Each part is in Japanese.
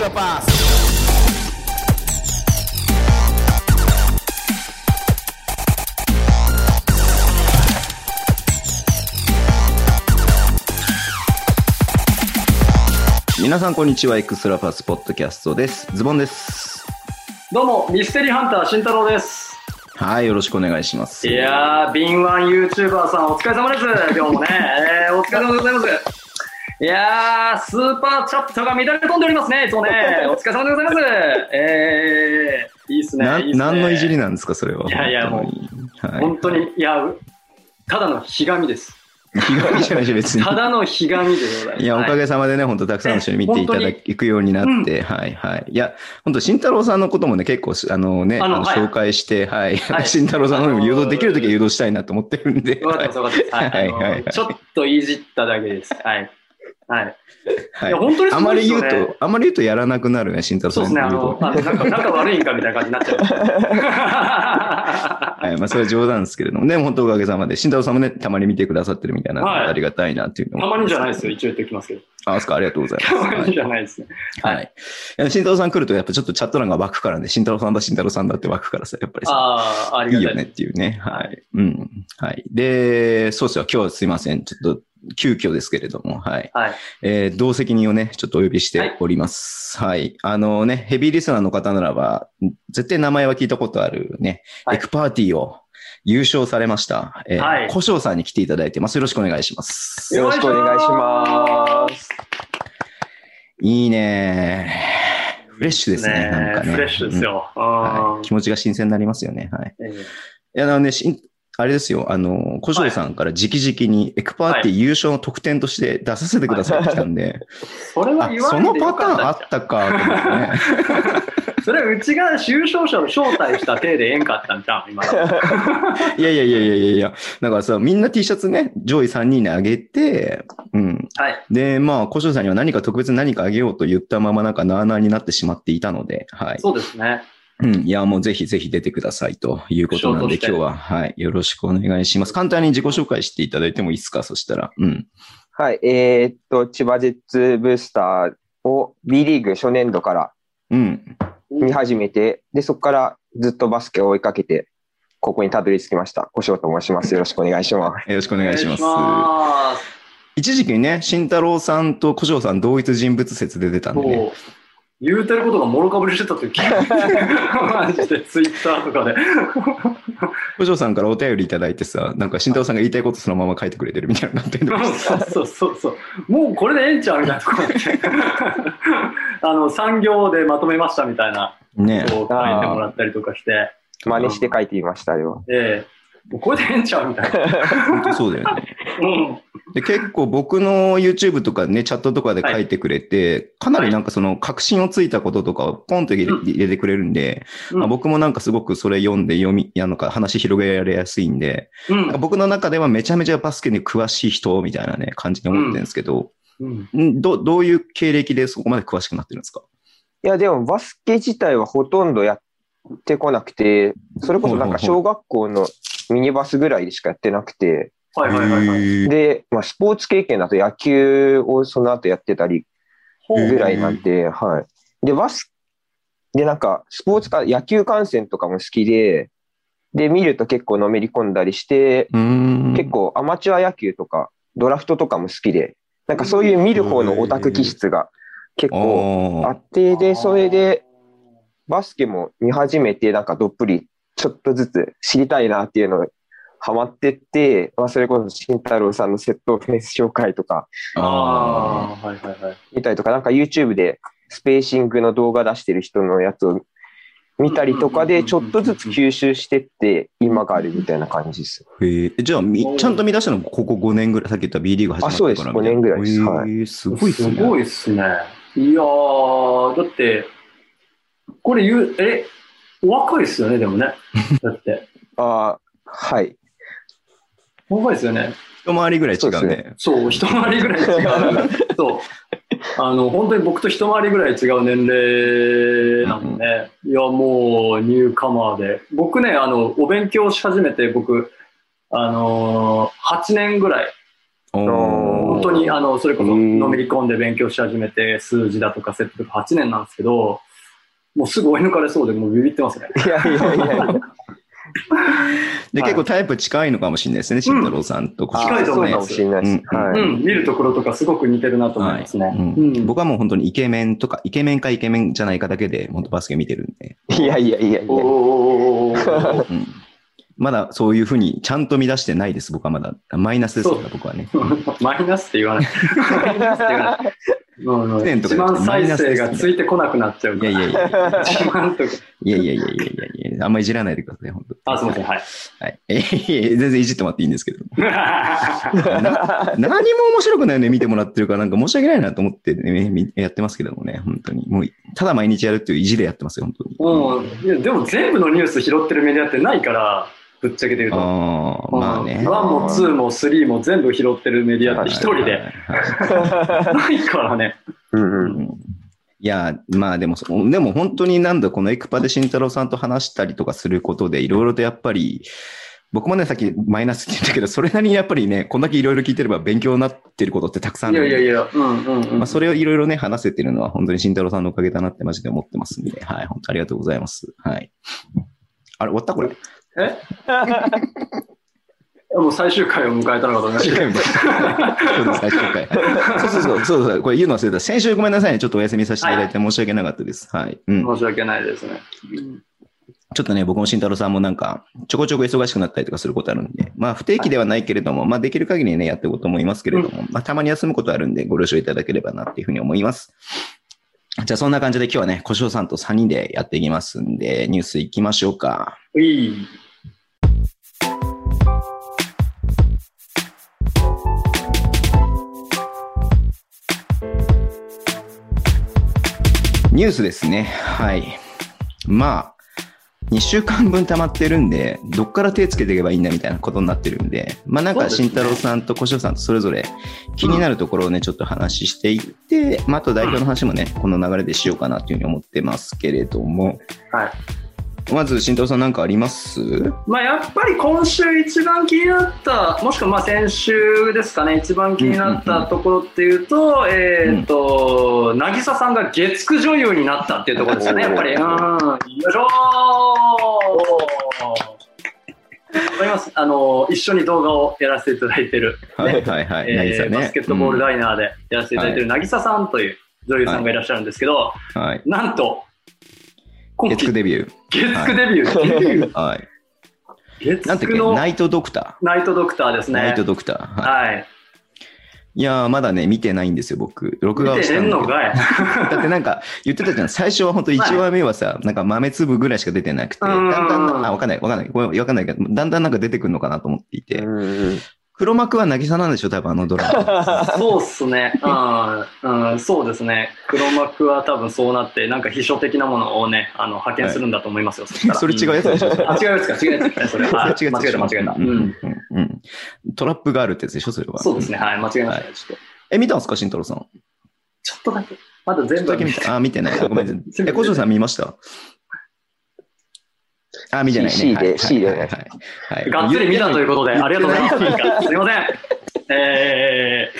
Extra Pass. Podcast 皆さんこんにちはエクストラパスポッドキャストですズボンですどうも、ミステリーハンター慎太郎です。はいよろしくお願いしますいやー、敏腕 YouTuber さんお疲れ様です。今日もね、えー、お疲れ様でございます。いやー、スーパーチャットが乱れ飛んでおりますね、いつもね。お疲れ様でございます。えー、いいっすね。ないいっすね何のいじりなんですかそれはいやいや本当にはい、本当に、いや、ただのひがみです。ひがみじゃないし別にただのひがみでございます。いや、おかげさまでね、本当たくさんの人に見ていただくようになって、はいはい。いや、本当慎太郎さんのこともね、結構、あのね、あの紹介して、はい。はい 慎太郎さんの方にも誘導できるときは誘導したいなと思ってるんで。はいはいはいちょっといじっただけです。はい。はい。はいいや本当にすあまり言うと、あまり言うとやらなくなるね、慎太郎さそうんですね、あの、あなんか仲悪いんかみたいな感じになっちゃう。はい、まあ、それは冗談ですけれども、ね、本当おかげさまで、慎太郎さんもね、たまに見てくださってるみたいな、はいありがたいなっていうのたも。まにじゃないですよ、一応言っておきますけど。あ、そっか、ありがとうございたまます。にじゃないですね。はい。はい。いや慎太郎さん来ると、やっぱちょっとチャット欄が湧くからね、慎太郎さんだ、慎太郎さんだって湧くからさ、やっぱりさ、ああ、ありいいよねがたいです。っていうね。はい。うん。はい。で、そうですよ。今日はすいません。ちょっと、急遽ですけれども、はい。はい。えー同席人をね、ちょっとお呼びしております。はい。あのね、ヘビーリスナーの方ならば、絶対名前は聞いたことあるね、はいエクパーティーを優勝されました。えーはい古生さんに来ていただいてます。よろしくお願いします。よよろしくお願いします。いいねフレッシュですね。なんかね。フレッシュですよ。うんはうんい。気持ちが新鮮になりますよね。はい。ええいや、あのね、しんあれですよ、あの、古生さんから直々にエクパーティー優勝の特典として出させてくださいって来たんで、それはあその言わないでよパターンあかっったかと思ってね。たそれはうちが優勝者を招待した体でええんかったんじゃん、今の。いやいやいやいやいやいや、だからさ、みんな T シャツね、上位3人にあげて、うん。はい。で、まあ、古生さんには何か特別に何かあげようと言ったままなんかなあなあになってしまっていたので、はい。そうですね。うん。いや、もうぜひぜひ出てくださいということなんで、今日は、はい。よろしくお願いします。簡単に自己紹介していただいてもいいですか？そしたら。うん。はい、えーっと、千葉ジェッツブースターを B リーグ初年度からうん。見始めて、で、そこからずっとバスケを追いかけて、ここにたどり着きました。小翔と申します。よろしくお願いします。よろしくお願いします。お願いします一時期ね、慎太郎さんと小翔さん同一人物説で出たんでね。言うてることがもろかぶりしてた時 マジでツイッターとかで。小翔さんからお便りいただいてさ、なんか慎太郎さんが言いたいことそのまま書いてくれてるみたいになってるそうそうそうそう。もうこれでええんちゃうみたいなところで。あの、産業でまとめましたみたいな、ね。こう書いてもらったりとかして、真似して書いてみましたよ。ええもうこれでええんちゃうみたいな。本当そうだよね。うん。で、結構僕の YouTube とかね、チャットとかで書いてくれて、かなりなんかその確信をついたこととかをポンと入れてくれるんで、うん。まあ、僕もなんかすごくそれ読んで読み、いやなんか話広げられやすいんで、うん。僕の中ではめちゃめちゃバスケに詳しい人みたいなね、感じに思ってるんですけど、うん。ん。どどういう経歴でそこまで詳しくなってるんですか？いや、でもバスケ自体はほとんどやってこなくて、それこそなんか小学校のミニバスぐらいでしかやってなくて、はいはいはいで、まあ、スポーツ経験だと野球をその後やってたりぐらいなんで、はい。で、バス、で、なんか、スポーツか、野球観戦とかも好きで、で、見ると結構のめり込んだりして、結構アマチュア野球とか、ドラフトとかも好きで、なんかそういう見る方のオタク気質が結構ああって、で、それで、バスケも見始めて、なんかどっぷり、ちょっとずつ知りたいなっていうのをハマってって、まあ、それこそ慎太郎さんのセットフェンス紹介とかーあああ、はいはいはい。見たりとか、なんか YouTube でスペーシングの動画出してる人のやつを見たりとかで、ちょっとずつ吸収してって、今があるみたいな感じです。ーへえじゃあみ、ちゃんと見出したのここ5年ぐらい、さっき言った B リーグ始まってからあそうです5年ぐらいですはすごいっすね。すごいっすね。いやー、だって、これ言う、え、お若いっすよね、でもね。だって。ああ、はい。お若いっすよね。一回りぐらい違うそうでね。そう、一回りぐらい違う。そう。あの、本当に僕と一回りぐらい違う年齢なんでね。いや、もう、ニューカマーで。僕ね、あの、お勉強し始めて、僕、あのー、8年ぐらい本当に、あの、それこそ、うんのめり込んで勉強し始めて、数字だとか、セットとか8年なんですけど、もうすぐ追い抜かれそうで、もうビビってますね。いやいやいやいや。で、はい。結構タイプ近いのかもしれないですね、慎太郎さんと小近いと思います。見るところとかすごく似てるなと思いますね。僕はもう本当にイケメンとか、イケメンかイケメンじゃないかだけで、本当バスケ見てるんで、いやいやいやまだそういうふうにちゃんと乱してないです、僕はまだ。マイナスですから僕はね。マイナスって言わない。マイナスって言わない。うんうん点とか一じゃなくて番再生がついてこなくなっちゃうから。いやいやいや、一万とか。いやいやいやいやあんまいじらないでください、本当あ、すみません。はい。はい。え全然いじってもらっていいんですけど。な何も面白くないのに見てもらってるから、なんか申し訳ないなと思って、ね、みやってますけどもね、本当に。もう、ただ毎日やるっていう意地でやってますよ、本当に。うん、でも全部のニュース拾ってるメディアってないから、ぶっちゃけて言うと。まあね。1も2も3も全部拾ってるメディアって一人で。ないからね。うんううん。んいや、まあでもそ、でも本当になんだ、このエクパで慎太郎さんと話したりとかすることで、いろいろとやっぱり、僕もね、さっきマイナスって言ったけど、それなりにやっぱりね、こんだけいろいろ聞いてれば勉強になってることってたくさんあいるんでやいやいや、うんうんうん。まあ、それをいろいろね、話せてるのは本当に慎太郎さんのおかげだなってマジで思ってますんで、はい、本当ありがとうございます。はい。あれ、終わったこれ。え？もう最終回を迎えたのかと思いました。そうです、最終回。はいそうそうそう、そうそう、これ言うの忘れた。先週ごめんなさいね。ちょっとお休みさせていただいて申し訳なかったです。はい。うん。申し訳ないですね。ちょっとね、僕も慎太郎さんもなんか、ちょこちょこ忙しくなったりとかすることあるんで、まあ不定期ではないけれども、まあできる限りね、やっていこうと思いますけれども、まあたまに休むことあるんで、ご了承いただければなっていうふうに思います。じゃあそんな感じで今日はね、小翔さんと3人でやっていきますんで、ニュース行きましょうか。ういニュースですね。はい。まあ、2週間分溜まってるんで、どっから手つけていけばいいんだみたいなことになってるんで、まあなんか慎太郎さんと小翔さんとそれぞれ気になるところをね、ちょっと話していって、まああと代表の話もね、この流れでしようかなというふうに思ってますけれども、はい。まず慎太郎さんなんかあります？まあ、やっぱり今週一番気になった、もしくはまあ先週ですかね、一番気になったところっていうと、えっ、と、渚さんが月9女優になったっていうところですよね、やっぱり。うん、よいしょー。わかります。あの、一緒に動画をやらせていただいてる、はいはいはい。えーバスケットボールダイナーでやらせていただいてる渚さんという女優さんがいらっしゃるんですけど、うんはい。なんと、今月9季デビュー。月9デビュー、デビューはい。月なんていう9のナイトドクタナイトドクターですー。ね。ナイトドクター。はい。はい。いやー、まだね、見てないんですよ、僕。録画を見してたんだけど。んのかい。だってなんか言ってたじゃん。最初は本当1話目はさ、なんか豆粒ぐらいしか出てなくて、だうんんだん、あ、わかんない、わかんない。わかんないけど、だんだんなんか出てくるのかなと思っていて。黒幕は渚なんでしょ多分あのドラマ。そうっすね。うん、うん、そうですね。黒幕は多分そうなって、なんか秘書的なものをね、あの派遣するんだと思いますよ。そしたらそれ違うやつでしょあ、違うやつか、違うやつか、それ。あそれ違間違えた、間違えた。ううんん。うんうんトラップがあるってやつでしょそれは。そうですね。はい、間違えましたね。ちょっと。え、見たんですか慎太郎さん。ちょっとだけ。まだ全部だけ見た。あ、見てない。あごめんな え、小城さん見ました？あ、見てないね。C ではい C ではいはいはいがっつり見たということで、ありがとうございます。すいません。え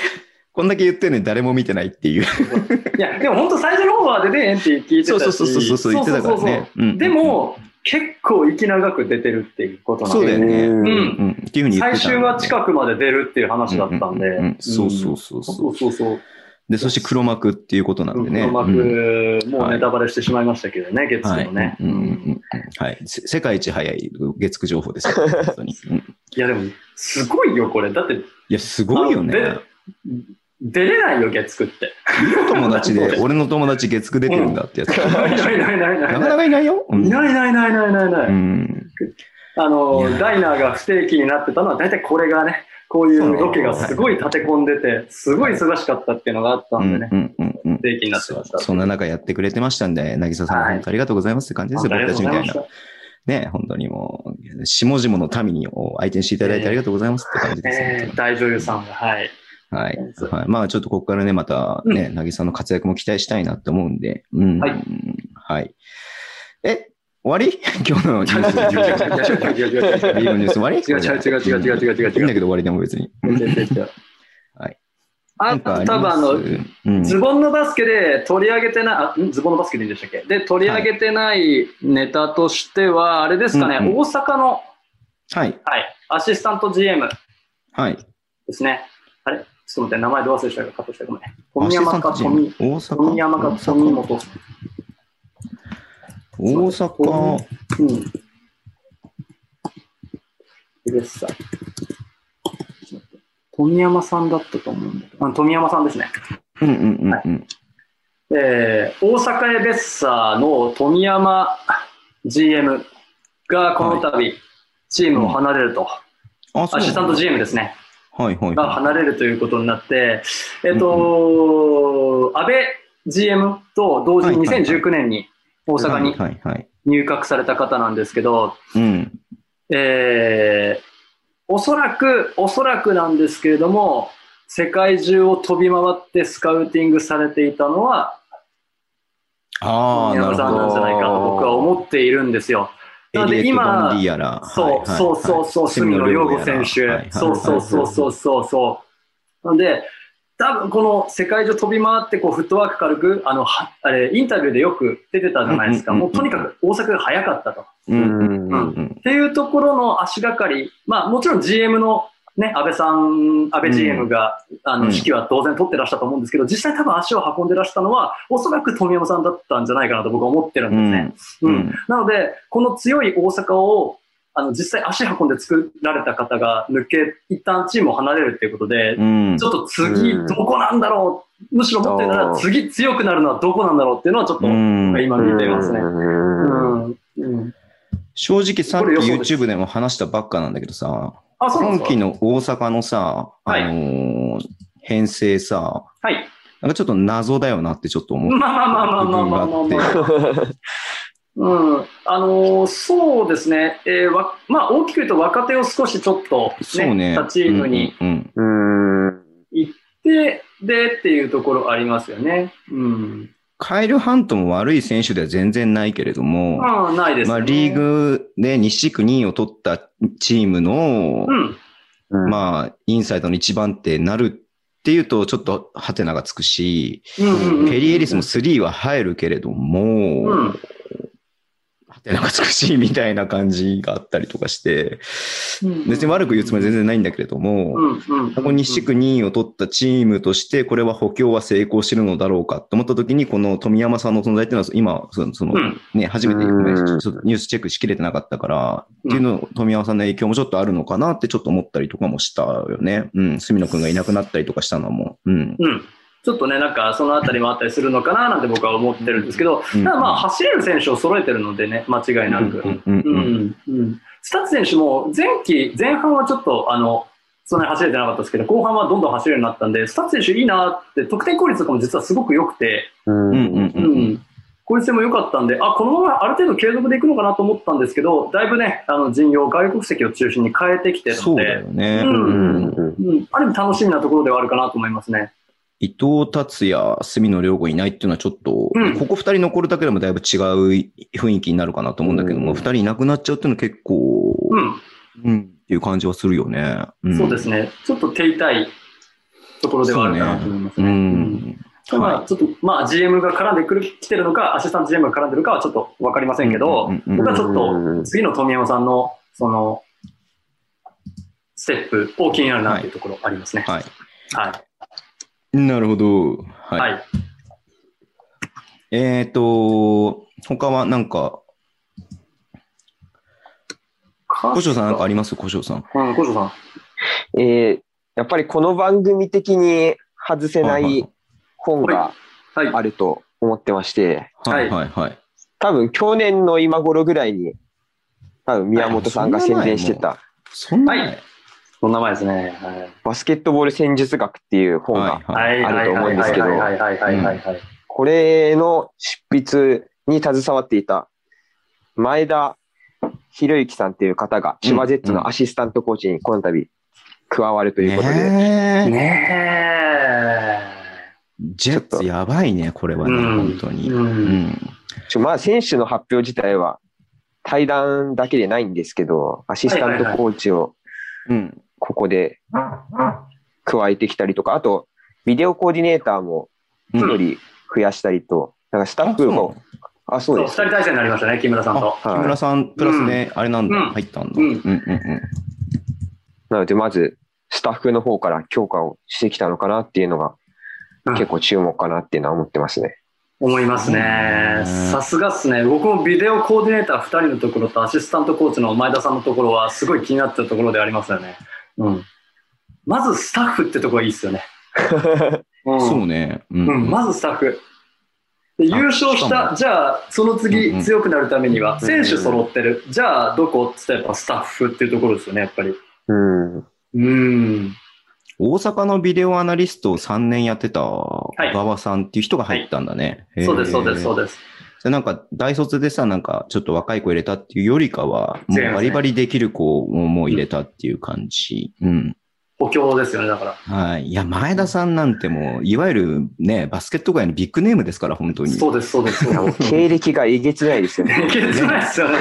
こんだけ言ってんのに誰も見てないっていう。ー、いや、でも本当最初の方は出てへんって聞いてたし。そうそうそうそうそう言ってたからねそうそうそううんでも、結構息長く出てるっていうことなんで。そうだよね。うんうん。っていうふうに言ってた最終話近くまで出るっていう話だったんで。うううそうそうそうそそううそうそう。で、そして黒幕っていうことなんでね。黒幕、うんもうネタバレしてしまいましたけどね、月はい。のね。うんうんうんうんはい。せ世界一早い月9情報ですよ。本いいや、でも、すごいよ、これ。だって、や、すごいよね。出れないよ、月9って。友達で、俺の友達月9出てるんだってやつ。いないいないいないいないなかなかいないよ。うんいないいないいないいないいない。あのダイナーが不定期になってたのは、大体これがね、こういうロケがすごい立て込んでて、すごい忙しかったっていうのがあったうんんでね、うんうんうん不定期になってました。そんな中やってくれてましたんで、渚さん、はい本当ありがとうございますって感じですよ、僕たちみたいな。ね、本当にもう、下々の民を相手にしていただいてありがとうございますって感じた。です。えー、大女優さんが、はい。はい。まあちょっとここからね、またね、渚の活躍も期待したいなって思うんで、うん。はいはい。え、終わり？今日のニュース。違う違う違う違う違う違う違う違う違うビールニュース終わり？違う違う違う違う違う違う違う違ういいんだけど終わりでも別に。違う違う違うはい。あなんかあり多分あますの、うんズボンのバスケで取り上げてない、あんズボンのバスケでいいんでしたっけで、取り上げてないネタとしては、あれですかね、うんうん大阪の、はい。はい、アシスタント GM はい。ですね。あれ？ちょっと待って、名前どう忘れしたか、カットしてごめん。富山かアシスタントチーム？富大阪？富山か富本。大阪、うん。うさ。富山さんだったと思うんだけど、あ富山さんですね。うんうんうん。うん。えー大阪エベッサーの富山 GM がこの度、チームを離れると、うアシスタント GM ですね、はいはいがは離れるということになって、えっ、と、安倍 GM と同時にはいはいはい。2019年に大い。阪に。入閣された方なんですけど、うん。えーおそらく、おそらくなんですけれども、世界中を飛び回ってスカウティングされていたのは、あ宮。本さんなんじゃないかと僕は思っているんですよ。なので今。そう、そうそうそう、隅野良吾選手。そうそうそうそうそうそう。なので、多分この世界中飛び回ってこうフットワーク軽く、あの、はあれ、インタビューでよく出てたじゃないですか。もうとにかく大阪が早かったと。う。うんうんうんうん。っていうところの足がかり、まあもちろん GM のね、安倍さん、安倍 GM が、あの、うん指揮は当然取ってらしたと思うんですけど、実際多分足を運んでらしたのは、おそらく富山さんだったんじゃないかなと僕は思ってるんですね。うんうん。なので、この強い大阪を、あの、実際足運んで作られた方が抜け、一旦チームを離れるっていうことで、うん、ちょっと次どこなんだろう、うん、むしろ持ってるなら次強くなるのはどこなんだろうっていうのはちょっと今見てますね。正直さっき YouTube でも話したばっかなんだけどさ、あそ今期の大阪のさ、あのー、編成さ、はい、なんかちょっと謎だよなってちょっと思ったまあまあって。うん。あのーそうですね。えーわまあ大きく言うと若手を少しちょっとね。ね、他チームにうんうんうん。行って、でっていうところありますよね。うん。カイル・ハントも悪い選手では全然ないけれども、まあないですね。まあ、リーグで西地区2位を取ったチームの、うん。まあ、インサイドの一番手になるっていうと、ちょっとハテナがつくし、うんうんうんペリー・エリスも3は入るけれども、うんハテナがつくし、みたいな感じがあったりとかして、うん別に悪く言うつもりは全然ないんだけれども。ここ西地区2位を取ったチームとして、これは補強は成功してるのだろうかと思ったときに、この富山さんの存在っていうのは、今、その、そのうんね、初めてニュースチェックしきれてなかったから、うんっていうの、富山さんの影響もちょっとあるのかなってちょっと思ったりとかもしたよね。うん、住野くんがいなくなったりとかしたのも。うん。うん。ちょっとね、なんかそのあたりもあったりするのかななんて僕は思ってるんですけど、うんただまあ走れる選手を揃えてるのでね、間違いなく。うんうんううん。んうんスタッツ選手も前期、前半はちょっとあの、そんなに走れてなかったですけど、後半はどんどん走れるようになったんで、スタッツ選手いいなって、得点効率とかも実はすごく良くて、うんうんうんううん。ん。効率性も良かったんで、あ、このままある程度継続でいくのかなと思ったんですけど、だいぶね、あの陣容、外国籍を中心に変えてきてるそうだので、よね。うんうん。うん、ある意味楽しみなところではあるかなと思いますね。伊藤達也、住野良吾いないっていうのはちょっと、うんここ二人残るだけでもだいぶ違う雰囲気になるかなと思うんだけども、うん二、人いなくなっちゃうっていうのは結構、うん。うん、っていう感じはするよね。んそうですね。ちょっと手痛いところではあるかなと思いますうね。ん。ただまあ、ちょっと、まあ、GM が絡んでくる、来てるのか、アシスタント GM が絡んでるかはちょっとわかりませんけど、僕はちょっうと、ん次の富山さんの、その、ステップを気になるなっていうところありますね。はい。はい。なるほど。はい。はい。えっ、と、他はなんか、古生さんなんかあります？古生さん。うん、古生さん。えーやっぱりこの番組的に外せなはい本がはい。あると思ってまして、はいはいはい。多分去年の今頃ぐらいに、多分宮本さんが宣伝してたそんな前はいその名前ですね。はい。バスケットボール戦術学っていう本が。あると思うんですけど。これの執筆に携わっていた前田博之さんっていう方が、千葉ジェッツのアシスタントコーチにこの度加わるということで、ねえねジェッツやばいね、これはね、うん本当に。ううんん。ちょまあ選手の発表自体は対談だけでないんですけど、アシスタントコーチをうん。ここで加えてきたりとか、あと、ビデオコーディネーターも一人増やしたりと、なんかスタッフも、あ、そうです。二人体制になりましたね、木村さんと。木村さんプラスね、あれなんだ、うん入ったんだ。なので、まず、スタッフの方から強化をしてきたのかなっていうのが、うん結構注目かなっていうのは思ってますね。思いますね。さすがっすね。僕もビデオコーディネーター2人のところとアシスタントコーチの前田さんのところはすごい気になってたところでありますよね。うん。まずスタッフってところがいいっすよね。うんそうね。うんうん、まずスタッフ。で優勝した、じゃあ、そのうん次うん強くなるためには、ん選手揃ってる。じゃあ、どこ？っつったらやっぱスタッフっていうところですよね、やっぱり。うん。うん。大阪のビデオアナリストを3年やってたい馬場さんっていう人が入ったんだね。そうです、そうです、そうでです。そなんか、大卒でさ、なんか、ちょっと若い子入れたっていうよりかは、もうバリバリできる子をもう入れたっていう感じ。うん。補強ですよね、だから。はい。いや、前田さんなんてもう、いわゆるね、バスケット界のビッグネームですから、本当に。そうです、そうです。経歴がえげつないですよね。えげつないですよね。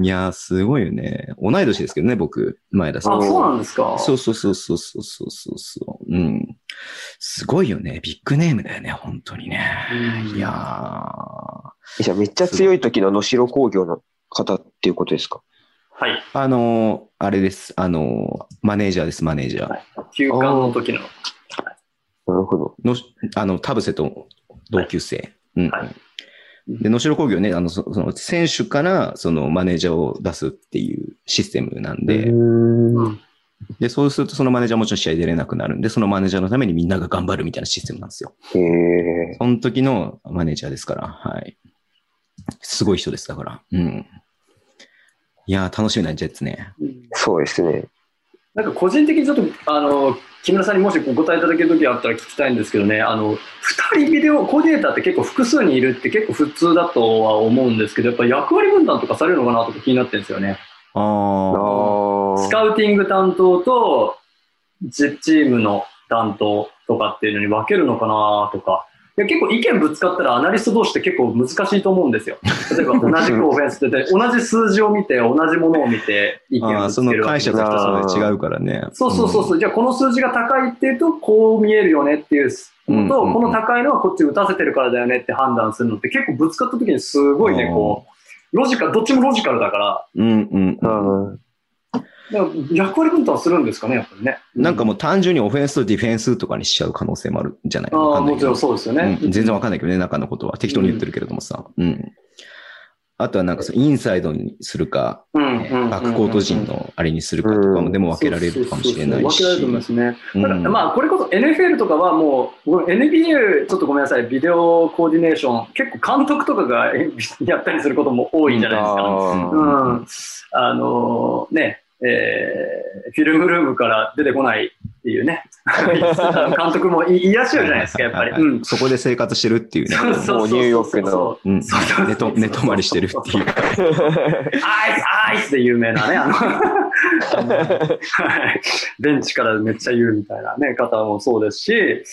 い、いや、すごいよね。同い年ですけどね、僕、前田さん。あ、そうなんですか。そうそうそうそうそうそうそう。うん。すごいよね。ビッグネームだよね、本当にね。うんいやー。じゃあめっちゃ強い時の能代工業の方っていうことですか？はい。あのーあれです。あのーマネージャーです、マネージャー。はい休館の時の。なるほど。の、あの、田臥と同級生。うん。はいで、能代工業ね、あの、そその、選手から、その、マネージャーを出すっていうシステムなんで、うんで、そうすると、そのマネージャーはもちろん試合出れなくなるんで、そのマネージャーのためにみんなが頑張るみたいなシステムなんですよ。へえ。その時のマネージャーですから、はい。すごい人です、だから。うん。いやー、楽しみなジェッツね。そうですね。なんか個人的にちょっと、あの、木村さんにもしお答えいただけるときあったら聞きたいんですけどね、あの、二人ビデオコーディネーターって結構複数にいるって結構普通だとは思うんですけど、やっぱ役割分担とかされるのかなとか気になってるんですよね。あ。あ。スカウティング担当と、チチームの担当とかっていうのに分けるのかなとか。いや結構意見ぶつかったらアナリスト同士って結構難しいと思うんですよ。例えば同じくオフェンスで、同じ数字を見て、同じものを見て意見をぶつけるの解釈が人それぞれ違うからね。そうそうそうそう、じゃあこの数字が高いっていうと、こう見えるよねっていう。のと、うんうんうん。この高いのはこっち打たせてるからだよねって判断するのって結構ぶつかった時にすごいね、こう、ロジカル、どっちもロジカルだから、うん。うん役割分担するんですかね、やっぱりね。なんかもう単純にオフェンスとディフェンスとかにしちゃう可能性もあるんじゃないああ、もちろんそうですよね。うん全然わかんないけどね、中のことは。適当に言ってるけれどもさ。うん。あとはなんかそのインサイドにするか、バックコート陣のあれにするかとかもでも分けられるかもしれないし。そうそうそう分けられると思いますね。まあ、これこそ NFL とかはもう、僕 NBA、ちょっとごめんなさい、ビデオコーディネーション、結構監督とかがえやったりすることも多いじゃないですか。うん。あのね、えーフィルムルームから出てこないっていうね、監督もいいらっしゃるじゃないですか、やっぱり。うん。そこで生活してるっていうね。もうニューヨークの寝泊まりしてるっていう。アイス、アイスで有名なね、あの、はい。ベンチからめっちゃ言うみたいなね、方もそうですし、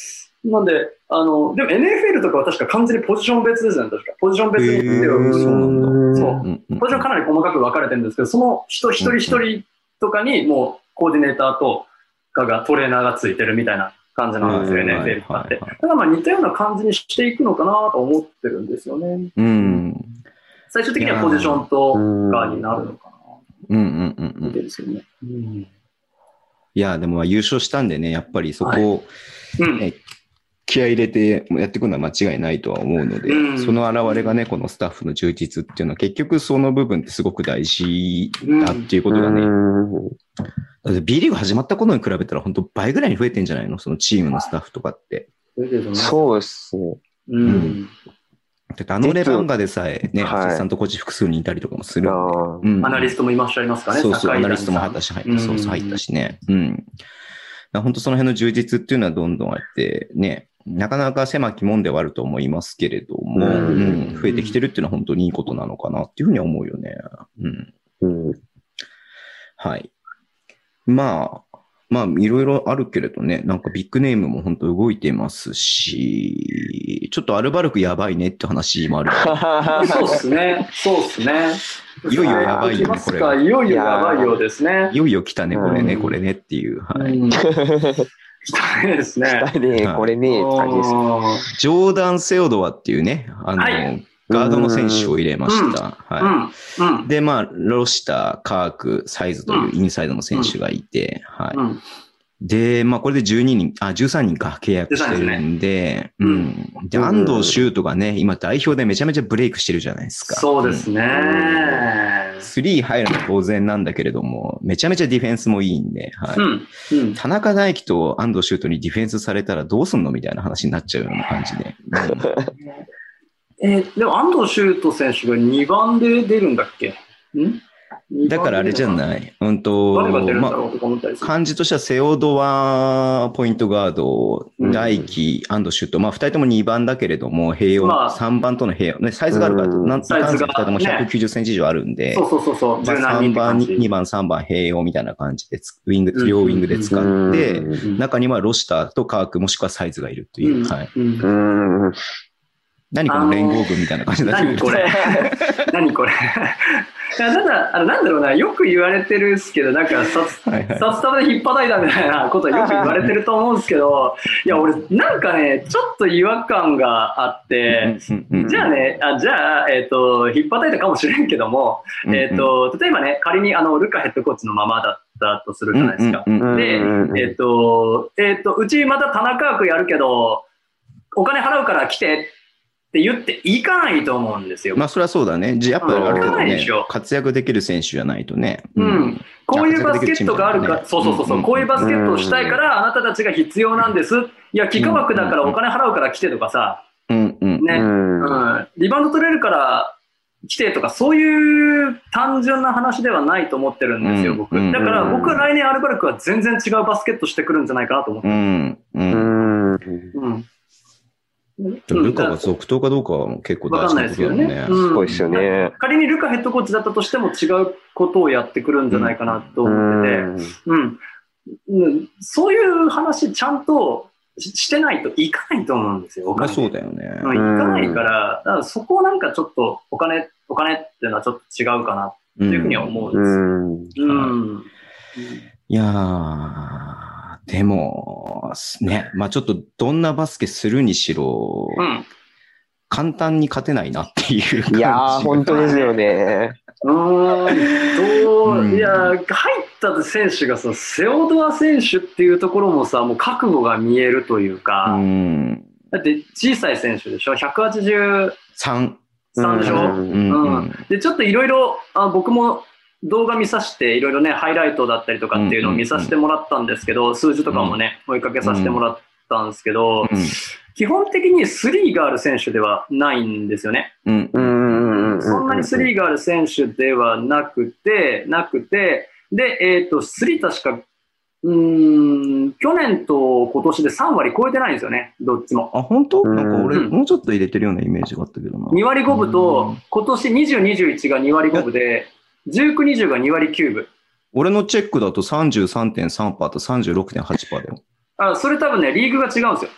なんで、あの、でも NFL とかは確か完全にポジション別ですよね、確か。ポジション別にそうなんだ。そううんうん。ポジションかなり細かく分かれてるんですけど、その人一人一人とかにもうコーディネーターとかがトレーナーがついてるみたいな感じなんですよ、はいはい。はいはいだからまあ似たような感じにしていくのかなと思ってるんですよね。うん。最終的にはポジションとかになるのかうんうんうんうな。ん。ですよね。うんいや、でもまあ優勝したんでね、やっぱりそこをうんね気合い入れてやっていくのは間違いないとは思うので、うん。その表れがね、このスタッフの充実っていうのは結局その部分ってすごく大事だっていうことがね、うん。だって B リーグ始まった頃に比べたら本当倍ぐらいに増えてんじゃないの？そのチームのスタッフとかって。そうですね。うん。だってあのレバンガでさえね、はい。アシスタントコーチ複数人いたりとかもするアナリストもいらっしゃいますかね、そうそう、アナリストも谷入ったし、入った、うん。そうそう、入ったしね。うん。本当その辺の充実っていうのはどんどんあって、ね、なかなか狭きもんではあると思いますけれども、ううんん、増えてきてるっていうのは本当にいいことなのかなっていうふうには思うよね。うん。うんはい。まあ、まあ、いろいろあるけれどね、なんかビッグネームも本当動いてますし、ちょっとアルバルクやばいねって話もある。そうっすね。そうっすね。いよいよやばいよねこれかいよいよやばいようですねい。よいよ来たね、これね、うんこれねっていう。はい。うん汚いですね。下ね、これね、って感じです。うジョーダン・セオドワっていうね、あの、はいガードの選手を入れました。はい。ん。うん。で、まあ、ロシター、カーク、サイズというインサイドの選手がいて、はい。うん。で、まあ、これで12人、あ、13人か契約してるんで、ううんん。で、安藤修斗がね、今代表でめちゃめちゃブレイクしてるじゃないですか。そうですね。スリー入るのは当然なんだけれども、めちゃめちゃディフェンスもいいんで、はい。うん。うん。田中大輝と安藤修斗にディフェンスされたらどうすんのみたいな話になっちゃうような感じで。えーでも安藤修斗選手が2番で出るんだっけ？ん？だからあれじゃい？ないうんと、まろうとか思ったりする。感じとしては、セオドワ、ポイントガード、うん大輝、安藤シュート。まあ、二人とも2番だけれども、併用、まあ3番との併用。ね、サイズがあるから、うんなんサイズがなんせ二人ともね190センチ以上あるんで、そうそうそうそう、まあ、柔軟3番、にって感じ。2番、3番併用みたいな感じでつ、ウィング、うん両ウィングで使って、うん中にはロシターとカーク、もしくはサイズがいるという。うんはい。何この連合軍みたいな感じになって何これ。何これ。ただあの、なんだろうな、よく言われてるっすけど、なんか札、束で引っ叩いたみたいなことはよく言われてると思うんですけど、いや、俺、なんかね、ちょっと違和感があって、じゃあね、あじゃあ、えっ、と、引っ叩いたかもしれんけども、えっ、と、例えばね、仮にあの、ルカヘッドコーチのままだったとするじゃないですか。で、うんえっ、と、えっ、と、うちまた田中区やるけど、お金払うから来てって言っていかないと思うんですよ。まあ、それはそうだね。じやっぱある程度ねないでしょ、活躍できる選手じゃないとね。うんこういうバスケットがあるか、そうそうそうそう、こういうバスケットをしたいから、あなたたちが必要なんです。いや、幾何学だからお金払うから来てとかさ、うんうん。ね、うんうん、リバウンド取れるから来てとか、そういう単純な話ではないと思ってるんですよ、うん僕。うんだから僕は来年アルバルクは全然違うバスケットしてくるんじゃないかなと思って。うん。う。うんん。うん。でもルカが続投かどうかは結構大事なことだよね。うんそうですよね。仮にルカヘッドコーチだったとしても違うことをやってくるんじゃないかなと思ってて、うん。うんそういう話ちゃんとししてないといかないと思うんですよ、お金まあそうだよね。うん、いかないから、だからそこをなんかちょっとお金、お金っていうのはちょっと違うかなっていうふうには思うんですよ。うん。うん。いやー、でも、ね、まあちょっとどんなバスケするにしろ、うん。簡単に勝てないなっていう感じ。いやー、本当ですよね。うーん、どう、うんいや、入った選手がさ、セオドア選手っていうところもさ、もう覚悟が見えるといううか、ん。だって小さい選手でしょ ?183 3。でしょ、うんうんうんで、ちょっといろいろ、あ僕も動画見させて、いろいろね、ハイライトだったりとかっていうのを見させてもらったんですけど、数字とかもね、追いかけさせてもらったんですけど、基本的にスリーがある選手ではないんですよね。うん。ううん。ん。そんなにスリーがある選手ではなくて、なくて、で、えっ、と、スリー確か、うーん、去年と今年で3割超えてないんですよね、どっちも。あ、本当？うんなんか俺、うんもうちょっと入れてるようなイメージがあったけどな。2割5分と、今年20、21が2割5分で、19、20が2割9分。俺のチェックだと33.3%と36.8%だよ。あそれ多分ね、リーグが違うんですよ。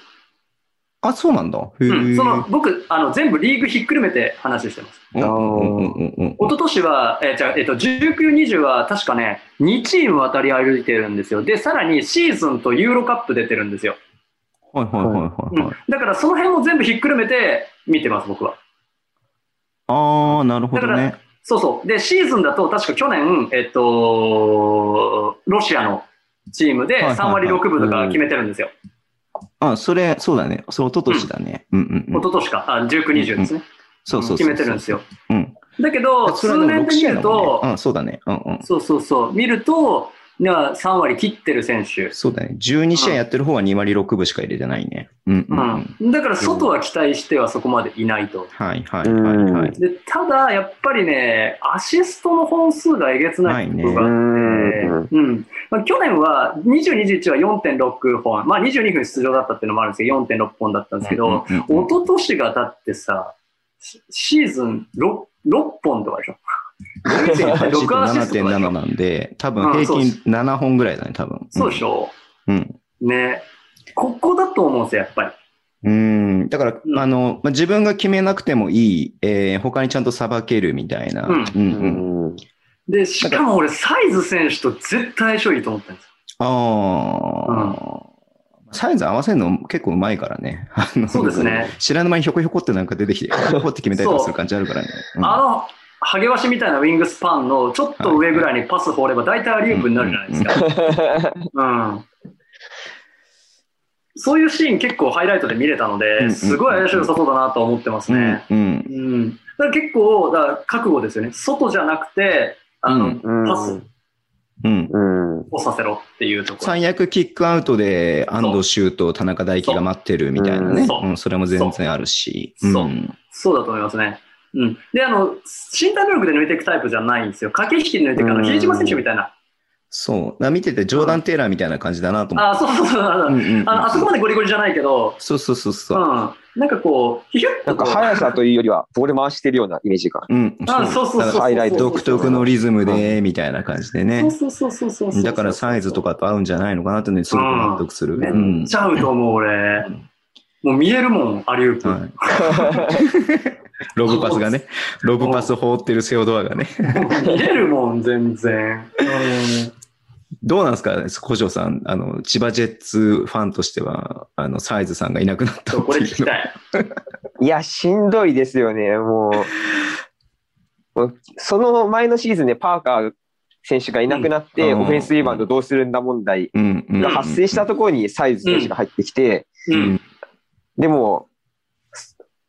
あ、そうなんだ。へうん、ーその僕あの、全部リーグひっくるめて話してます。うんうんうんうんうん一昨年は、えーじゃあえっと、19、20は確かね、2チーム渡り歩いてるんですよ。で、さらにシーズンとユーロカップ出てるんですよ。はいはいはいはいはい。だからその辺も全部ひっくるめて見てます、僕は。ああ、なるほどね。そうそう。で、シーズンだと確か去年、えっと、ロシアのチームではいはいはい3割6分とか決めてるんですよ。あ、それ、そうだね。それ一昨年だね。うんうんうん。一昨年か。あ、19、20ですね。そうそう。決めてるんですよ。うん。だけど、それはでも6数年で見ると、ね。うん、そうだね。うんうん。そうそうそう、見ると、ね3割切ってる選手。そうだね。12試合やってる方は2割6分しか入れてないね。うんうんうん。うん。だから外は期待してはそこまでいないと。はいはいはいはい。で、ただ、やっぱりね、アシストの本数がえげつないことがあって、うんうん。まあ、去年は、20、21は4.6本、まあ22分出場だったっていうのもあるんですけど、4.6本だったんですけど、うんうんうん一昨年がだってさ、シシーズン 6, 6本とかでしょ。6アシストとかでし7.7ょなんで、多分平うん均7本ぐらいだね、多分。そうでしょ、うん。ね。ここだと思うんですよ、やっぱり。うん。だから、うんあの、まあ、自分が決めなくてもいい、えー他にちゃんとさばけるみたいな。うんうんうん。で、しかも俺、サイズ選手と絶対相性いいと思ったんですよ。ああ、サイズ合わせるの結構うまいからね。そうですね。知らぬ間にひょこひょこってなんか出てきて、ひょこって決めたりとかする感じあるからね。うんあの、ハゲワシみたいなウィングスパンのちょっと上ぐらいにパス放れば大体アリウープになるじゃないですか。うん。そういうシーン結構ハイライトで見れたので、んすごい相性良さそうだなと思ってますね。うん。うん。だから結構、だから覚悟ですよね。外じゃなくて、あの、うんパスうん。うん。をさせろっていうところ。最悪キックアウトで安藤修と田中大輝が待ってるみたいなね。そううん、それも全然あるし。そうんそうだと思いますね。うん。で、あの、身体能力で抜いていくタイプじゃないんですよ。駆け引きで抜いていく、あの、うん比江島選手みたいな。そう。だから見ててジョーダン・テイラーみたいな感じだなと思って。あ、そうそうそう。あのうんうんうんあそこまでゴリゴリじゃないけど、そうそうそうそうう。ん。なんかこう、ヒュッなんか。速さというよりは、ボール回してるようなイメージが。うん。あそうそうそうそう。ハイライト独特のリズムで、みたいな感じでね。そうそうそうそうそう。だからサイズとかと合うんじゃないのかなってね、すごく納得する。めうんっちゃ合うと思う、俺。もう見えるもん、アリウープ。はい。ロブパスがね、ロブパス放ってるセオドアがね。見えるもん、全然。うんどうなんですか、古城さん、あの、千葉ジェッツファンとしては、あの、サイズさんがいなくなったこれ聞。きたい。いや、しんどいですよね、もう。もうその前のシーズンでパーカー選手がいなくなって、うんオフェンスリバウンドどうするんだ問題が発生したところにサイズ選手が入ってきて、ううんん。でも、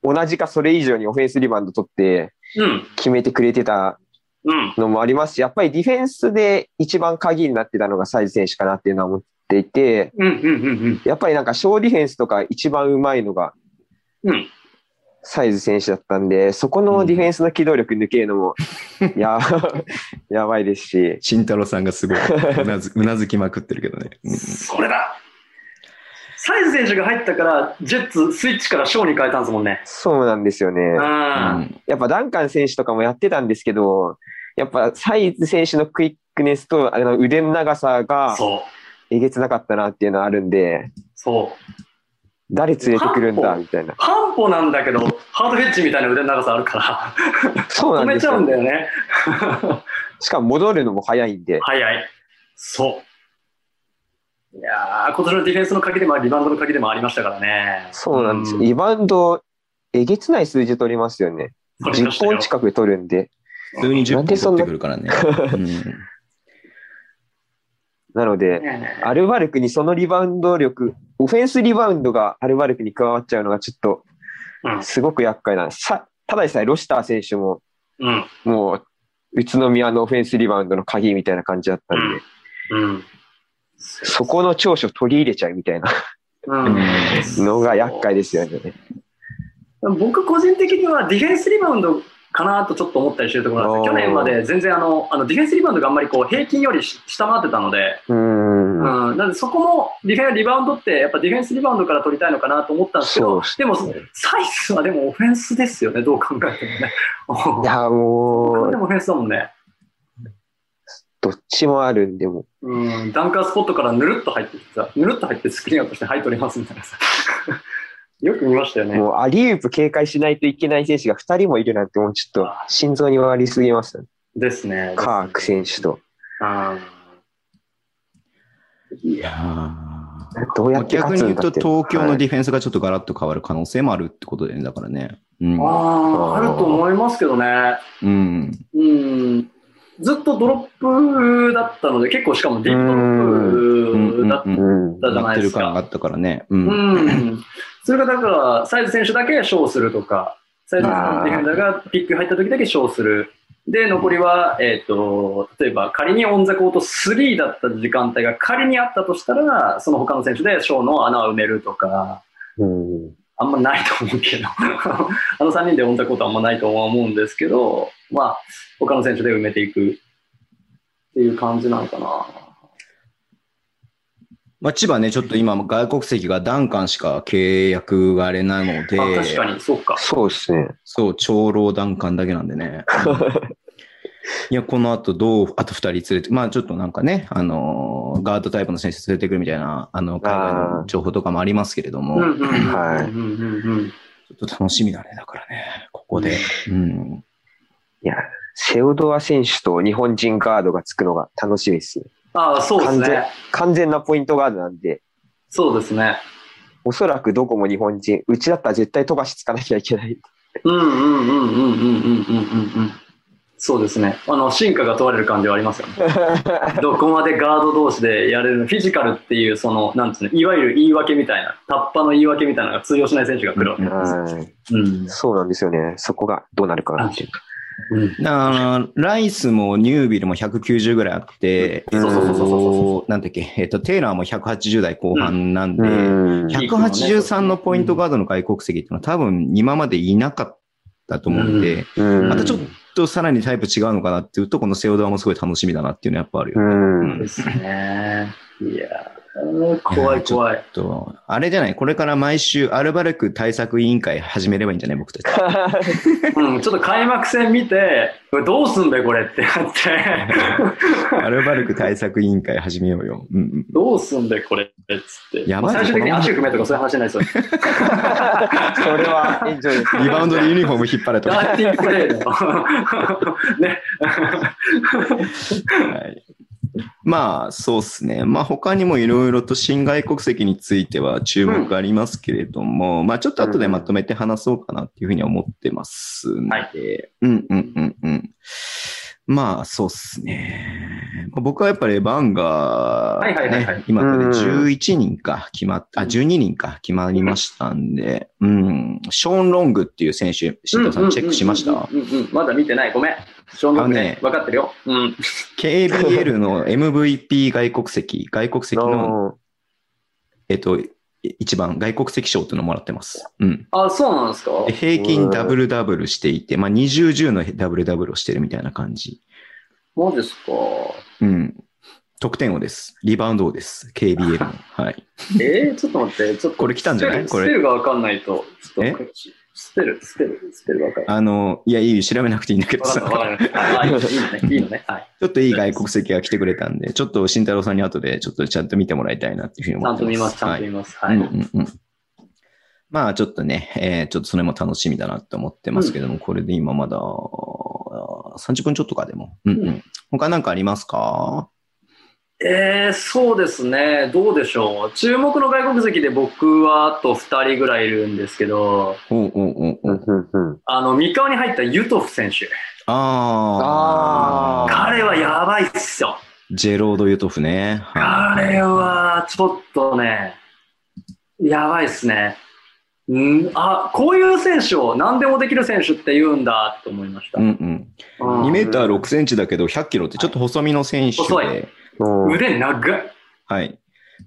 同じかそれ以上にオフェンスリバウンド取ってうん。決めてくれてたうん。のもありますし、やっぱりディフェンスで一番鍵になってたのがサイズ選手かなっていうのは思っていて。やっぱりなんか小ディフェンスとか一番うまいのがうん。サイズ選手だったんで、そこのディフェンスの機動力抜けるのも、や、やばいですし、慎太郎さんがすごい、うなずうなずきまくってるけどね。うんそれだサイズ選手が入ったから、ジェッツスイッチからショーに変えたんですもんね。そうなんですよね。うん。やっぱダンカン選手とかもやってたんですけど、やっぱサイズ選手のクイックネスとあの腕の長さが。えげつなかったなっていうのはあるんで、そう。誰連れてくるんだみたいな。半歩なんだけど、ハードヘッジみたいな腕の長さあるから、そうなんですよ止めちゃうん。だよね。しかも戻るのも早いんで。早い。そう。いやー、今年のディフェンスの鍵でもリバウンドの鍵でもありましたからね。そうなんですよ。うリバウンド、えげつない数字取りますよね。10よ本近く取るんで。普通に10本取ってくるからね。うんなので、ねアルバルクにそのリバウンド力、オフェンスリバウンドがアルバルクに加わっちゃうのがちょっとうんすごく厄介なんです。さただでさえロシター選手もうん。もう宇都宮のオフェンスリバウンドの鍵みたいな感じだったんで、うん。そこの長所取り入れちゃうみたいなうん。のが厄介ですよね。僕個人的にはディフェンスリバウンドかなとちょっと思ったりしてるところなんです去年まで全然あの、あのディフェンスリバウンドがあんまりこう平均よりし下回ってたので、うーん。うん、なのでそこもディフェンリバウンドってやっぱディフェンスリバウンドから取りたいのかなと思ったんですけど、そうでもサイズはでもオフェンスですよね、どう考えてもね。いや、でもう、もオフェンスだもんね。どっちもあるんでも。うん、ダンカースポットからぬるっと入ってきてさ、ぬるっと入ってスクリーンアウトして、はい、取りますみたいなさ。よく見ましたよね。もうアリウープ警戒しないといけない選手が2人もいるなんて、もうちょっと心臓に悪りすぎますよね。ですね。カーク選手と。うんいや、どうやって逆に言うと、勝つんだって。東京のはいディフェンスがちょっとガラッと変わる可能性もあるってことで、ね、だからね。うん。ああ、あると思いますけどね。うん。うん。ずっとドロップだったので、結構しかもディープドロップだっ。たじゃないですか。あったからね。う。うんん。それがだから、サイズ選手だけショーするとか、サイズのディフェンダーがピック入った時だけショーする。で、残りは、えっ、と、例えば仮にオンザコート3だった時間帯が仮にあったとしたら、その他の選手でショーの穴を埋めるとか、うん。あんまないと思うけど、あの3人でオンザコートあんまないとは思うんですけど、まあ、他の選手で埋めていくっていう感じなのかな。まあ、千葉ね、ちょっと今、外国籍がダンカンしか契約があれなので、あ確かに、そうか。そうですね。そう、長老ダンカンだけなんでね。いや、この後どう、あと二人連れて、まあちょっとなんかね、あのーガードタイプの選手連れてくるみたいな、あの、海外の情報とかもありますけれども、はいうんうんうんちょっと楽しみだね、だからね、ここで。うん。いや、セオドア選手と日本人ガードがつくのが楽しみですね。ああ、そうですね。完全なポイントガードなんで、そうですね。おそらくどこも日本人、うちだったら絶対飛ばしつかなきゃいけない。うんうんうんうんうんうんうんうんうん。そうですね。あの、進化が問われる感じはありますよね。どこまでガード同士でやれるのフィジカルっていう、その、なんつうの、いわゆる言い訳みたいな、タッパの言い訳みたいなのが通用しない選手が来るわけです。はいうん。そうなんですよね。そこがどうなるかなっていう。うん。あのライスもニュービルも190ぐらいあって、うんそうそうそうそうそうなんだっけ、えっと、テイラーも180代後半なんで、うん183のポイントガードの外国籍っていうのは多分今までいなかったと思うんで、うんまたちょっとさらにタイプ違うのかなっていうと、このセオドアもすごい楽しみだなっていうのはやっぱあるよ。うんですね。いやー怖い怖い。と、あれじゃない？これから毎週アルバルク対策委員会始めればいいんじゃない？僕たち。うん、ちょっと開幕戦見て、これどうすんだよこれってなって。アルバルク対策委員会始めようよ。うんうん。どうすんだよこれっつって。やばい最終的に足組めとかそういう話じゃないですよ。それはエンジョイです。リバウンドでユニフォーム引っ張れとか。ダーティープレーの。ね。はいまあ、そうですね。まあ、他にもいろいろと新外国籍については注目ありますけれども、まあ、ちょっと後でまとめて話そうかなっていうふうには思ってますんで、はいうんうんうんうん。まあ、そうですね。まあ僕はやっぱりバンが、はいはいはいはいね、今これうん11人か決まっあ、12人か決まりましたんで、うん、ショーン・ロングっていう選手、新藤さんチェックしました？うんうんうんうんまだ見てない。ごめん。ショーンロングねあのね。分かってるよ。うん。KBL の MVP 外国籍、外国籍の、のえっと、一番外国籍賞っていうのをもらってます。うん。あ、そうなんですか？で平均ダブルダブルしていて、まあ、20、10のダブルダブルをしてるみたいな感じ。マジですか？うん。得点王です。リバウンド王です。KBL の。はい。えー、ちょっと待って。ちょっとこれ来たんじゃない？スこれペルが分かんないと。ちょっえ？とスペル、スペル、スペル分かる。あの、いや、いいよ、調べなくていいんだけどさ、いいのね。いいのね。はい。ちょっといい外国籍が来てくれたんで、ちょっと慎太郎さんに後でちょっとちゃんと見てもらいたいなっていうふうにちゃ思ってます。んと見ます。ちゃんはいと見ます。はい。うんうんうんまあちょっとね、えーちょっとそれも楽しみだなって思ってますけども、これで今まだ30分ちょっとかでも。うんうんう他なんかありますか？えー、そうですね。どうでしょう。注目の外国籍で僕はあと2人ぐらいいるんですけど、おうおうおうおううんうんうんあの、三河に入ったユトフ選手。ああ。彼はやばいっすよ。ジェロード・ユトフね。は彼はちょっとね、やばいっすね。んあ、こういう選手を何でもできる選手って言うんだと思いました。い。うんうん。うん2メーター6センチだけど100キロってちょっと細身の選手細で、うん腕長い。はい。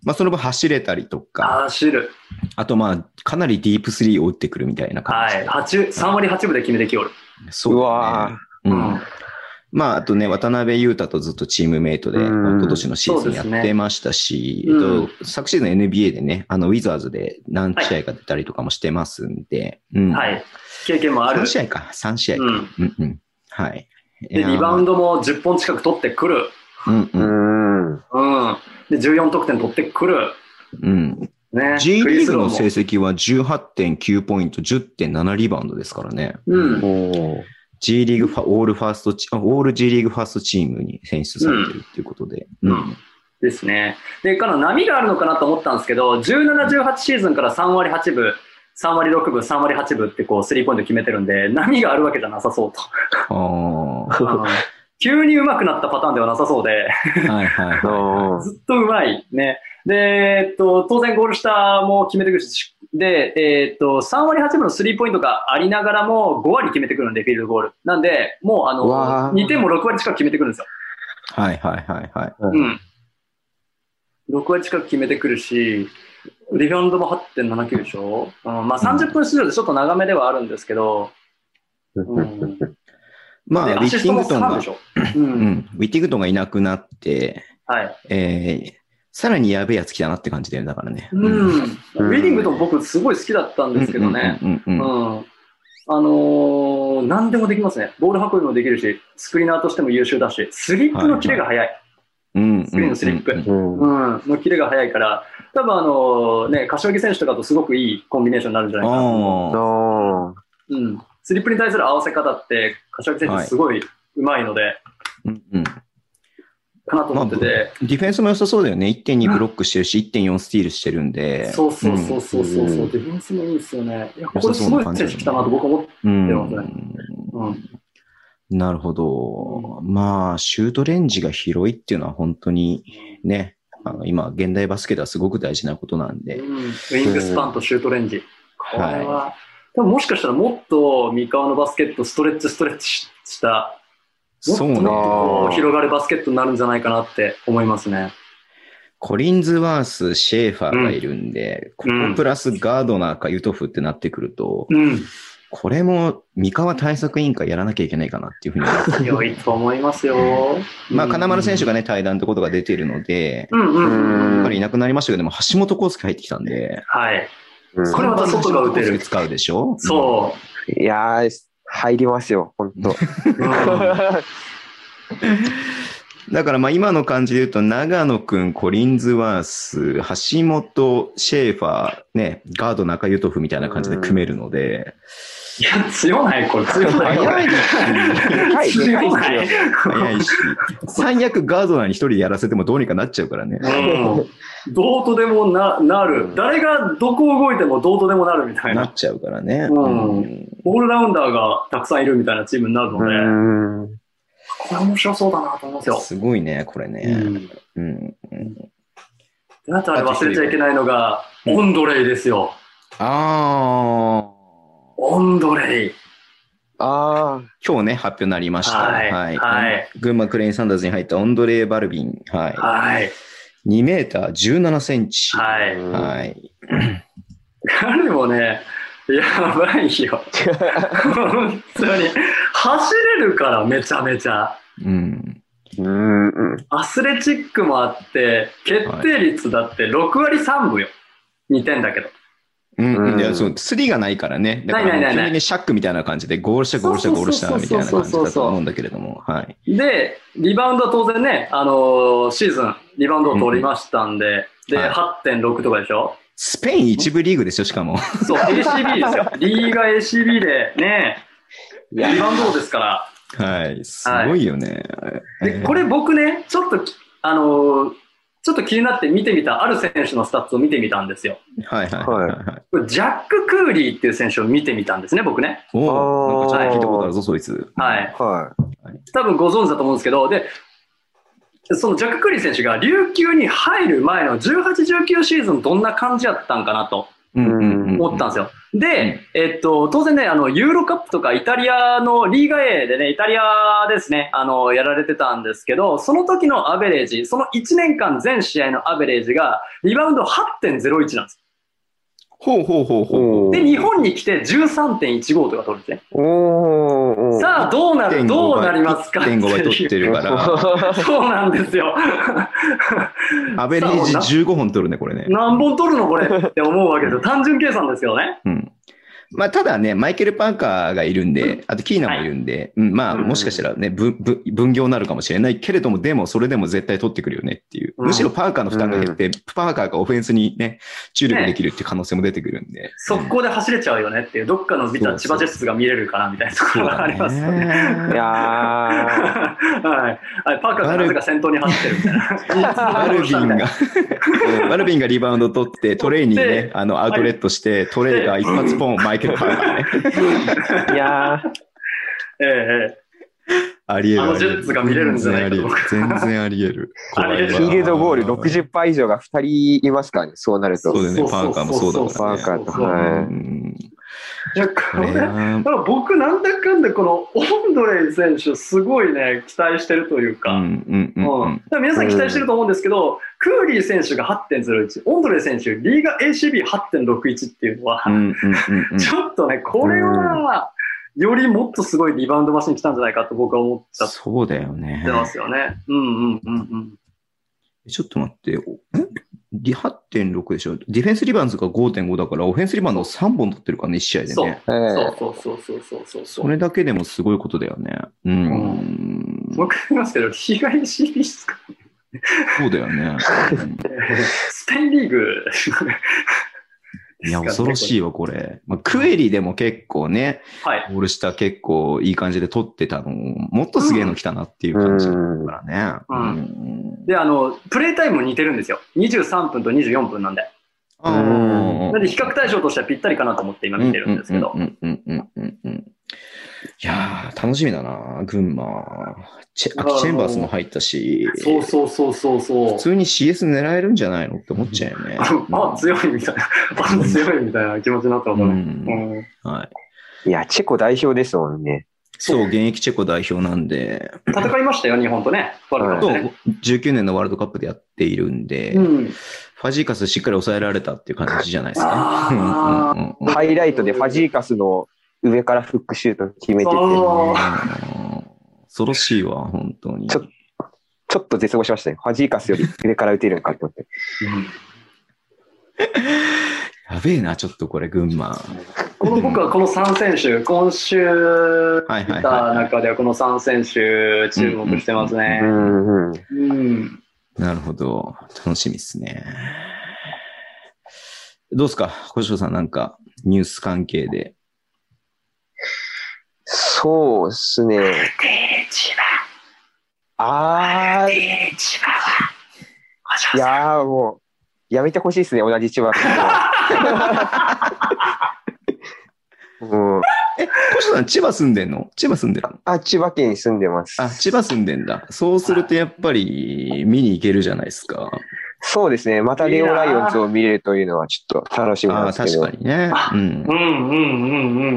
まあその分走れたりとか、走る。あとまあかなりディープスリーを打ってくるみたいな感じで。はい。八3割8分で決めてきおる。そうだねうわうん。まあ、あとね、渡辺裕太とずっとチームメイトで、うん一昨年のシーズンやってましたし、えっと、昨シーズン NBA でね、あの、ウィザーズで何試合か出たりとかもしてますんで、うん。はい。経験もある3。試合か、3試合か。うん。うんうん。はい。で、リバウンドも10本近く取ってくる。うんう。うんん。うん。で、14得点取ってくる。うん。ね。G リーグの成績は18.9ポイント、10.7リバウンドですからね。うん。おー G リーグファ、オールファーストチ、あオール G リーグファーストチームに選出されてるっていうことで。うんうんですね。で、から波があるのかなと思ったんですけど、17、18シーズンから3割8分、3割6分、3割8分ってこう、スリーポイント決めてるんで、波があるわけじゃなさそうと。あ うん急に上手くなったパターンではなさそうで、あ。はいはいは ずっと上手い。ね。で、えっと、当然ゴール下も決めてくるし、で、えっと、3割8分のスリーポイントがありながらも5割決めてくるんで、フィールドゴール。なんで、もうあの、ー2点も6割近く決めてくるんですよ。い。はいはいはいはい。うん。6割近く決めてくるし、リバウンドも8.79でしょ、うん、まあ30分出場でちょっと長めではあるんですけど、うん、で、まあ、ウィッティングトンが3でし、ょ、う、うんん、ウィッティングトンがいなくなって、はい。えー、さらにやべえやつ来たなって感じだよね、だからね。うん。ウィディングトン僕すごい好きだったんですけどね。うんうんうんうんうん。あのー、何でもできますね。ボール運びもできるし、スクリーナーとしても優秀だし、スリップのキレが速い。うんスクリーンのスリップうんうんうん、のキレが速いから、多分あのーね、柏木選手とかとすごくいいコンビネーションになるんじゃないかなと思う。うん。スリップに対する合わせ方って、柏木選手すごい上手いので、ーうんうんかなと思ってて。ディフェンスも良さそうだよね。1.2ブロックしてるし、1.4スティールしてるんで。そうそうそうそうそう、うんディフェンスもいいですよね。いや、これすごい選手来たなと僕は思って、ますねうん。なるほど。まあ、シュートレンジが広いっていうのは本当にね、あの今、現代バスケではすごく大事なことなんで。うん、ウィングスパンとシュートレンジ。これは、でももしかしたらもっと三河のバスケットストレッチストレッチした、もっとそうねもっとこう広がるバスケットになるんじゃないかなって思いますね。コリンズワース、シェーファーがいるんで、うんここプラスガードナーかユトフってなってくると、うん。これも三河対策委員会やらなきゃいけないかなっていうふうに。強いと思いますよ。まあ、金丸選手がね。ね、対談ってことが出ているので、うんうんうん。うん彼いなくなりましたけども、橋本康介入ってきたんで、はい。うん。これまた外が打てる。使うでしょそいやー、入りますよ、本当。う。うん。だからまあ今の感じで言うと、長野くん、コリンズワース、橋本、シェーファー、ね、ガード中ユトフみたいな感じで組めるので、いや、強ない、これ。強ない。いはい強ない。早いし、最悪ガードナーに一人でやらせてもどうにかなっちゃうからね。うん。どうとでもななる。誰がどこ動いてもどうとでもなるみたいな。なっちゃうからね。うんうんオールラウンダーがたくさんいるみたいなチームになるのうで、ん。これ面白そうだなと思いますよ。すごいね、これね。うん。うんうんあとあれ忘れちゃいけないのが、うんオンドレイですよ。ああ、オンドレイ。あ今日ね、発表になりました。はいはい群馬クレインサンダーズに入ったオンドレー・バルビン。はい。はい。2メーター17センチ。あ。はい。うんはい。彼もね、やばいよ。本当に。走れるから、めちゃめちゃ。うん。うんうん。アスレチックもあって、決定率だって6割3分よ。2点だけど。うん。うんいや、そう、スリーがないからね。だから、ないないないない基本的にシャックみたいな感じで、ゴールした、ゴールした、ゴールした、みたいな感じだと思うんだけれども。はい。で、リバウンドは当然ね、あのーシーズン、リバウンドを取りましたんで、で、はい8.6とかでしょ？スペイン一部リーグですよ、しかも。そう、ACB ですよ。リーガ ACB でね、リバウンド王ですから。はい。すごいよね。で、これ僕ね、ちょっとき、あのーちょっと気になって見てみた、ある選手のスタッツを見てみたんですよ。はいはいはいジャック・クーリーっていう選手を見てみたんですね、僕ね。おお、なんか聞いたことあるあぞ、そいつ。はい。は多分ご存知だと思うんですけど、で、そのジャック・クーリー選手が琉球に入る前の18、19シーズンどんな感じやったんかなと。思ったんですよ。で、えっと、当然ね、あの、ユーロカップとかイタリアのリーガ A でね、イタリアですね、あの、やられてたんですけど、その時のアベレージ、その1年間全試合のアベレージが、リバウンド8.01なんです。ほうほうほうい。ほう。で、日本に来て13.15とか取るんですね。おー。さあ、どうなる、どうなりますか？って1.5倍取って。るから、そうなんですよ。アベレージ15本取るね、これね。何本取るのこれって思うわけですよ。単純計算ですよね。うん。まあ、ただね、マイケル・パーカーがいるんで、あとキーナもいるんで、うん、まあ、うんもしかしたらね、ぶぶ分業になるかもしれないけれども、でも、それでも絶対取ってくるよねっていう。うんむしろパーカーの負担が減って、パーカーがオフェンスにね、注力できるっていう可能性も出てくるんで。速攻で走れちゃうよねっていう、どっかの見たら千葉ジェッツが見れるかなみたいなところがありますよね。いやー。はい。はいパーカーがなぜか先頭に走ってるみたいな。バルビンが、バルビンがリバウンド取って、トレイにねで、あの、アウトレットして、トレイが一発ポン、マイね。いやええええありえる。あのジェッツが見れるんじゃないかと全然ありえる。全然ありえる。ありえるー。フィールドゴール60%以上が2人いますからね、そうなると。そうだよね、パーカーもそうだパからね。ーカーと。はんいや、ここれれ、だなから僕なんだかんだこのオンドレイ選手すごいね、期待してるというか、皆さん期待してると思うんですけど、クーリー選手が8.01、オンドレイ選手、リーガ ACB8.61 っていうのは、ちょっとね、これは、よりもっとすごいリバウンドマシン来たんじゃないかと僕は思っちゃっそうだよねて。ますよね。うんうんうんうん。ちょっと待って。おんリ8.6でしょディフェンスリバウンズが5.5だから、オフェンスリバウンド3本取ってるからね、1試合でそうね。そうそうそうそうそうそうそれだけでもすごいことだよね。うん。僕言いますけど、被害 ACB ですかそうだよね。スペインリーグいや、恐ろしいわ、これ。まあ、クエリでも結構ね、はい。オールスター結構いい感じで撮ってたの、もっとすげえの来たなっていう感じだからね。うんうんで、あの、プレイタイムも似てるんですよ。23分と24分なんで。あなんで比較対象としてはぴったりかなと思って今見てるんですけどう。んうんうんうんうんうんいやー、楽しみだな、群馬。チェアキチェンバースも入ったし、そうそうそうそうそう普。通に CS 狙えるんじゃないの？って思っちゃうよね。あ、強いみたいな。あ、強いみたいな気持ちになったのかな。うんうんはい。いや、チェコ代表ですもんね。そう、現役チェコ代表なんで、戦いましたよ、日本とね。ワールドカッとプね。19年のワールドカップでやっているんで、うん。ファジーカスしっかり抑えられたっていう感じじゃないですか。ハイライトでファジーカスの上からフックシュート決めてて、あ恐ろしいわ、本当に。ちょちょっと絶望しましたね。ファジーカスより上から打てるのかと思って。やべえな、ちょっとこれ、群馬。この僕はこの3選手、今週はいはい見た中ではこの3選手注目してますうね。んうん。うん。なるほど。楽しみですね。どうですか小城さんなんかニュース関係で。そうですね。あー、いやーもう、やめてほしいですね、同じ千葉と。うん、え、小城さん千葉住んでんの？千葉住んでるの？あ、千葉県に住んでます。あ、千葉住んでんだ。そうするとやっぱり見に行けるじゃないですか。そうですね。またレオライオンズを見れるというのはちょっと楽しみなんああ、ですけど。確かにね。うんう。んうんうんうんうん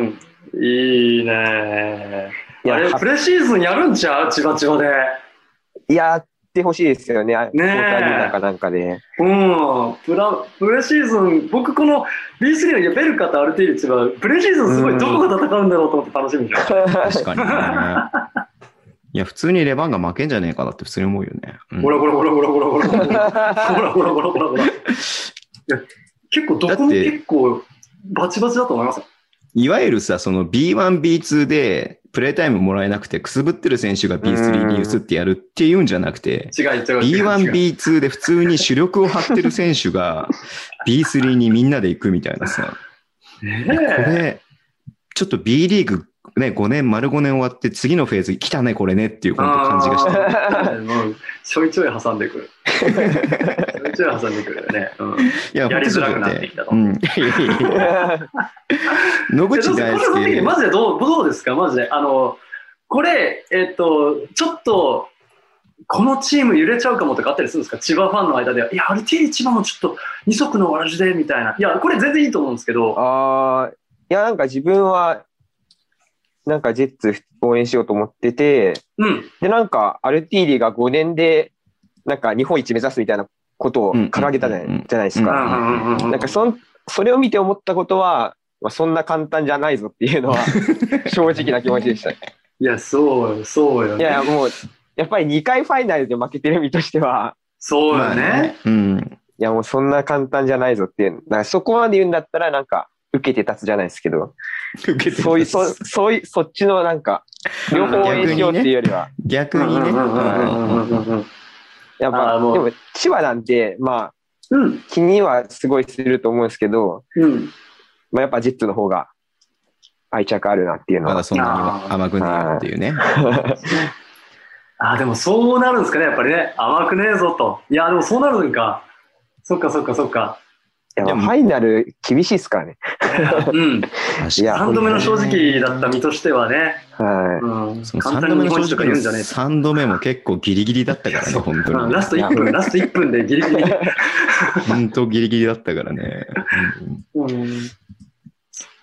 うん。いいね。いやあれ、プレシーズンやるんちゃう？千葉千葉で。やってほしいですよね。ねえ大谷なんかなんかで。うん。プラ、プレシーズン、僕この B3 のベルカとアルティーリ千葉、プレシーズンすごいどこが戦うんだろうと思って楽しみじゃん。確かにね。いや、普通にレバンが負けんじゃねえかなって普通に思うよね。うんほらほらほらほらほらほらほらほらほらほらほらほら。いや結構どこもだって結構バチバチだと思いますよ。いわゆるさ、その B1、B2 でプレイタイムもらえなくてくすぶってる選手が B3 に移ってやるっていうんじゃなくて、違う違う違う。B1、B2 で普通に主力を張ってる選手が B3 にみんなで行くみたいなさ。ね こえれ、ちょっと B リーグね、5年、丸5年終わって次のフェーズ来たね、これねっていう感じがして。もうちょいちょい挟んでくる。ちょいちょい挟んでくるよね。うんいや、やりづらくなっててきたとうん。野口大輔。マジでどうどうですか？マジで。あの、これ、えっと、ちょっと、このチーム揺れちゃうかもとかあったりするんですか？千葉ファンの間で。いや、アルティーリ千葉もちょっと二足のわらじで、みたいな。いや、これ全然いいと思うんですけど。あーいや、なんか自分は、なんかジェッツ応援しようと思ってて、うん。で、なんかアルティーリが5年で、なんか日本一目指すみたいなことを掲げたじゃない,、ですか。なんかそん、それを見て思ったことは、まあ、そんな簡単じゃないぞっていうのは 正直な気持ちでした。いいや、そうよ、そうよ、ね。や、もう、やっぱり2回ファイナルで負けてる身としては、そうよまあね。。うん。いや、もうそんな簡単じゃないぞっていう、だからそこまで言うんだったら、なんか、受けて立つじゃないですけど、受けてそういう、そそういう、そっちのなんか、両方応援しようっていうよりは、逆にね。やっぱ、でも、千葉なんて、まあ、うん。気にはすごいすると思うんですけど、うん。まあ、やっぱジェッツの方が愛着あるなっていうのはまだ。そんなには甘くねえよっていうね。あ、でもそうなるんですかね、やっぱりね。甘くねえぞと。いや、でもそうなるんか。そっかそっかそっか。いや、でもファイナル厳しいですからね。うん。確かいや3度目の正直だった身としてはね。はうん。その簡3度目の正直の言うんじゃねえと。3度目も結構ギリギリだったからね、本当に。うんラスト1分、ラスト1分でギリギリ。本当ギリギリだったからね。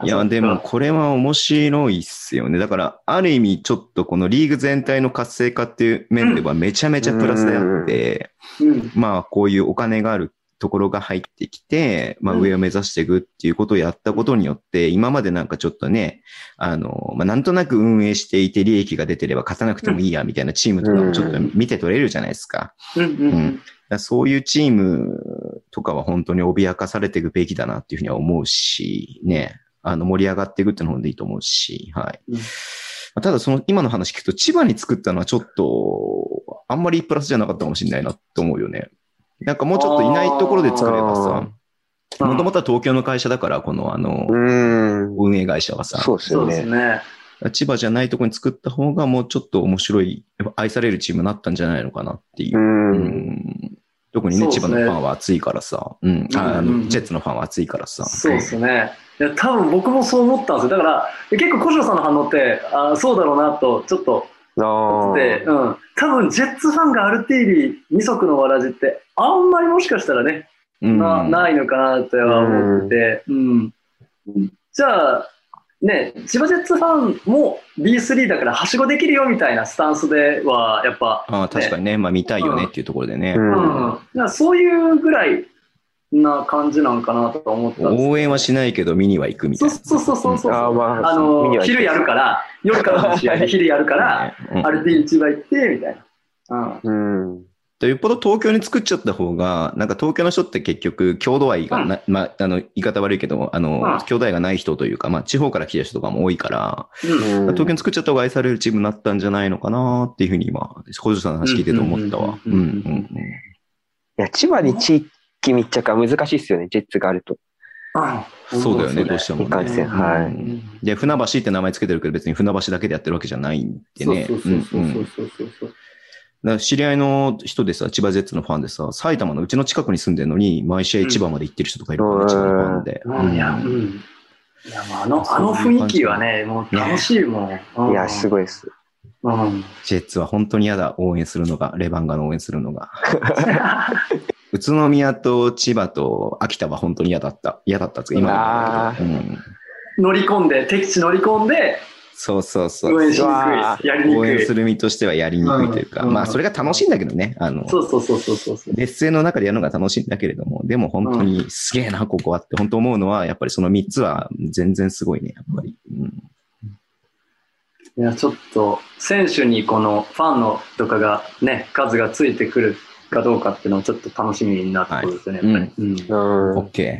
いや、でも、これは面白いっすよね。だから、ある意味、ちょっとこのリーグ全体の活性化っていう面ではめちゃめちゃプラスであって、うん。まあ、こういうお金があるところが入ってきて、まあ、うん上を目指していくっていうことをやったことによって、今までなんかちょっとね、あの、まあ、なんとなく運営していて利益が出てれば勝たなくてもいいや、みたいなチームとかもちょっと見て取れるじゃないですか。うんそういうチームとかは本当に脅かされていくべきだなっていうふうには思うし、ね、あの盛り上がっていくっていうのでいいと思うし、はい。ただその今の話聞くと千葉に作ったのはちょっと、あんまりプラスじゃなかったかもしれないなって思うよね。なんかもうちょっといないところで作ればさ、もともとは東京の会社だから、このあのう、ん。運営会社はさ、そうですよね。ね。千葉じゃないところに作った方がもうちょっと面白い、愛されるチームになったんじゃないのかなっていう特にね、ね葉のファンは熱いからさ、うん、ああうんうんうんの、ジェッツのファンは熱いからさ。そうですね。いや、多分僕もそう思ったんですよ。だから、結構、小城さんの反応って、あーそうだろうなと、ちょっと、あで、あ。うん。多分、ジェッツファンがアルティーリ二足のわらじって、あんまりもしかしたらね、うんなないのかなっては思ってて、うん。じゃあ、ね、千葉ジェッツファンも B3 だからはしごできるよみたいなスタンスでは、やっぱ、ああ確かにね、まあ見たいよねっていうところでね。うんうん。そういうぐらいな感じなんかなと思った応援はしないけど見には行くみたそいうな。そうそうそうそう。あーまああの昼やるから、夜からの試合で昼やるから、うんあれで市場行って、みたいな。うん。うん。よっぽど東京に作っちゃった方が、なんか東京の人って結局、郷土愛がな、まあ、あの、言い方悪いけど、あの、うん郷土愛がない人というか、まあ、地方から来た人とかも多いから、うん。東京に作っちゃった方が愛されるチームになったんじゃないのかなっていうふうに今、小城さんの話聞いてて思ったわ。うううんんうんんうんうんうん。いや、千葉に地域密着は難しいですよね、ジェッツがあると。そうだよね、どうしてもいかんせんはいうんで、船橋って名前つけてるけど別に船橋だけでやってるわけじゃないんでね。そうそうそううんうんそうそうそうそう。だから知り合いの人でさ、千葉ジェッツのファンでさ、埼玉のうちの近くに住んでるのに、毎試合千葉まで行ってる人とかいるから千葉のファンで。うんいや、うん。いや、まあ、あの、あの雰囲気はね、もう楽しいもん。うんいや、すごいです。うん。ジェッツは本当に嫌だ、応援するのが、レバンガの応援するのが。宇都宮と千葉と秋田は本当に嫌だった。嫌だったっつ今うん。乗り込んで、敵地乗り込んで、そうそうそう。応援しにくい。やりに応援くい。する身としてはやりにくいというか、うんまあそれが楽しいんだけどね、あの、そうそうそうそうそうそう。劣勢の中でやるのが楽しいんだけれども、でも本当にすげえな、ここはって本当思うのは、やっぱりその3つは全然すごいね、やっぱり。うんいや、ちょっと、選手にこのファンのとかがね、数がついてくるかどうかっていうのをちょっと楽しみになってくるんですよね、はいやっぱり。うんうん。OK。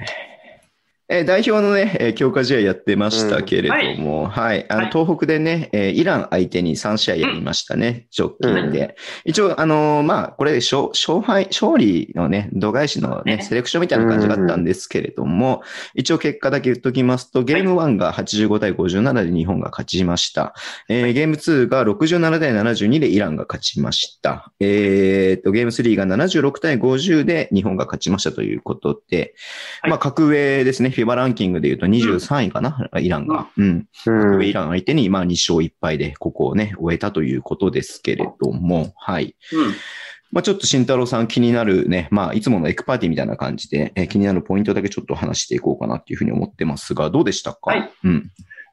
えー代表のね、えー強化試合やってましたけれども、はい、あの、はい。東北でね、えーイラン相手に3試合やりましたね、直近で。一応、あのーまあ、これ、勝勝敗、勝利のね、度外視のね、ねセレクションみたいな感じがあったんですけれども、一応結果だけ言っときますと、ゲーム1が85対57で日本が勝ちました。えーゲーム2が67対72でイランが勝ちました。えーと、ゲーム3が76対50で日本が勝ちましたということで、はい。まあ、格上ですね。FIBA ランキングで言うと23位かな、イランが。うん。格上イラン相手に、まあ、2勝1敗で、ここをね、終えたということですけれども、はい。うん。まあ、ちょっと慎太郎さん気になるね、まあ、いつものエクパーティーみたいな感じで、えー気になるポイントだけちょっと話していこうかなっていうふうに思ってますが、どうでしたか？はい。うん。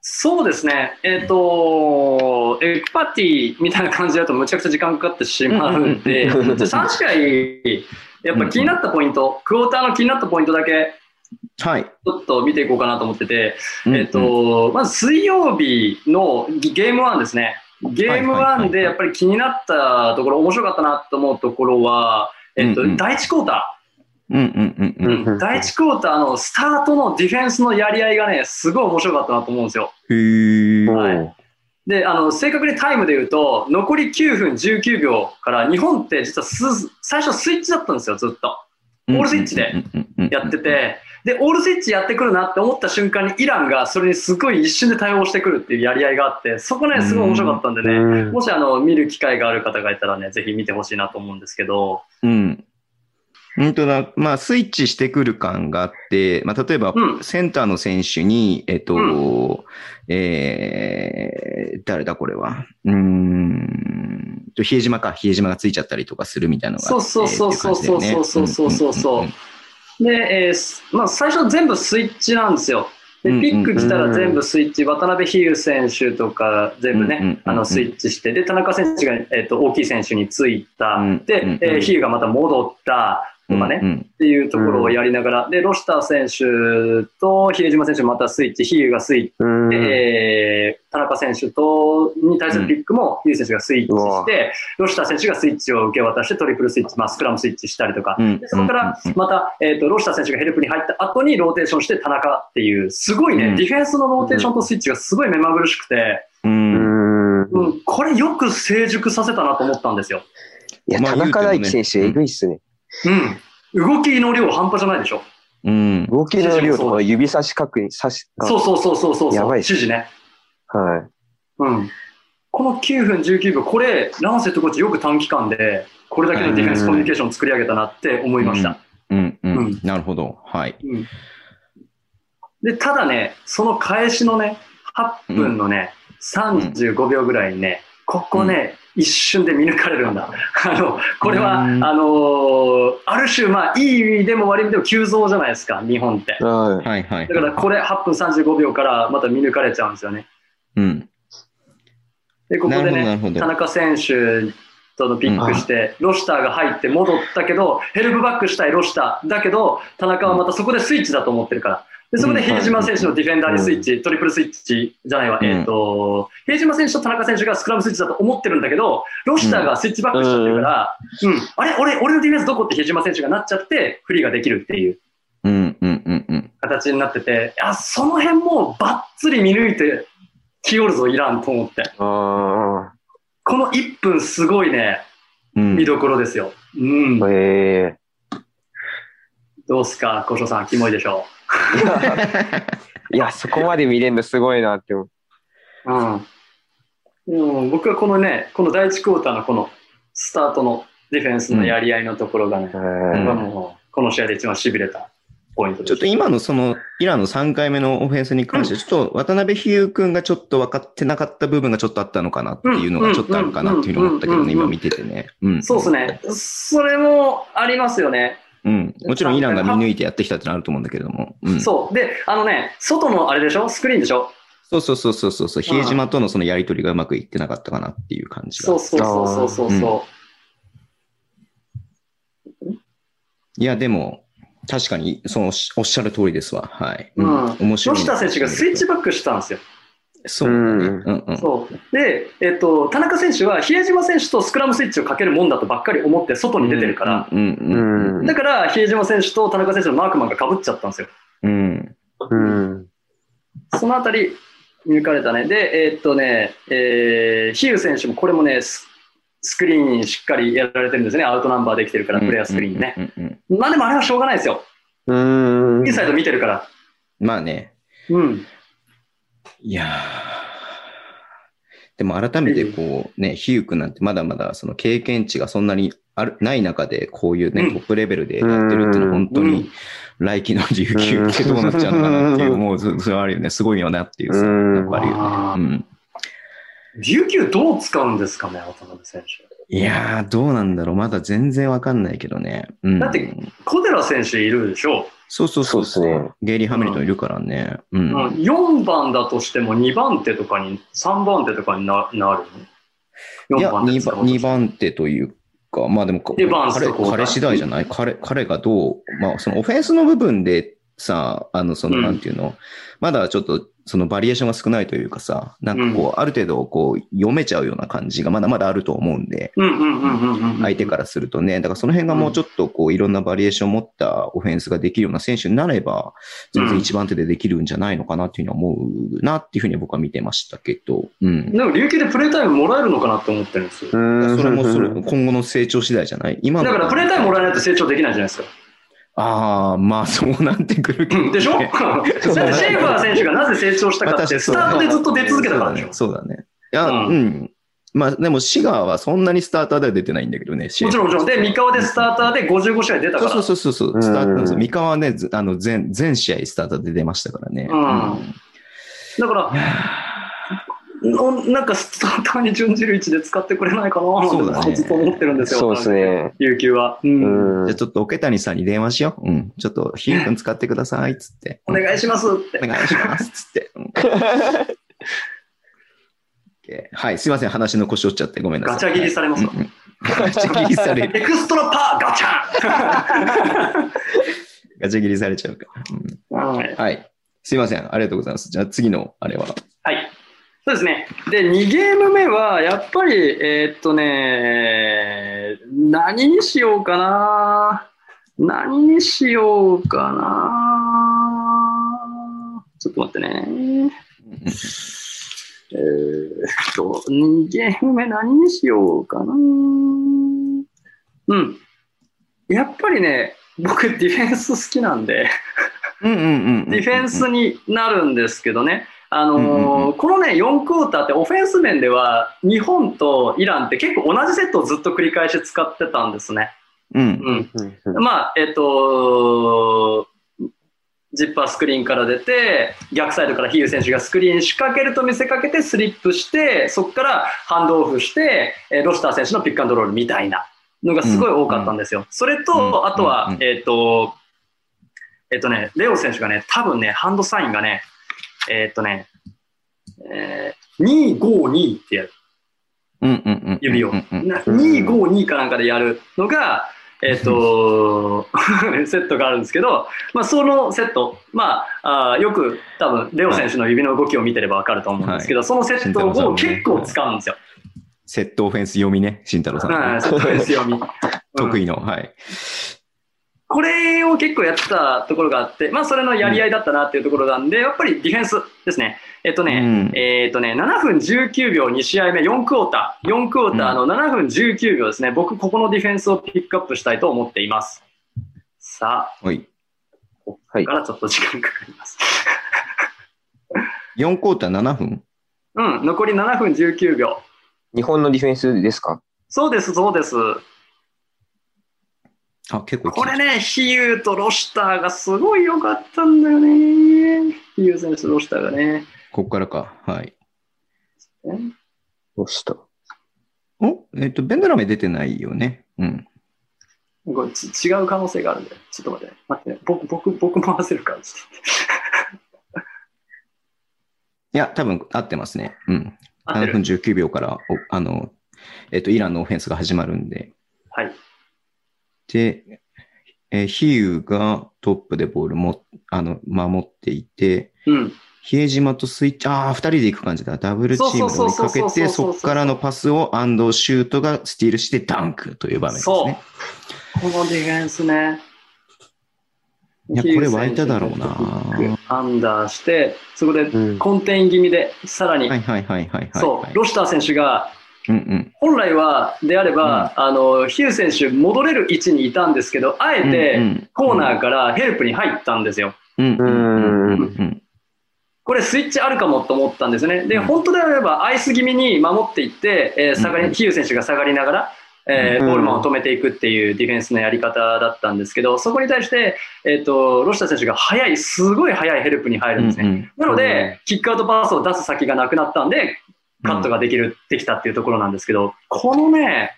そうですね、えっ、と、エクパティみたいな感じだとむちゃくちゃ時間かかってしまうんで、うんうんうんじゃあ3試合、やっぱ気になったポイント、クォーターの気になったポイントだけはい。ちょっと見ていこうかなと思ってて、うんえっ、と、まず水曜日のゲーム1ですね。ゲーム1はいはいはいはいでやっぱり気になったところ、面白かったなと思うところは、えっ、と、うんうん第1クォータうんうんうんうん。ー、うん第1クォーターのスタートのディフェンスのやり合いがね、すごい面白かったなと思うんですよ。へー。はいで、あの、正確にタイムで言うと、残り9分19秒から、日本って実はす最初スイッチだったんですよ、ずっと。オールスイッチでやってて、で、オールスイッチやってくるなって思った瞬間に、イランがそれにすごい一瞬で対応してくるっていうやり合いがあって、そこね、すごい面白かったんでね、うんもしあの、見る機会がある方がいたらね、ぜひ見てほしいなと思うんですけど、うん。本当だ。まあ、スイッチしてくる感があって、まあ、例えばう、んセンターの選手に、えっと、うえー、誰だこれは？うーん、と比江島か。比江島がついちゃったりとかするみたいなのが。そうそうそうそうそうそうそうで、えーすまあ、最初全部スイッチなんですよ。でピック来たら全部スイッチ、渡辺比喩選手とか全部うんうんうんうん、ねあのスイッチして、で、田中選手が、えっと大きい選手についた。うん、でうんうん、えー比喩がまた戻ったとかね、うんうんっていうところをやりながら、で、ロシター選手と比江島選手またスイッチ、比喩がスイッチ、うんえー田中選手とに対するピックもヒュー選手がスイッチして、ロシター選手がスイッチを受け渡してトリプルスイッチ、まあ、スクラムスイッチしたりとか、うんでそこからうんまた、えー、とロシター選手がヘルプに入った後にローテーションして田中っていう、すごいね、うんディフェンスのローテーションとスイッチがすごい目まぐるしくて、う。うんんうん、これよく成熟させたなと思ったんですよ。いや、まあ田中大輝選手、えぐいっすね。うん。動きの量半端じゃないでしょ。うん。動きの量とか指差し確認、差し、そうそうそうそうそう。やばい指示ね。はい。うん。この9分19秒、これ、ランセットコーチよく短期間で、これだけのディフェンスコミュニケーションを作り上げたなって思いました。うん、ううんん。なるほど。はい。うんで、ただね、その返しのね、8分のね、35秒ぐらいにね、ここね、一瞬で見抜かれるんだ。あの、これは、あうんのーある種、まあ、いい意味でも悪い意味でも急増じゃないですか、日本って。ははい、はい。だから、これ8分35秒からまた見抜かれちゃうんですよね。うん。で、ここでね、田。中選手とのピックして、ロシターが入って戻ったけど、ヘルプバックしたいロシター。だけど、田中はまたそこでスイッチだと思ってるから。で、そこで比江島選手のディフェンダーにスイッチ、トリプルスイッチじゃないわ、うんえっ、と、比江島選手と田中選手がスクラムスイッチだと思ってるんだけど、ロシターがスイッチバックしちゃってるから、うん、あれ？俺、俺のディフェンスどこって比江島選手がなっちゃって、フリーができるっていううん、うん、うん、うん。形になってて、あ、その辺もバッツリ見抜いてきおるぞ、イランと思って。この1分すごいね、うん見どころですよ。うんあ。。えどうすか、小翔さん、キモいでしょえいや、そこまで見れるのすごいなって思う。う。ん。でも僕はこのね、この第1クォーターのこのスタートのディフェンスのやり合いのところがね、え僕はもうこの試合で一番痺れたポイント。ちょっと今のその、イランの3回目のオフェンスに関して、ちょっと渡辺比喩君がちょっと分かってなかった部分がちょっとあったのかなっていうのがちょっとあるかなっていうふうに思ったけどね、うんうんうん今見ててね。うん。そうですね。それもありますよね。うん。もちろんイランが見抜いてやってきたってのはあると思うんだけれども。うん。そう。で、あのね、外のあれでしょ？スクリーンでしょ？そうそうそうそうそうそう。比江島とのそのやりとりがうまくいってなかったかなっていう感じが。そうそうそうそうそうそいや、でも、確かに、その、おっしゃる通りですわ。はい。うん面う。白いな。吉田選手がスイッチバックしたんですよ。そう。うんうんうん。そう。で、えっと、田中選手は比江島選手とスクラムスイッチをかけるもんだとばっかり思って外に出てるから、うんうんうんだから比江島選手と田中選手のマークマンが被っちゃったんですよ。うん。うん。そのあたり、見抜かれたね。で、えーっとね、えー、ヒュー選手もこれもね、ススクリーンしっかりやられてるんですね。アウトナンバーできてるから、プレイヤースクリーンね。まあでもあれはしょうがないですよ。うん。インサイド見てるから。まあね。うん。いやーでも改めてこうね、ヒュー君なんてまだまだその経験値がそんなにあるない中でこういうね、うんトップレベルでやってるっていうのは本当うんに来季の琉球ってどうなっちゃうのかなっていう、うんもうそそれはあるよね。すごいよなっていうさ、うんやっぱりよね。うん。琉球どう使うんですかね、渡辺選手。いやー、どうなんだろう。まだ全然わかんないけどね。うん、だって小寺選手いるでしょ。そうそうそうそうゲイリー・ハミルトンいるからね。うん。うん、4番だとしても2番手とかに、3番手とかにななるいや、4 2番使おうとして二番手というか、まあでも、彼彼次第じゃない？彼彼がどう、まあそのオフェンスの部分でさ、あの、その、うんなんていうの、まだちょっと、そのバリエーションが少ないというかさ、なんかこう、ある程度こう、読めちゃうような感じがまだまだあると思うんで、うんうんうんうんうんうん。相手からするとね、だからその辺がもうちょっとこう、いろんなバリエーションを持ったオフェンスができるような選手になれば、全然一番手でできるんじゃないのかなっていうふうに思うなっていうふうに僕は見てましたけど、うん。でも琉球でプレータイムもらえるのかなって思ってるんですよ。うん。それもそれ、今後の成長次第じゃない？今のだからプレータイムもらえないと成長できないじゃないですか。ああ、まあそうなってくるけど、うんでしょ？シェーファー選手がなぜ成長したかって、スタートでずっと出続けたからでしょ？そうだね。いや、ううんん。まあでも、シガーはそんなにスターターでは出てないんだけどね。もちろんもちろん。で、三河でスターターで55試合出たから。そうそうそうそう。うんスターター三河はね、ずあの全、全試合スターターで出ましたからね。うんだから、おなんかスターターに準じる位置で使ってくれないかなそうだねずっと思ってるんですよ。そうですね。琉球は。うんうんじゃあちょっと桶谷さんに電話しよう。うん。ちょっと、ヒュー君使ってください。っつって。お願いしますって。お願いします。つって。はい。すいません。話の腰折っちゃってごめんなさい。ガチャ切りされますわうんうんガチャ切りされる。エクストラパーガチャ ガチャ切りされちゃうか。うんンはいはい。すいません。ありがとうございます。じゃあ次のあれは。はい。そうですね。で、2ゲーム目は、やっぱり、えーっとね、何にしようかな。何にしようかな。ちょっと待ってね。えーっと、2ゲーム目何にしようかな。うん。やっぱりね、僕ディフェンス好きなんで。ディフェンスになるんですけどね、あのーうんうんうんこのね、4クォーターってオフェンス面では、日本とイランって結構同じセットをずっと繰り返し使ってたんですね。うん。うん。まあ、えっ、とジッパースクリーンから出て、逆サイドからヒール選手がスクリーン仕掛けると見せかけてスリップして、そこからハンドオフして、えーロシター選手のピックアンドロールみたいなのがすごい多かったんですよ。それうんと、あとは、うんえっ、と、えっ、とね、レオ選手がね、多分ね、ハンドサインがね、えっ、とね、えー、252ってやる。うんうんうん。指を。うんうんな252かなんかでやるのが、えっ、と、セットがあるんですけど、まあ、そのセット、まあ、あーよく多分、レオ選手の指の動きを見てればわかると思うんですけど、そのセットを結構使うんですよ。セットオフェンス読みね、慎太郎さん。はい、セットですよ、み。得意の。はい。これを結構やってたところがあって、まあ、それのやり合いだったなっていうところなんで、やっぱりディフェンスですね。えっとね、うんえっとね、7分19秒2試合目、4クォーター、4クォーターの7分19秒ですね。僕、ここのディフェンスをピックアップしたいと思っています。さあ、はい。ここからちょっと時間かかります。4クォーター7分？うん、残り7分19秒。日本のディフェンスですか？そうです、そうです。あ、結構これね、ヒユーとロシターがすごい良かったんだよね。ヒユー選手とロシターがね。ここからか。はい。どうしたおえっ、と、ベンドラメ出てないよね。うん。これち違う可能性があるんで、ちょっと待ってね。待ってね。僕、僕、僕も合わせるから。いや、多分合ってますね。うん。と合って7分る。19秒から、おあの、えっ、と、イランのオフェンスが始まるんで。はい。で、えーヒユーがトップでボールも、あの、守っていて、うん。比江島とスイッチ、ああ、二人で行く感じだ。ダブルチームを追いかけて、そこからのパスを安藤シュートがスティールしてダンクという場面ですそうね。。このディフェンスね。いやこれ湧いただろうなアンダーして、そこでうん。混転気味で、さらに、はいはいはいはいはい、はい。そう、ロシター選手が、うんうん。本来は、であれば、あの、ヒュー選手、戻れる位置にいたんですけど、あえうんうて、ん。コーナーからヘルプに入ったんですよ。うんうんうんうん。うん。これスイッチあるかもと思ったんですよね。で、うん。本当であればアイス気味に守っていって、えー下がり、うんヒュー選手が下がりながら、えーうん。ボールマンを止めていくっていうディフェンスのやり方だったんですけど、そこに対して、えっ、と、ロシター選手が早い、すごい早いヘルプに入るんですね。うんなので、キックアウトパスを出す先がなくなったんで、カットができる、できたっていうところなんですけど、このね、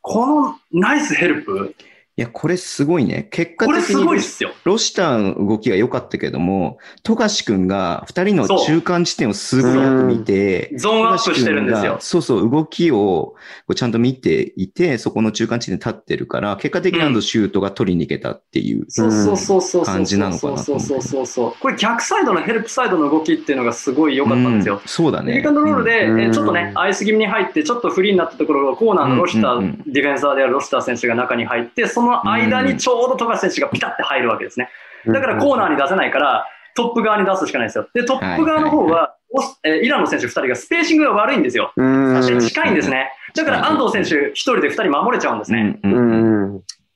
このナイスヘルプ、いや、これすごいね。結果これす的にごいっすよ。ロシターの動きが良かったけども、富樫君が二人の中間地点をすごく見て、ゾーンアップしてるんですよ。そうそう、動きをこうちゃんと見ていて、そこの中間地点に立ってるから、結果的にあのシュートが取りに行けたっていう。そうそうそうそうそう。感じなのかなとそうそうそうそう。これ逆サイドのヘルプサイドの動きっていうのがすごい良かったんですよ。うんそうだね。ピックアンドロールで、ちょっとね、アイス気味に入って、ちょっとフリーになったところをコーナーのロシター、ディフェンサーであるロシター選手が中に入って、その間にちょうど富樫選手がピタッて入るわけですね。だからコーナーに出せないから、トップ側に出すしかないんですよ。で、トップ側の方は、えーイランの選手2人がスペーシングが悪いんですよ。うん。そして近いんですね。だから安藤選手1人で2人守れちゃうんですね。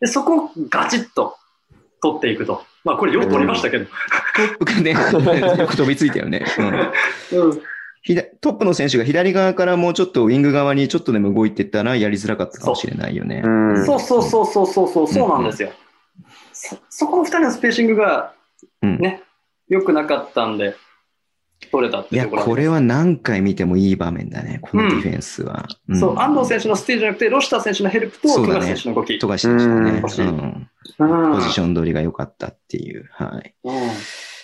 で、そこをガチッと取っていくと。まあ、これよく取りましたけど。トップがね、よく飛びついたよね。うん。うんトップの選手が左側からもうちょっとウィング側にちょっとでも動いてたらやりづらかったかもしれないよね。うん。そうそうそうそうそうそう、そうなんですよ。そそこの2人のスペーシングがうんね、良くなかったんで、取れたっていや、ころこれは何回見てもいい場面だね、このディフェンスは。んそう、安藤選手のステージじゃなくて、ロシター選手のヘルプと富樫選手の動き。富樫選手のね、うんうんうんポジション取りが良かったっていう。はい。うん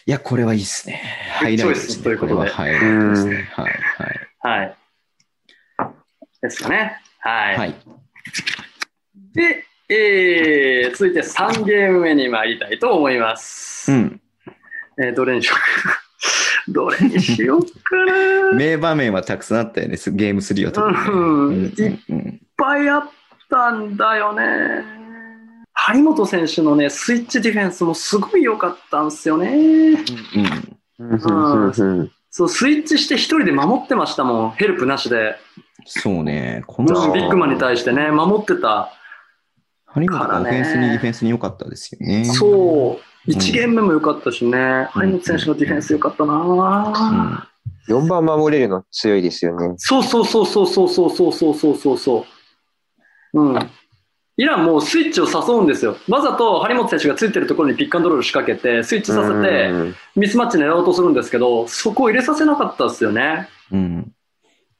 いや、これはいいっすね。ハイライトですね。ということではい。はい。はい。ですかね。はい。はい。で、えー、続いて3ゲーム目に参りたいと思います。うん。えーどれにしようか。どれにしようかな。いっ名場面はたくさんあったよね、すゲーム3は特にね。うんうんうんぱいあったんだよね。張本選手のね、スイッチディフェンスもすごい良かったんですよね。うんうん。うん。そう、スイッチして一人で守ってましたもん。ヘルプなしで。そうね。こビのッグマンに対してね、守ってた。張本がオフェンスにディフェンスに良かったですよね。そう。ん1ゲーム目も良かったしね。張本選手のディフェンス良かったな、4番守れるの強いですよね。そうそうそうそうそうそうそうそうそうそうそう。うん。イランもうスイッチを誘うんですよ。わざと張本選手がついてるところにピックアンドロール仕掛けて、スイッチさせて、うんミスマッチ狙おうとするんですけど、そこを入れさせなかったですよね。うん。うん。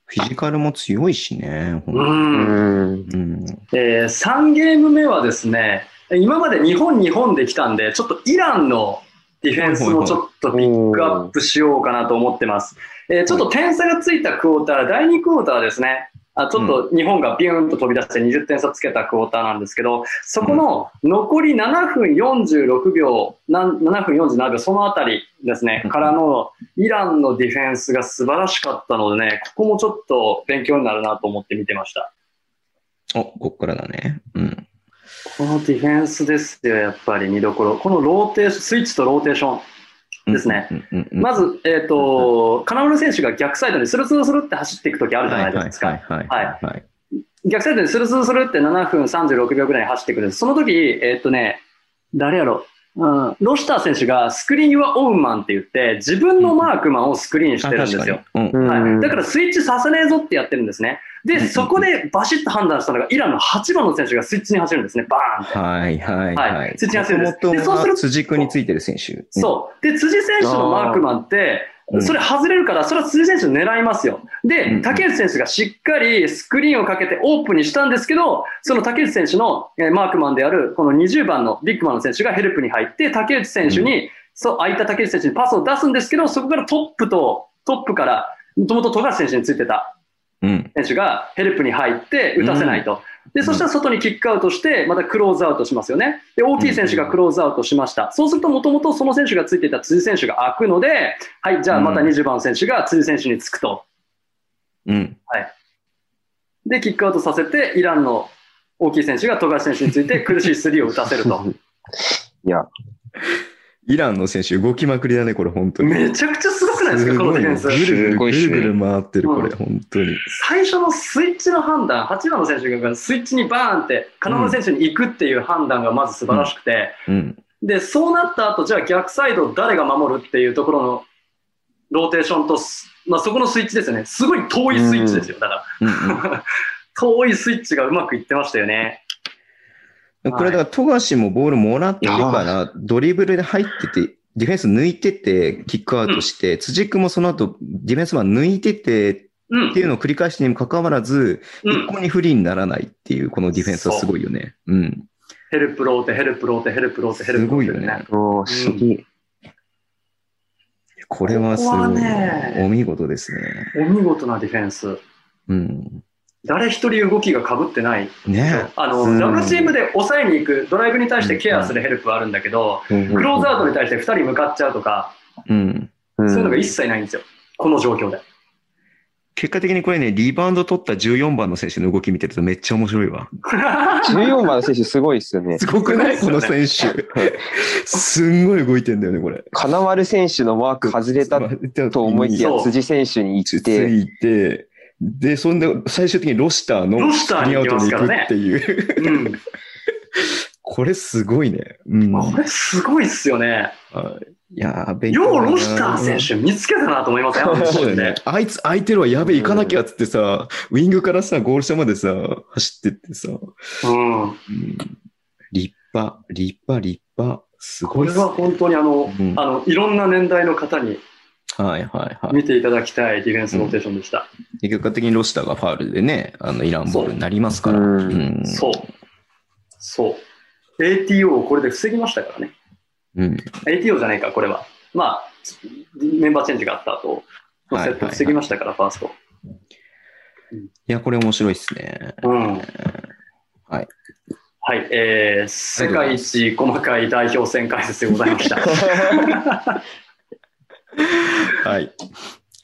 フィジカルも強いしね。う。うんん。うん。えー、3ゲーム目はですね、今まで日本、日本で来たんで、ちょっとイランのディフェンスもちょっとピックアップしようかなと思ってます。えーちょっと点差がついたクォーター、第2クォーターですね。あちょっと日本がビューンと飛び出して20点差つけたクォーターなんですけど、そこの残り7分46秒、なん7分47秒、そのあたりですねうん、からのイランのディフェンスが素晴らしかったのでね、ここもちょっと勉強になるなと思って見てました。お、こっからだね。うん。このディフェンスですよ、やっぱり見どころ。このローテーション、スイッチとローテーション。ですね。まず、えっ、と、金村選手が逆サイドにスルスルスルって走っていくときあるじゃないですか。逆サイドにスルスルスルって7分36秒ぐらいに走ってくるんです。その時、えっ、とね、誰やろうん、ロシター選手が screen your own man って言って、自分のマークマンをスクリーンしてるんですよ。だからスイッチさせねえぞってやってるんですね。で、うんそこでバシッと判断したのが、イランの8番の選手がスイッチに走るんですね、バーンって。はいはいははいい。土屋選手です元々でそうするとは辻君についてる選手。そう。で、辻選手のマークマンってう、んそれ外れるから、それは辻選手狙いますよ。うでん、竹内選手がしっかりスクリーンをかけてオープンにしたんですけど、その竹内選手のえーマークマンである、この20番のビッグマンの選手がヘルプに入って、竹内選手に、そう、空いた竹内選手にパスを出すんですけど、そこからトップと、トップから、もともと富樫選手についてたうん。選手がヘルプに入って打たせないと。で、そしたら外にキックアウトして、またクローズアウトしますよね。で、大きい選手がクローズアウトしました。そうすると、もともとその選手がついていた辻選手が開くので、はい、じゃあまた20番選手が辻選手につくと。うん。で、キックアウトさせて、イランの大きい選手が富樫選手について苦しいスリーを打たせると。いや、イランの選手動きまくりだね、これ、本当に。めちゃくちゃすごくないですか、このディフェンス。ぐるぐるぐるぐる回ってる、これ、うん本当に。最初のスイッチの判断、8番の選手がスイッチにバーンって、金村選手に行くっていう判断がまず素晴らしくて、うん。で、そうなった後、じゃあ逆サイド誰が守るっていうところのローテーションと、まあ、そこのスイッチですよね。すごい遠いスイッチですよ。だから、うんうん 遠いスイッチがうまくいってましたよね。これだから、富樫もボールもらってから、ドリブルで入ってて、ディフェンス抜いてて、キックアウトして、辻君もその後、ディフェンスマン抜いててうんっていうのを繰り返してにもかかわらず、うん一向に不利にならないっていう、このディフェンスはすごいよね。うん。ヘルプローテ、ヘルプローテ、ヘルプローテ、ヘルプローテ、すごいよね。おー、不思議。これはすごい。ねお見事ですね。お見事なディフェンス。うん。誰一人動きが被ってない。ねあの、うんダブルチームで抑えに行く、ドライブに対してケアするヘルプはあるんだけど、クローズアウトに対して2人向かっちゃうとか、うん。うんそういうのが一切ないんですよ。この状況で。結果的にこれね、リバウンド取った14番の選手の動き見てるとめっちゃ面白いわ。14番の選手すごいですよね。すごくない？この選手。すんごい動いてんだよね、これ。金丸選手のマーク外れたと思いきやそう、辻選手に行つって、いて、で、そんで最終的にロシターのスリーアウトに行くっていう。うん。これすごいね。うん。これすごいっすよね。いやー、勉強だなようロシター選手見つけたなと思いますよ、そうだよね。あいつ空いてるわ、やべえ、行かなきゃっつってさ、ウィングからさ、ゴール下までさ、走ってってさ、うん。うん、立派、立派、立派、すごいっすこれは本当にあの、うんあの、いろんな年代の方にはいはいはい。見ていただきたいディフェンスローテーションでした。で結果的にロシターがファウルでね、あの、イランボールになりますから。そううんそう。そう。ATO をこれで防ぎましたからね。うん。ATO じゃないか、これは。まあ、メンバーチェンジがあった後のセット防ぎましたから、ファースト。いや、これ面白いっすね。うん。はい。はい、えー、世界一細かい代表戦解説でございました。はい。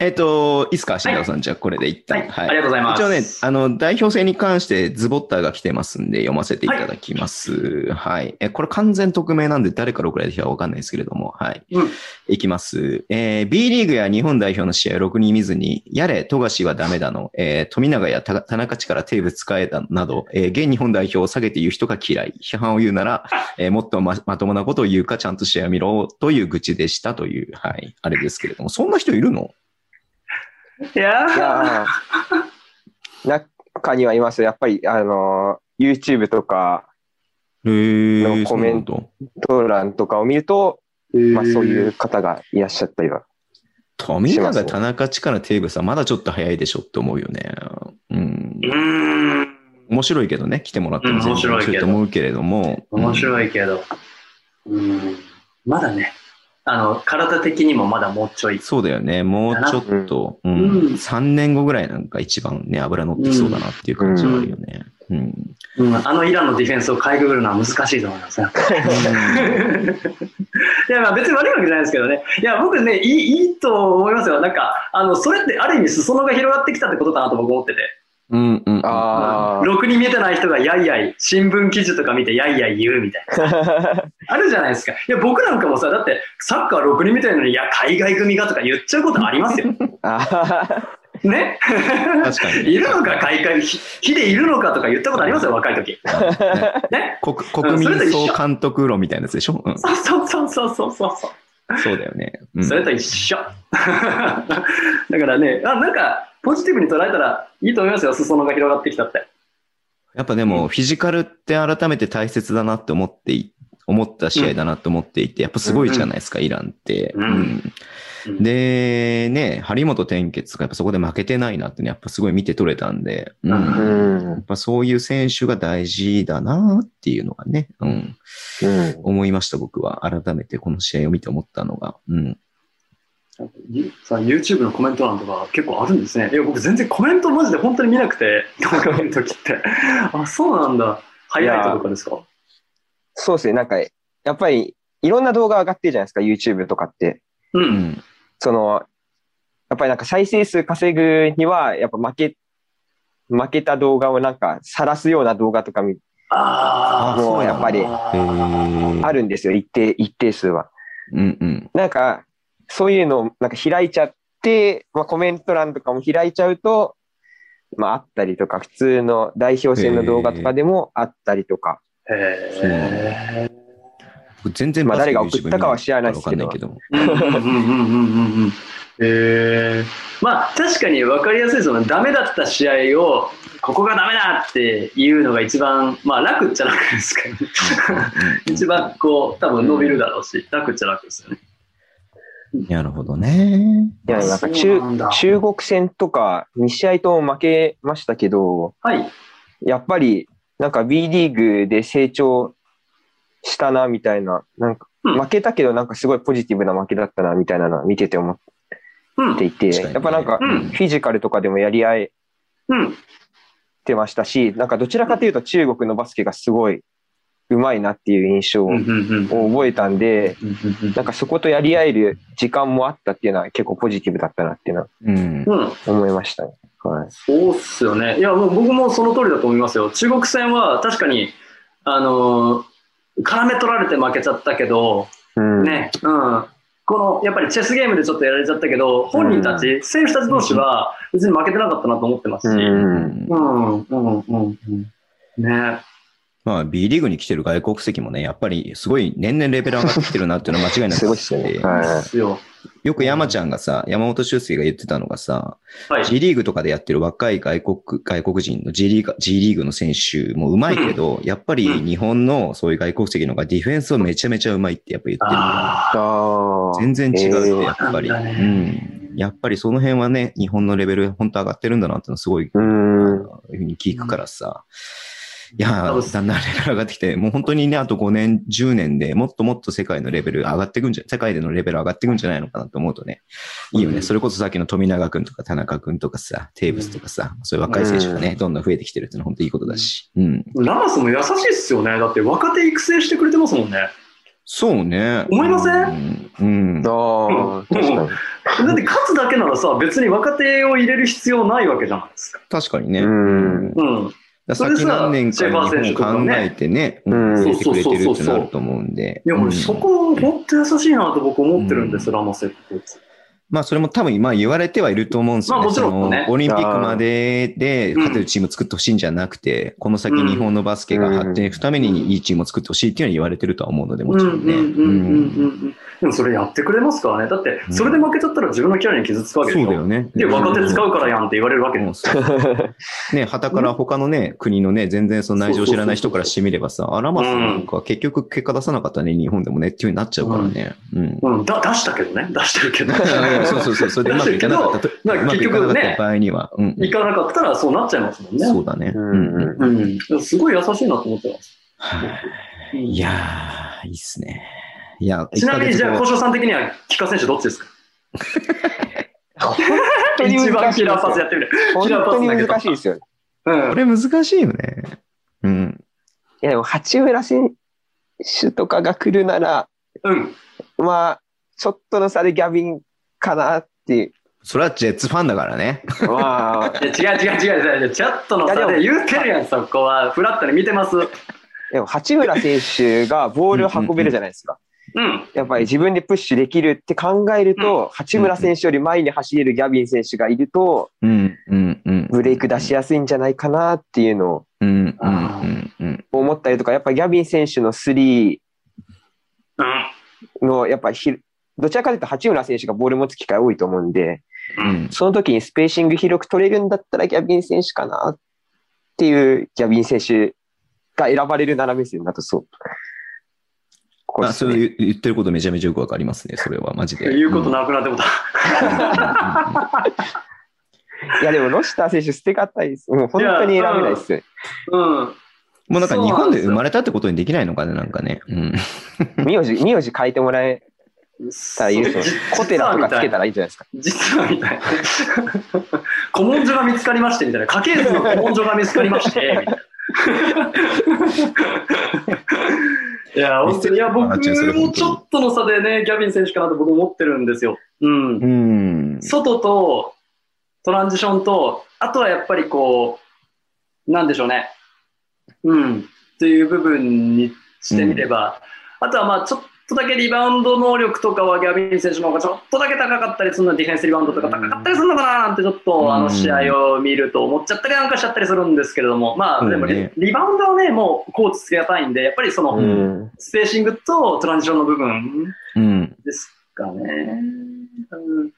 えっ、と、いいっすか、慎太郎さん、じゃあこれで一はい。旦。ありがとうございます。一応ね、あの、代表戦に関してズボッターが来てますんで、読ませていただきます。はい。え、これ完全匿名なんで誰から送られてきたかわかんないですけれども、はい。うんいきます。えー B リーグや日本代表の試合をろくに見ずに、やれ、富樫はダメだの、えー富永や田田中地からテーブ使えたなど、えー現日本代表を下げて言う人が嫌い。批判を言うなら、えーもっとままともなことを言うか、ちゃんと試合を見ろ、という愚痴でしたという、はい。あれですけれども、そんな人いるの？いや中にはいます。やっぱり、あのー、YouTube とか、のコメント。ト欄とかを見ると、まあそういう方がいらっしゃったりは。富永、田中力テーブスはまだちょっと早いでしょって思うよね。うんう。ーん。面白いけどね、来てもらってもうん面白いけどと思うけれども。面い。白いけど。うん。まだね、あの、体的にもまだもうちょい。そうだよね。もうちょっと、うんうん3年後ぐらいなんか一番ね、油乗ってきそうだなっていう感じはあるよね。うん。うん、あのイランのディフェンスをかいくぐるのは難しいと思いますね。いや、まあ別に悪いわけじゃないですけどね。いや、僕ね、いいいいと思いますよ。なんか、あの、それってある意味裾野が広がってきたってことかなと僕思ってて。うんうん。あろくに見えてない人がやいやい、新聞記事とか見てやいやい言うみたいな。あ。あるじゃないですか。いや、僕なんかもさ、だってサッカーろくに見てないのに、いや、海外組がとか言っちゃうことありますよ。あね？確かに。いるのか、海外、ひ火でいるのかとか言ったことありますよ、若い時。ね国国民総監督論みたいなやつでしょ、うん、そうそうそうそうそうそう。そうだよね。うんそれと一緒。だからね、あ、なんか、ポジティブに捉えたらいいと思いますよ、裾野が広がってきたって。やっぱでも、フィジカルって改めて大切だなって思ってい、思った試合だなって思っていて、やっぱすごいじゃないですか、イランって。うんうんで、ね、張本天傑がやっぱそこで負けてないなってね、やっぱすごい見て取れたんで、うん。うやうん。っぱそういう選手が大事だなっていうのがね、うん。うん。思いました、僕は。改めてこの試合を見て思ったのが。うん。ゆさ YouTube のコメント欄とか結構あるんですね。いや、僕全然コメントマジで本当に見なくて、動画見るときって。あ、そうなんだ。ハイライトとかですか？そうですね。なんか、やっぱり、いろんな動画上がってるじゃないですか、YouTube とかって。う。うんん。その、やっぱりなんか再生数稼ぐには、やっぱ負け、負けた動画をなんか晒すような動画とかみああもうやっぱりあるんですよ、一定、一定数は。うんうん。なんか、そういうのをなんか開いちゃって、まあコメント欄とかも開いちゃうと、まああったりとか、普通の代表戦の動画とかでもあったりとか。へー全然まあ誰が送ったかは知らないですけどわかんないけど。うんうんうんうんうんうんうん。へーまあ確かに分かりやすいそのダメだった試合をここがダメだっていうのが一番まあ楽っちゃ楽ですかね。一番こう多分伸びるだろうし、楽っちゃ楽ですよね。なるほどね。いや、なんか中中国戦とか2試合とも負けましたけど、はい。やっぱりなんか B リーグで成長したなみたいな、なんかうん負けたけどなんかすごいポジティブな負けだったなみたいなのは見てて思うんっていて、確かにねやっぱなんかうんフィジカルとかでもやり合えうん。てましたし、なんかどちらかというと中国のバスケがすごい上手いなっていう印象をうんうんうん覚えたんで、うんなんかそことやり合える時間もあったっていうのは結構ポジティブだったなっていうのはうん。うん。思いましたね。はい。そうっすよね。いや、もう僕もその通りだと思いますよ。中国戦は確かに、あのー絡め取られて負けちゃったけど、うん。ね、うん。この、やっぱりチェスゲームでちょっとやられちゃったけど、本人たち、選手たち同士は別に負けてなかったなと思ってますし、ううん、ん。うん、うん、うん。ね。まあ B リーグに来てる外国籍もね、やっぱりすごい年々レベル上がってきてるなっていうのは間違いなく すごいっすよね。はですよ。よく山ちゃんがさ、山本修介が言ってたのがさ、はい。G リーグとかでやってる若い外国、外国人の G リーグ、G リーグの選手も上手いけど、やっぱり日本のそういう外国籍の方がディフェンスをめちゃめちゃ上手いってやっぱ言ってる。全然違うって、やっぱり。そうなん。やっぱりその辺はね、日本のレベル本当上がってるんだなってのはすごい、うあん。のいうふうに聞くからさ。いやだんだんレベル上がってきて、もう本当にね、あと5年、10年でもっともっと世界のレベル上がっていくんじゃ、世界でのレベル上がっていくんじゃないのかなと思うとね、いいよね。うんそれこそさっきの富永くんとか田中くんとかさ、テーブスとかさ、そういう若い選手がね、どんどん増えてきてるってのは本当いいことだし。うん。ラマスも優しいっすよね。だって若手育成してくれてますもんね。そうね。思いません？うん。ああ、確かに。だって勝つだけならさ、別に若手を入れる必要ないわけじゃないですか。確かにね。うんうん。先何年か考えてね、うん入れてくれてるってなると思うんで。いや、うん俺そこ、本当優しいなと僕思ってるんです、ラマセって。まあそれも多分まあ言われてはいると思うんですよね。まあもちろんねオリンピックまでで勝てるチーム作ってほしいんじゃなくて、この先日本のバスケが発展いくためにいいチームを作ってほしいっていうのは言われてるとは思うので、もちろんね。うんうんうんうんうんうん。でもそれやってくれますからね。だって、それで負けちゃったら自分のキャラに傷つくわけでしょ。そうだよね。で、若手使うからやんって言われるわけでうんそうね、旗から他のね、国のね、全然その内情を知らない人からしてみればさ、あらまさなんか結局結果出さなかったね、日本でもねっていう風になっちゃうからね。うん。うん、だ出したけどね。出してるけど。い やそうそうそう、それでうまくいかなかったと、まあうまくいかなかった場合には、うん。行かなかったらそうなっちゃいますもんね。そうだね。うんうんうん。すごい優しいなと思ってます。はいいやー、いいっすね。いや、ちなみに、じゃあ、こ交渉さん的には、キカ選手どっちですか？本当に一番キ。ラーパスやってみる。本当に難しいですよ。うん。れ難しいよね。うん。いや、でも、八村選手とかが来るなら、うん。まあ、ちょっとの差でギャビンかなっていう。それはジェッツファンだからね。まあ、違う違う違う違う。チャットの差で言うてるやん、そこは。フラットに見てます。でも八村選手がボールを運べるじゃないですか。うん。やっぱり自分でプッシュできるって考えると、八村選手より前に走れるギャビン選手がいると、うん、うん、うん。ブレイク出しやすいんじゃないかなっていうのをうん、うん、うん、うん。思ったりとか、やっぱりギャビン選手のスリーうん。の、やっぱりひどちらかというと八村選手がボール持つ機会多いと思うんで、うんその時にスペーシング広く取れるんだったらギャビン選手かなっていうギャビン選手が選ばれるなら目線だとそう。こまあ、そうですねいう言ってることめちゃめちゃよくわかりますね、それは、マジで。言うことなくなってもた。いやでもロシター選手捨てがたいです。もう本当に選べないですよ。うん。もうなんか日本で生まれたってことにできないのかね、なんかね。うん。名字、名字変えてもらえたらいいですよ。コテラとかつけたらいいじゃないですか。実はみたいな。古文書が見つかりましてみたいな。家系図の古文書が見つかりまして、みたいな。いや、本当に、いや、僕もちょっとの差でね、ギャビン選手かなと僕思ってるんですよ。うん。うん。外とトランジションと、あとはやっぱりこう、なんでしょうね。うん。っていう部分にしてみれば、あとはまあちょっとだけリバウンド能力とかはギャビン選手の方がちょっとだけ高かったりするのディフェンスリバウンドとか高かったりするのかななんてちょっとあの試合を見ると思っちゃったりなんかしちゃったりするんですけれども、まあでもリ,、リバウンドはね、もうコーチつけがたいんで、やっぱりそのうん。スペーシングとトランジションの部分うん。ですかね。うん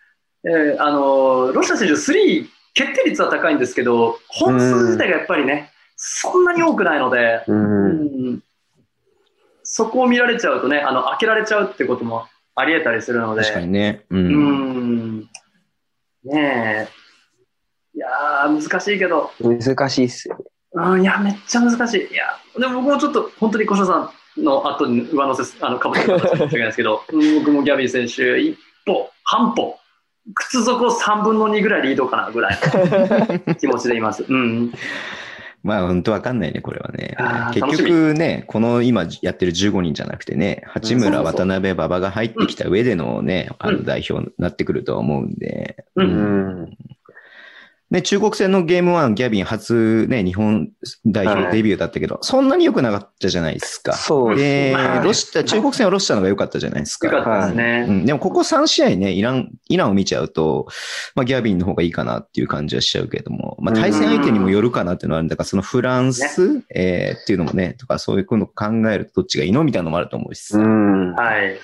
えーあのロシア選手、スリー決定率は高いんですけど、本数自体がやっぱりね、そんなに多くないので、う。うんんそこを見られちゃうとね、あの開けられちゃうってこともありえたりするので、確かにね。う。うんん、ねえ、いやー、難しいけど、難しいっすよ。うん、いや、めっちゃ難しい。いや、でも僕もちょっと本当に小下さんの後に上乗せす、あの、かぶってるかもしれないですけど、う ん僕もギャビン選手、一歩、半歩、靴底3分の2ぐらいリードかなぐらいの気持ちでいます。うん。まあ、本当わかんないね、これはね。結局ね、この今やってる15人じゃなくてね、八村、渡辺、馬場が入ってきた上でのね、あうん。の代表になってくるとは思うんで。ううんん。ね、中国戦のゲーム1、ギャビン初ね、日本代表デビューだったけど、そんなに良くなかったじゃないですか。そうでは、いロシタ、中国戦はロシタの方が良かったじゃないですか。よかったですうね。ん、でもここ3試合ね、イラン、イランを見ちゃうと、まあ、ギャビンの方がいいかなっていう感じはしちゃうけども、まあ、対戦相手にもよるかなっていうのはあるんだから、そのフランス、えーっていうのもね、とかそういうことを考えるとどっちがいいの？みたいなのもあると思うしさ、うん。はい。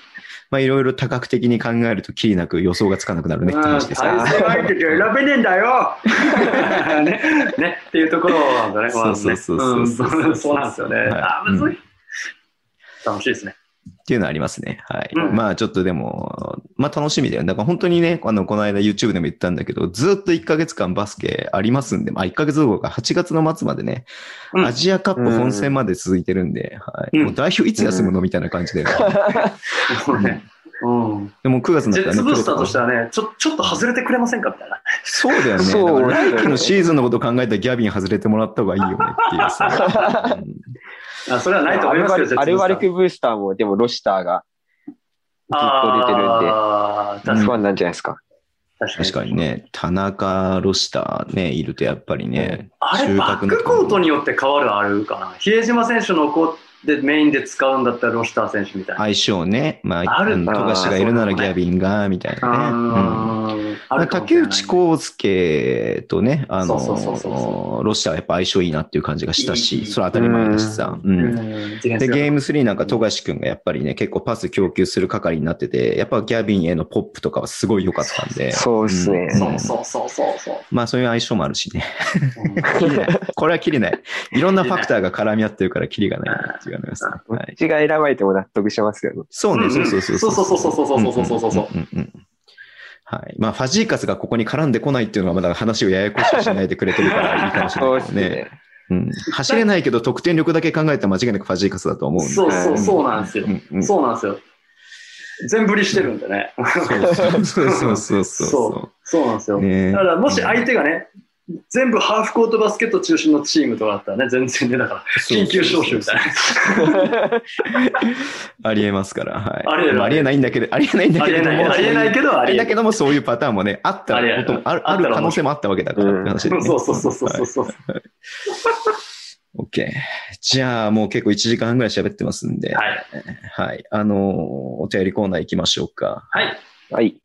まあいろいろ多角的に考えるときりなく予想がつかなくなるね。って話でさ。対戦相手で選べねえんだよ。ね。ね。っていうところなんだね。そうそうそうそうそうなんですよね。はい。あ、むずい。うん。楽しいですね。っていうのはありますね。はい。うんまあちょっとでも、まあ楽しみだよ。だから本当にね、あの、この間 YouTube でも言ったんだけど、ずっと1ヶ月間バスケありますんで、まあ1ヶ月後か8月の末までね、うんアジアカップ本戦まで続いてるんで、はい。うんもう代表いつ休むのみたいな感じで。そうね。うん。でも9月になったらね、ジェッツブースターとしては。はね、ちょちょっと外れてくれませんかみたいな。そうだよね。そうだから来季のシーズンのことを考えたらギャビン外れてもらった方がいいよねっていうさ。うんあそれはないとアルバ思いますけど、ジェッツブースターアルバルクブースターも、でもロシターがずっと出てるんで、あー確かに不安なんじゃないですか。確かに。確かにね、田中ロシターね、いるとやっぱりね、あれ、バックコートによって変わるあるかな。比江島選手のコートでメインで使うんだったらロシター選手みたいな。相性ね、まあ、あ富樫がいるならギャビンが、みたいなね。竹内康介とね、あのロシターはやっぱ相性いいなっていう感じがしたし、いそれは当たり前だしさ。で、がゲーム3なんか富樫君がやっぱりね、結構パス供給する係になってて、やっぱギャビンへのポップとかはすごい良かったんで。そうですね。ん。そうそうそうそう。まあそういう相性もあるしね。これは切りない。いろんなファクターが絡み合ってるから切りがないなっていがありますね。どっちが選ばれても納得しますけど。そうね、そうそうそう。そうそうそうそうそうそうそう。はい。まあ、ファジーカスがここに絡んでこないっていうのは、まだ話をややこしくしないでくれてるからいいかもしれないですね。うん、走れないけど得点力だけ考えたら間違いなくファジーカスだと思う。そうそう、そうなんですよ。そうなんですよ。全振りしてるんでね。そうそうそうそう。そうなんですよ。だからもし相手がね、全部ハーフコートバスケット中心のチームとかだったらね、全然ね、だから、緊急招集みたいな。ありえますから、はい。ありえるまあありえないんだけど、ありえないんだありえない、けれども、ありえないけど、ありえる。だけども、そういうパターンもね、あったこともある、ある可能性もあったわけだからって話で、ね。そうそうそうそうそうそう。OK。じゃあ、もう結構1時間ぐらい喋ってますんで、はい。はい。あのーお便りコーナー行きましょうか。はい。はい。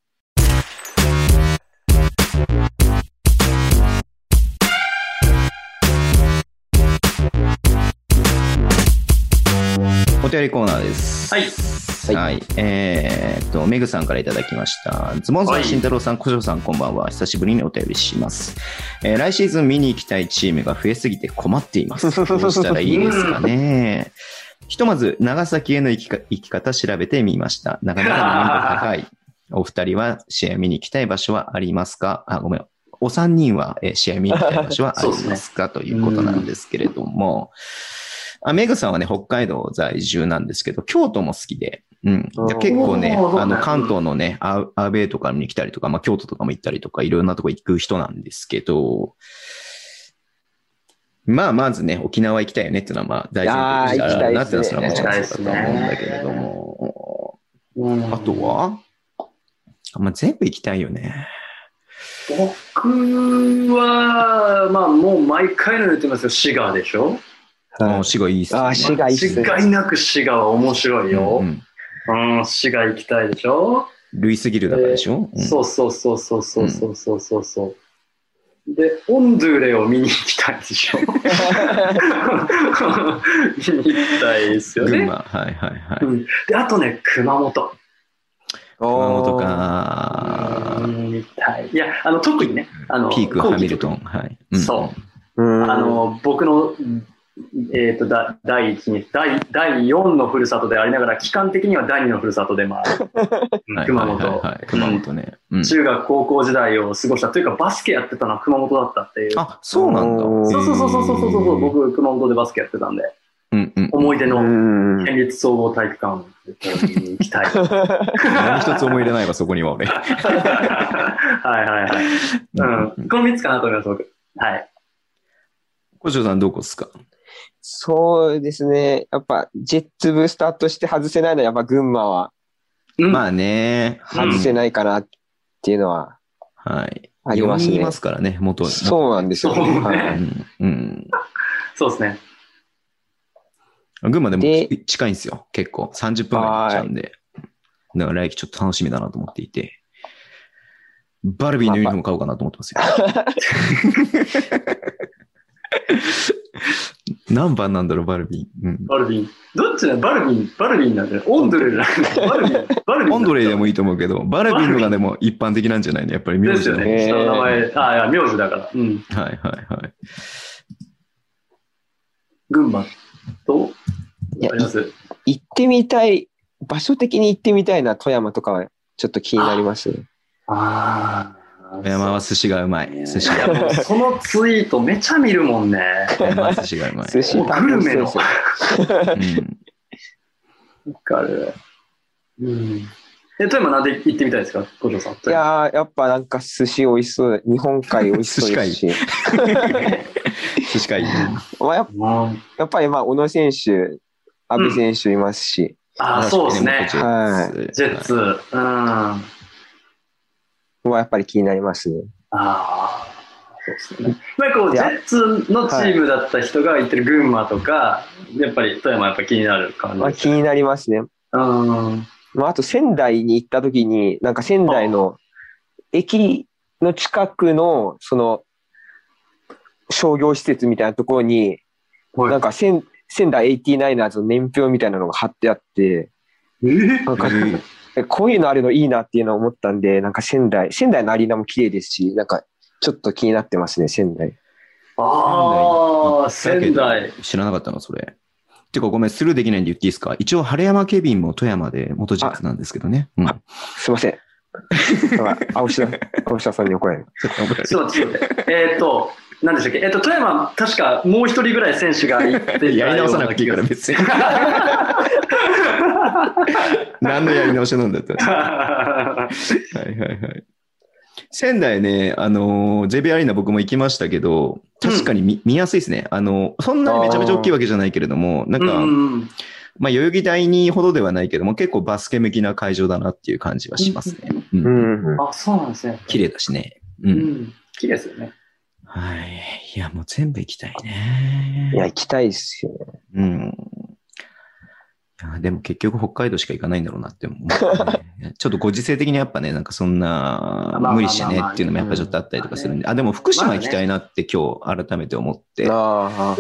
お便りコーナーです。はい。はい。えーっと、メグさんからいただきました。ズボンさん、はい慎太郎さん、小城さん、こんばんは。久しぶりにお便りします。えー来シーズン見に行きたいチームが増えすぎて困っています。どうしたらいいですかね。ひとまず、長崎への行きか行き方調べてみました。なかなか難易度高い。お二人は試合見に行きたい場所はありますか？あ、ごめん。お三人はえー試合見に行きたい場所はありますか？ということなんですけれども、あメグさんはね、北海道在住なんですけど、京都も好きで、うん。結構ね、あの、関東のね、アウェイとかに来たりとか、まあ、京都とかも行ったりとか、いろんなとこ行く人なんですけど、まあ、まずね、沖縄行きたいよねっていうのは、まあ、大事いやー行きたいなってっすねのはもちろんそうだと思うんだけれども、うんあとは？まあ、全部行きたいよね。僕は、まあもう毎回の言ってますよ、滋賀でしょ？もう滋賀いいっすね。あー滋賀いいっすね間違いなく滋賀は面白いよう。んうん、滋賀行きたいでしょルイスギルだからでしょ、うんそうそうそうそうそうそうそうそうそう。で、オンドゥレを見に行きたいでしょ 見に行きたいですよね。群馬。はいはいはい。うんで、あとね、熊本。熊本おーか。見に行きたい。いや、あの、特にね、あの、ピーク、ハミルトン。はい。んそううんあの、僕の、えっ、と、だ第一に、第、第4のふるさとでありながら、期間的には第2のふるさとでもある。はい熊はいはい本。はい熊本ね。うん中学、高校時代を過ごした。というか、バスケやってたのは熊本だったっていう。あ、そうなんだ。そうそうそうそうそうそうそう。僕、熊本でバスケやってたんで、うんうん。う思い出のん。県立総合体育館に行きたい。何一つ思い入れないわ、そこには俺。はいはいはい。うん。この3つかなと思います、僕。はい。小城さんどこっすか？そうですね。やっぱ、ジェッツブースターとして外せないのは、やっぱ群馬はうんまあね。外せないかなっていうのははい。あります4人いねま。すからね、元。そうなんですよね。そうはいうん。うん。そうですね。群馬でもで近いんですよ。結構。30分ぐらいになっちゃうんで。だから来季ちょっと楽しみだなと思っていて。バルビーのユニフォーム買おうかなと思ってますよ。何番なんだろう、バルビー。うん。バルビン。どっちだ？バルビン、バルビンなんだよ。オンドレじゃなくて、バルビン。バルビン。オンドレイでもいいと思うけど、バルビーのがでも一般的なんじゃないの？やっぱり名字の。ですよね。下の名前。あ、いや、名字だから。うん。はいはいはい。群馬と、あります？行ってみたい、場所的に行ってみたいな、富山とかはちょっと気になりますね。ああ。富山は寿司がうまい。寿司が。そのツイートめちゃ見るもんね。富山は寿司がうまい。寿司グルメの。そううんわかる。うん。え、富山なんで行ってみたいですか？五条さん。いやー、やっぱなんか寿司美味しそう、日本海美味しそうですし、寿司かいい。まあ、ややっぱりまあ、小野選手、阿部選手いますし、あ、そうですね。はジェッツ。うん。はやっぱり気になりますね。ああ。そうですね。なんかこう、ジェッツのチームだった人が行ってる群馬とか、やっぱり富山やっぱ気になる感まあ、じ。気になりますね。うん。まあ、あと仙台に行った時に、なんか仙台の駅の近くの、その、商業施設みたいなところに、はいなんか仙仙台 89ers の年表みたいなのが貼ってあって、えー？なんかえーえこういうのあるのいいなっていうのを思ったんで、なんか仙台、仙台のアリーナも綺麗ですし、なんかちょっと気になってますね、仙台。ああ、仙台。知らなかったの、それ。てか、ごめん、スルーできないんで言っていいですか？一応、晴山ケビンも富山で元ジェッツなんですけどね。うん。すいません。青下、青下さんに怒られる。ちょっと待って、ちょっと待って。えーっと、何でしたっけ？えっと、富山、確かもう一人ぐらい選手が行ってた やり直さなくていいから、よ別に。何のやり直しなんだって。はいはいはい。仙台ね、あのー、JB アリーナ僕も行きましたけど、確かに見,、見やすいですね。あの、そんなにめちゃめちゃ大きいわけじゃないけれども、なんか、うんまあ、代々木第二ほどではないけども、結構バスケ向きな会場だなっていう感じはしますね。う。うんん。あ、そうなんですね。綺麗だしね。う。うんん。綺麗ですよね。はい。いや、もう全部行きたいね。いや、行きたいですよね。うん。いやでも結局北海道しか行かないんだろうなって思う、ね。ちょっとご時世的にやっぱね、なんかそんなまあ無理してねっていうのもやっぱちょっとあったりとかするんで。あ、でも福島行きたいなって今日改めて思って。あ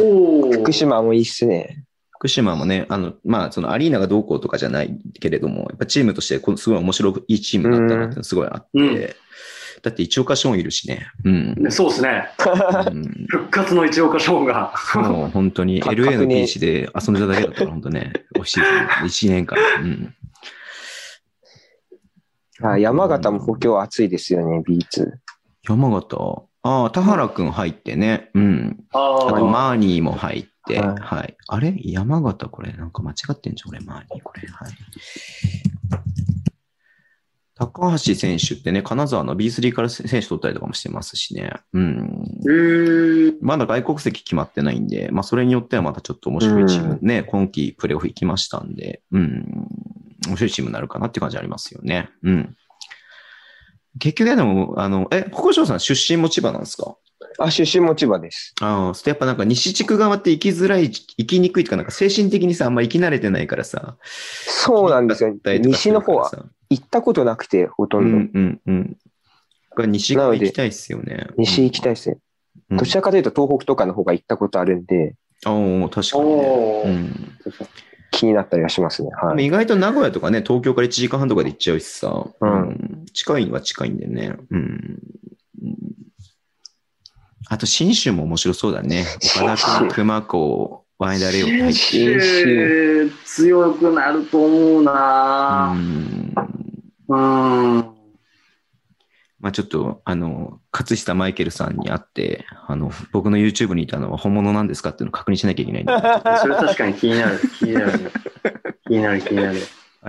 福島もいいっすね。福島もね、あの、まあそのアリーナがどうこうとかじゃないけれども、やっぱチームとしてこのすごい面白いいいチームだったなっていうのすごいあって。うんだって一岡ショーンいるしね。うん。そうですね。うん復活の一岡ショーンが。もう本当にか LA の確認ピーチで遊んでただけだったら本当ね、美味しい1年間。うん。あ山形も補強暑いですよね、B2。山形？ああ、田原くん入ってね。うん。ああと、マーニーも入って。はいはい。あれ？山形これ、なんか間違ってんじゃん、俺、マーニーこれ。はい。高橋選手ってね、金沢の B3 から選手取ったりとかもしてますしね。うん。うーん。まだ外国籍決まってないんで、まあ、それによってはまたちょっと面白いチーム、ね、今季プレーオフ行きましたんで、うん。面白いチームになるかなって感じありますよね。うん。結局でも、あの、え、北条さん出身も千葉なんですか？あ、出身も千葉です。ああ、やっぱなんか西地区側って行きづらい、行きにくいとか、なんか精神的にさ、あんま行き慣れてないからさ。そうなんですよ。西の方はさ。行ったことなくて、ほとど。うんんうんうん。西側行きたいっすよね。西行きたいですね。うんどちらかというと東北とかの方が行ったことあるんで、おお確かにね。うん。気になったりはしますね。ではい。も意外と名古屋とかね、東京から1時間半とかで行っちゃうしさ。うん近いは近いんでね。うん。うんあと、新州も面白そうだね。岡田君、熊子、ワイダレオ入って。強くなると思ううな。ん。うん。まあちょっと、あの、勝久マイケルさんに会って、あの、僕の YouTube にいたのは本物なんですかっていうのを確認しなきゃいけないんで、あ それ確かに気になる。気になる。気になる、気になる。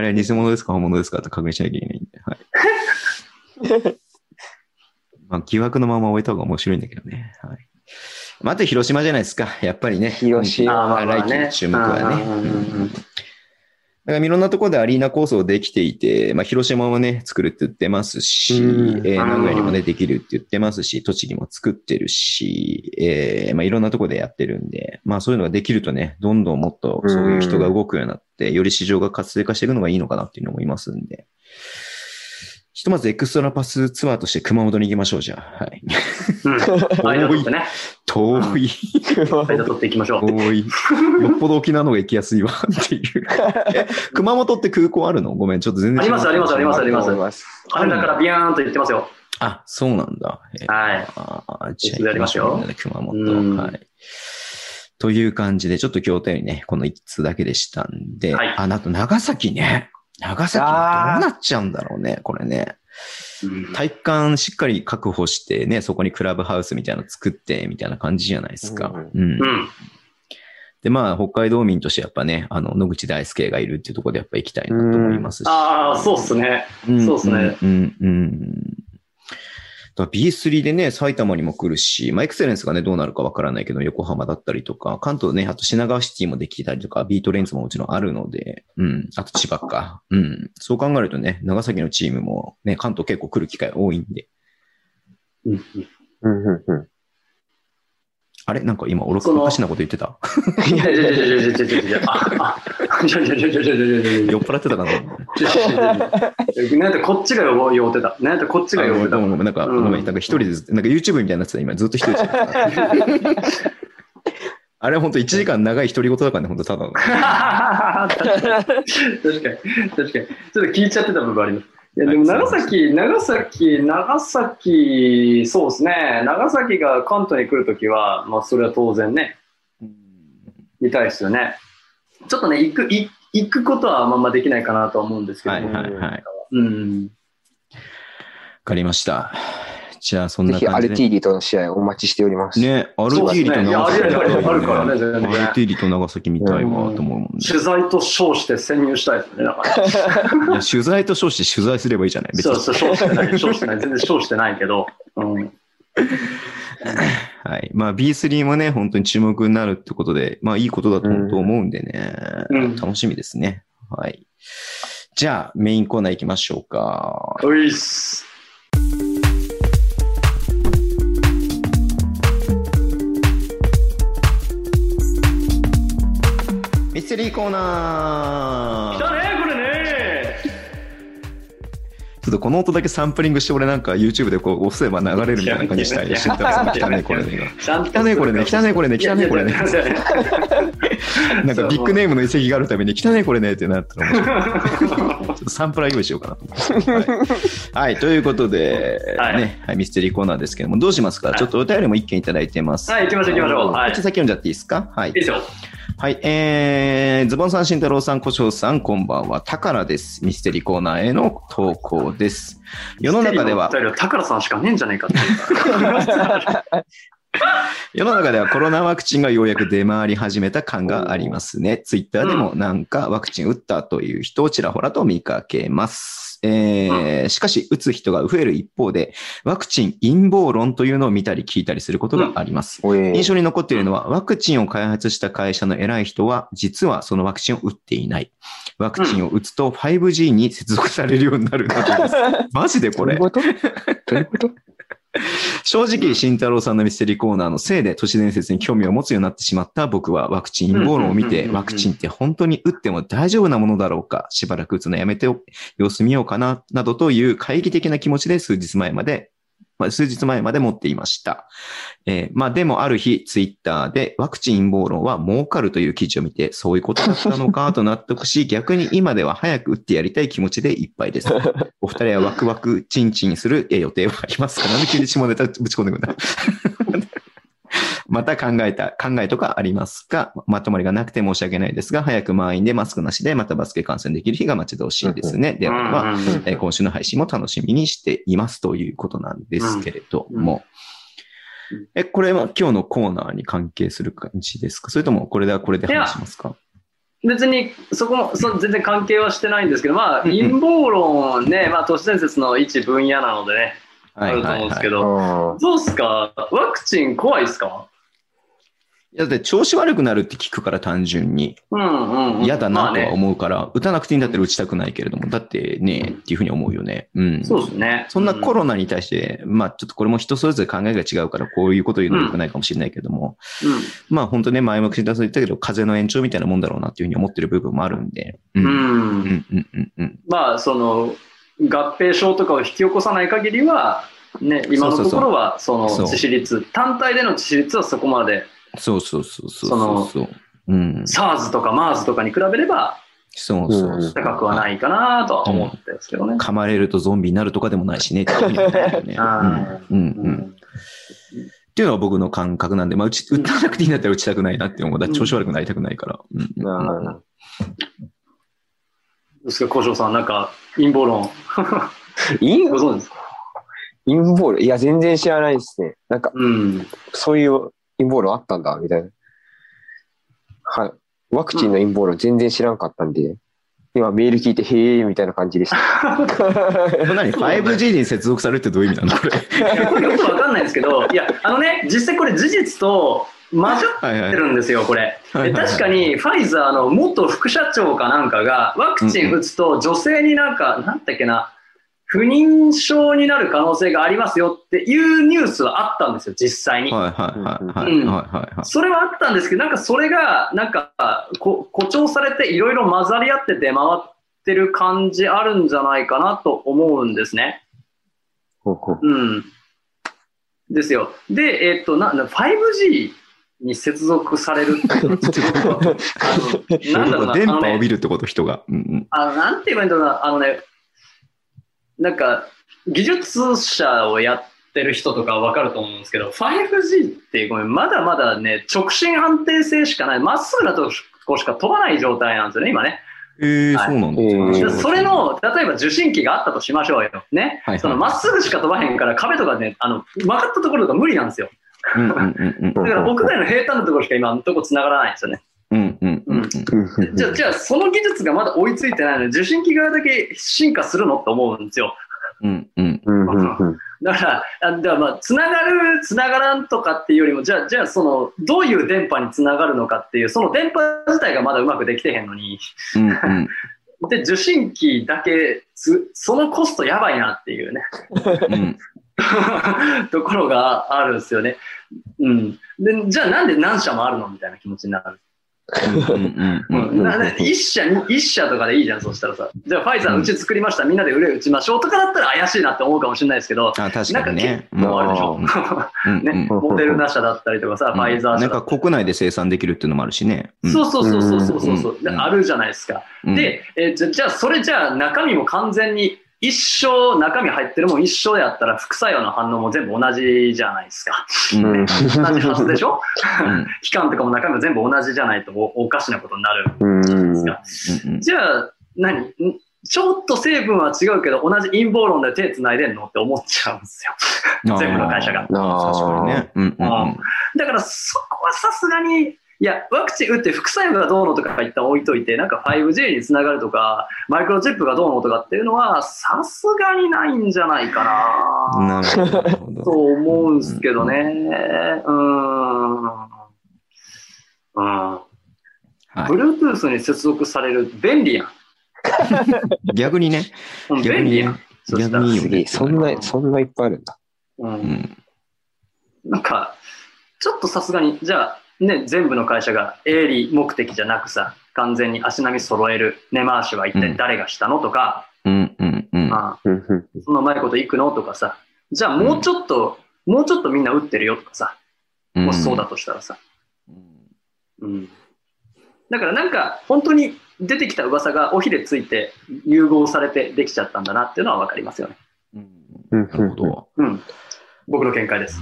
れは偽物ですか本物ですかって確認しなきゃいけないんで、はい。まあ疑惑のまま終えた方が面白いんだけどね。はい。まあ、あと広島じゃないですか。やっぱりね。広島あーまあまあね来季の注目はね。うんうんうんうんうんだからいろんなところでアリーナ構想できていて、まあ、広島もね、作るって言ってますし、うんえー名古屋にもね、できるって言ってますし、栃木も作ってるし、えーまあ、いろんなところでやってるんで、まあ、そういうのができるとね、どんどんもっとそういう人が動くようになって、より市場が活性化していくのがいいのかなっていうのを思いますんで。ひとまずエクストラパスツアーとして熊本に行きましょう、じゃあ。はい。うん。間取ってね。遠い。間取っていきましょう。遠い。よっぽど沖縄の方が行きやすいわっていう。え熊本って空港あるの？ごめん、ちょっと全然ありますありますありますありますあります。あれだからビヤーンと言ってますよ。あ、そうなんだ。えーはい。あーじゃあいつでありますよ？行きましょう熊うん本。はい。という感じで、ちょっと今日たようにね、この5つだけでしたんで、はいあ、あと長崎ね。長崎どうなっちゃうんだろうね、これね。うん体育館しっかり確保してね、そこにクラブハウスみたいなの作って、みたいな感じじゃないですか。ううんうん。で、まあ、北海道民としてやっぱね、あの、野口大輔がいるっていうところでやっぱ行きたいなと思いますし。ああ、そうっすね。うんそうっすね。うん、うん。だ B3 でね、埼玉にも来るし、まあ、エクセレンスがね、どうなるかわからないけど、横浜だったりとか、関東ね、あと品川シティもできたりとか、ビートレンズももちろんあるので、うん、あと千葉か。うん。そう考えるとね、長崎のチームもね、関東結構来る機会多いんで、うんうんうんうん。あれ？なんか今、おろかおかしなこと言ってた？いやいやいやいやいやいやいや、いやいやいやいやいやいやいや酔っ払ってたかな。なんかこっちが酔ってた。なんかこっちが酔ってた。ごめん、なんか、ごめん、なんか一人ず、なんか YouTube みたいになってた、今、ずっと一人で。あれは本当1時間長い独り言だからね、本当ただの。確かに、確かに。ちょっと聞いちゃってた部分あります。いやでも長崎、長崎、長崎、そうですね、長崎が関東に来るときは、まあ、それは当然ね、見たいですよね。ちょっとね、行く、い行くことはまあまあできないかなとは思うんですけどはいも、はいはい。わうん。かりました。じゃあ、そんぜひ、アル。ティーリとの試合お待ちしております。ね、アルティーリと長崎ねねアルティーリと長崎見たいわと思うもんね。取材と称して潜入したいですね、だから。取材と称して取材すればいいじゃない別に。そうそう、称してない、称してない、全然称してないけど、うん。はい。まあ B3 もね、本当に注目になるってことで、まあいいことだと思うんでね、うん楽しみですね。はい。じゃあ、メインコーナー行きましょうか。ういミステリーコーナー来たね、これね。ちょっとこの音だけサンプリングして、俺なんか YouTube でこう押せば流れるみたいな感じにしたい？慎太郎さん来たね、これね。ちゃんと汚ねこれね汚ねこれね汚ねこれねなんかビッグネームの遺跡があるために、汚ねこれねってなったら。ちょっとサンプラー用意しようかな。はい、はいということで、はいね、はい、ミステリーコーナーですけども、どうしますか、はいちょっとお便りも一件いただいてます。はい行きましょう行きましょうはいちょっと先読んじゃっていいですか？はいいい。ですよ。はい、えー、ズボンさん、慎太郎さん、小翔さん、こんばんは。タカラです。ミステリーコーナーへの投稿です。世の中ではミステリーのお便り宝さんしかねえんじゃねえかっていうか。世の中ではコロナワクチンがようやく出回り始めた感がありますね。ツイッターでもなんかワクチン打ったという人をちらほらと見かけます。えーしかし、打つ人が増える一方で、ワクチン陰謀論というのを見たり聞いたりすることがあります。印象に残っているのは、ワクチンを開発した会社の偉い人は、実はそのワクチンを打っていない。ワクチンを打つと 5G に接続されるようになるなどです。マジでこれどういう。こと？どういうこと？正直、慎太郎さんのミステリーコーナーのせいで都市伝説に興味を持つようになってしまった僕はワクチン陰謀論を見て、ワクチンって本当に打っても大丈夫なものだろうか、しばらく打つのやめて様子見ようかな、などという懐疑的な気持ちで数日前まで、まあ、数日前まで持っていました。えーまあでもある日、ツイッターでワクチン陰謀論は儲かるという記事を見て、そういうことだったのかと納得し、逆に今では早く打ってやりたい気持ちでいっぱいです。お二人はワクワクチンチンするえー予定はありますか？なんで急に下ネタぶち込んでくんだ？また考えた、考えとかありますかまとまりがなくて申し訳ないですが、早く満員でマスクなしでまたバスケ観戦できる日が待ち遠しいですね。ではえー今週の配信も楽しみにしていますということなんですけれども。うん。え、これは今日のコーナーに関係する感じですか？それともこれではこれで話しますか？別にそこもそ全然関係はしてないんですけど、まあ、陰謀論ね、まあ、都市伝説の一分野なのでね、あると思うんですけど、あどうっすか？ワクチン怖いっすか？いや、だって調子悪くなるって聞くから単純にうんうんうん。嫌だなとは思うから、打たなくていいんだったら打ちたくないけれども、だってね、っていうふうに思うよね。うん。そうですね。そんなコロ、ロナに対して、まあちょっとこれも人それぞれ考えが違うから、こういうこと言うのは良くないかもしれないけども、まあ本当ね、前も口出されたけど、風邪の延長みたいなもんだろうなっていうふうに思ってる部分もあるんで。う。うんん。ううん。んうんうんうん。まあ、その、合併症とかを引き起こさない限りは、ね、今のところは、その致死率、単体での致死率はそこまで、そうそうそうそうそう。うん。SARS とか MERS とかに比べればそうそうそう。高くはないかなとは思ってるんですけどね。噛まれるとゾンビになるとかでもないしね、っていうん うんうん。っていうのは僕の感覚なんで、まあ、打ち、打たなくていいんだったら打ちたくないなって思う。だ調子悪くなりたくないから。うんうですか、小翔さん、なんか陰謀論、陰？ご存知ですか？陰謀論？いや、全然知らないですね。なんか、うん。そういう陰謀論あったんだ、みたいな。はい。ワクチンの陰謀論全然知らんかったんで。今メール聞いて、へえ、みたいな感じでした。こ れ何 ?5G に接続されるってどういう意味なのこれ？いやこれよくわかんないんですけど、いや、あのね、実際これ事実と混ざってるんですよ、これ。確かにファイザーの元副社長かなんかが、ワクチン打つと女性になんか、なんだっけな、不妊症になる可能性がありますよっていうニュースはあったんですよ、実際に。はいはいはいはいうんはいはいはい。それはあったんですけど、なんかそれが、なんかこ誇張されていろいろ混ざり合って出回ってる感じあるんじゃないかなと思うんですね。ほうほううん。ですよ。で、えっと、な、な 5G に接続されるなんだろうな、電波を見るってこと、人が。うんうん。あの、なんて言えばいいんだろうな、あのね、なんか、技術者をやってる人とかはわかると思うんですけど、5G ってごめん、まだまだね、直進安定性しかない、まっすぐなとこしか飛ばない状態なんですよね、今ね。ええ、はいそうなんえーですか。それの、例えば受信機があったとしましょうよ。ね。はいはいそのまっすぐしか飛ばへんから壁とかね、あの、曲がったところとか無理なんですよ。だから屋外の平坦なところしか今のとこ繋がらないんですよね。うんうんうんうん。うんじゃあ、じゃあその技術がまだ追いついてないので、受信機側だけ進化するのって思うんですよ。うんうんうんうんうんだから、あだからまあ、つながる、つながらんとかっていうよりも、じゃあ、じゃあ、その、どういう電波につながるのかっていう、その電波自体がまだうまくできてへんのに、うんうん で、受信機だけつ、そのコストやばいなっていうね、うん ところがあるんですよね。うん。で、じゃあなんで何社もあるのみたいな気持ちになる。うんうんうん。うん。なな一社に、一社とかでいいじゃん、そしたらさ。じゃあ、ファイザーうち作りました、みんなで売れ打ちましょうとかだったら怪しいなって思うかもしれないですけど、あ、確なんかかにね結。構あるでしょ。うん ね、うんモデルナ社だったりとかさ、ファイザーなん社だったりか。国内で生産できるっていうのもあるしね。うん。そうそうそうそうそうそうう。んであるじゃないですか。うん。で、えーじゃじゃあ、それじゃあ中身も完全に一生中身入ってるもん一生やったら副作用の反応も全部同じじゃないですか。うん。同じはずでしょ？うん。期間とかも中身も全部同じじゃないとおおかしなことになるうんじゃないですか。うんじゃあ、何？んちょっと成分は違うけど同じ陰謀論で手繋いでんのって思っちゃうんですよ。全部の会社が。確かにね。だからそこはさすがに、いや、ワクチン打って副作用がどうのとか一旦置いといて、なんか 5G につながるとか、マイクロチップがどうのとかっていうのは、さすがにないんじゃないかな、なるほど。と思うんすけどね。うーん。うん。はい Bluetooth に接続される、便利やん。逆にね。便利やん。。そしたら逆にいいよね。そんな、そんないっぱいあるんだ。う。うんんなんか、ちょっとさすがに、じゃあ、ね、全部の会社が営利目的じゃなくさ、完全に足並み揃える根回しは一体誰がしたのとか、うんうんうん。あうんうんあそのうまいこといくのとかさ、じゃあもうちょっと、もうちょっとみんな打ってるよとかさ、もしそうだとしたらさ、うん。だからなんか、本当に出てきた噂が尾ひれついて融合されてできちゃったんだなっていうのはわかりますよね。うん。うんなるほど。うん。僕の見解です。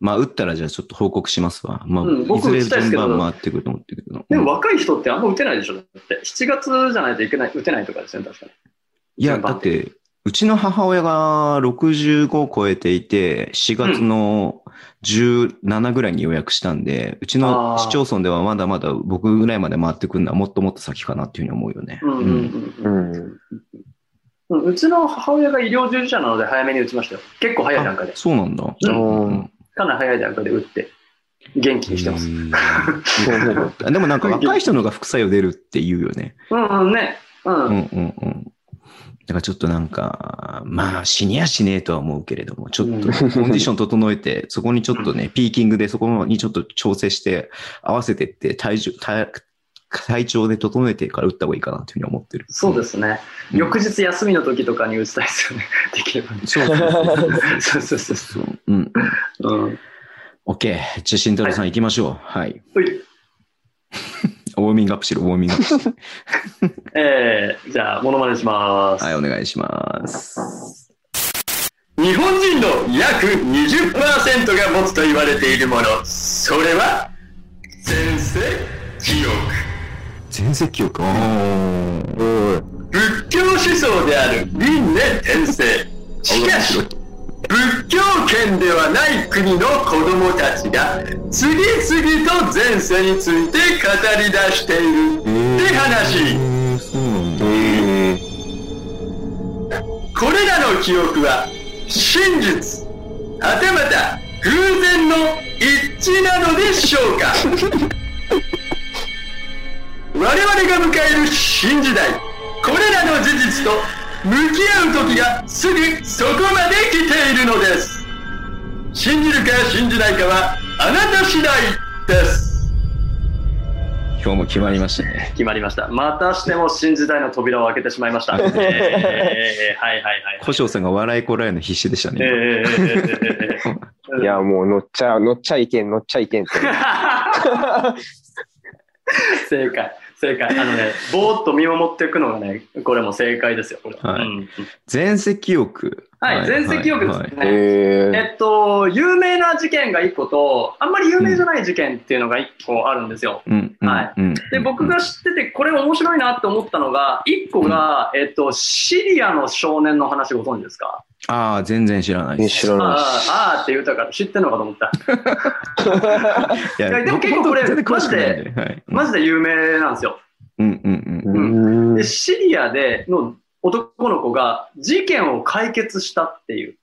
まあ、打ったらじゃあちょっと報告しますわ。まあ、うん僕いずれ順番回ってくると思ってるけど。でもうん若い人ってあんま打てないでしょ。だって。7月じゃないといけない、打てないとかですよね、確かに。いや、だって、うちの母親が65を超えていて、4月の17ぐらいに予約したんで、うちの市町村ではまだまだ僕ぐらいまで回ってくるのはもっともっと先かなっていうふうに思うよね。うん。うん。うん。ううん。ん。うん。うちの母親が医療従事者なので早めに打ちましたよ。結構早い段階であ。そうなん。だ。うん。うんかなり早い段階で打って、元気にしてます。でもなんか若い人のが副作用出るって言うよね。うんうんね。うん。うんうんうん。だからちょっとなんか、まあ死にやしねえとは思うけれども、ちょっとコンディション整えて、そこにちょっとね、ピーキングでそこにちょっと調整して、合わせてって体重、体体調で整えてから打った方がいいかなというふうに思ってる。そうですね。うん翌日休みの時とかに打ちたいですよね。できればね。そうそうそうそうそうそうん。う。うん。OK。じゃあ、慎太郎さん行きましょう。はい。ほいウォーミングアップしろ、ウォーミングアップしろ。えー、じゃあ、モノマネします。はい、お願いします。日本人の約20%が持つと言われているもの、それは、前世記憶。全席記憶。仏教思想である輪廻転生。しかし、仏教圏ではない国の子供たちが次々と前世について語り出している。って話。これらの記憶は真実、はてまた偶然の一致なのでしょうか。我々が迎える新時代。これらの事実と向き合う時がすぐそこまで来ているのです。信じるか信じないかはあなた次第です。今日も決まりましたね。決まりました。またしても新時代の扉を開けてしまいました、えー、はいはいはい古生さんが笑いこらえるの必死でしたね。えー いや、もう乗っちゃ、乗っちゃいけん、乗っちゃいけんって。正解。正解。あのねぼーっと見守っていくのがねこれも正解ですよこれ。はい。うん。全席憶。はい全席憶ですね。えー、えっと、有名な事件が1個と、あんまり有名じゃない事件っていうのが1個あるんですよ。うん。うんはい。うんで、僕が知ってて、これ面白いなって思ったのが、1個が、えっと、シリアの少年の話ご存知ですか？ああ、全然知らないです。知らあないし。あ、ああって言うたから知ってんのかと思った。い いやでも結構これ全然詳しくないんで。はい。マジで有名なんですよ。うんうんうん。うんで、シリアでの男の子が事件を解決したっていう、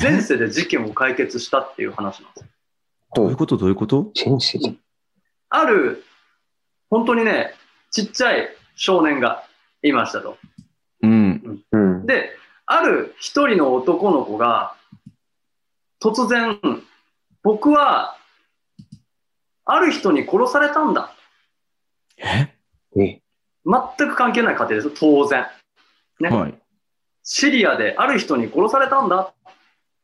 前世で事件を解決したっていう話なんですよ。どういうこと？どういうこと？人生ある、本当にね、ちっちゃい少年がいましたと。うん。うん。で、ある一人の男の子が、突然、僕は、ある人に殺されたんだ。え？え全く関係ない家庭ですよ、当然。ねはい。シリアである人に殺されたんだ。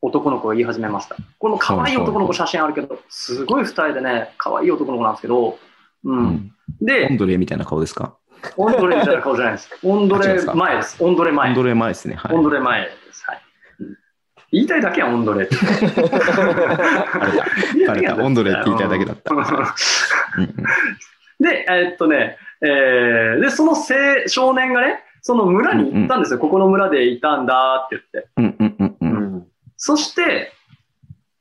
男の子が言い始めました。この可愛い男の子写真あるけど、すごい二人でね、可愛い男の子なんですけど、う。うんん。オでン、ドレみたいな顔ですか？オンドレみたいな顔じゃないです。オンドレ前です。オンドレオ前ン。ドレ前ですね。はいオン。ドレ前です。はい。うん言いたいだけやん、オンドレって。バレた。オンドレって言いたいだけだった。うんうんで、えーっとね、えーで、その青少年がね、その村に行ったんですよ。ここの村でいたんだって言って。うんうんうんう。うんん。そして、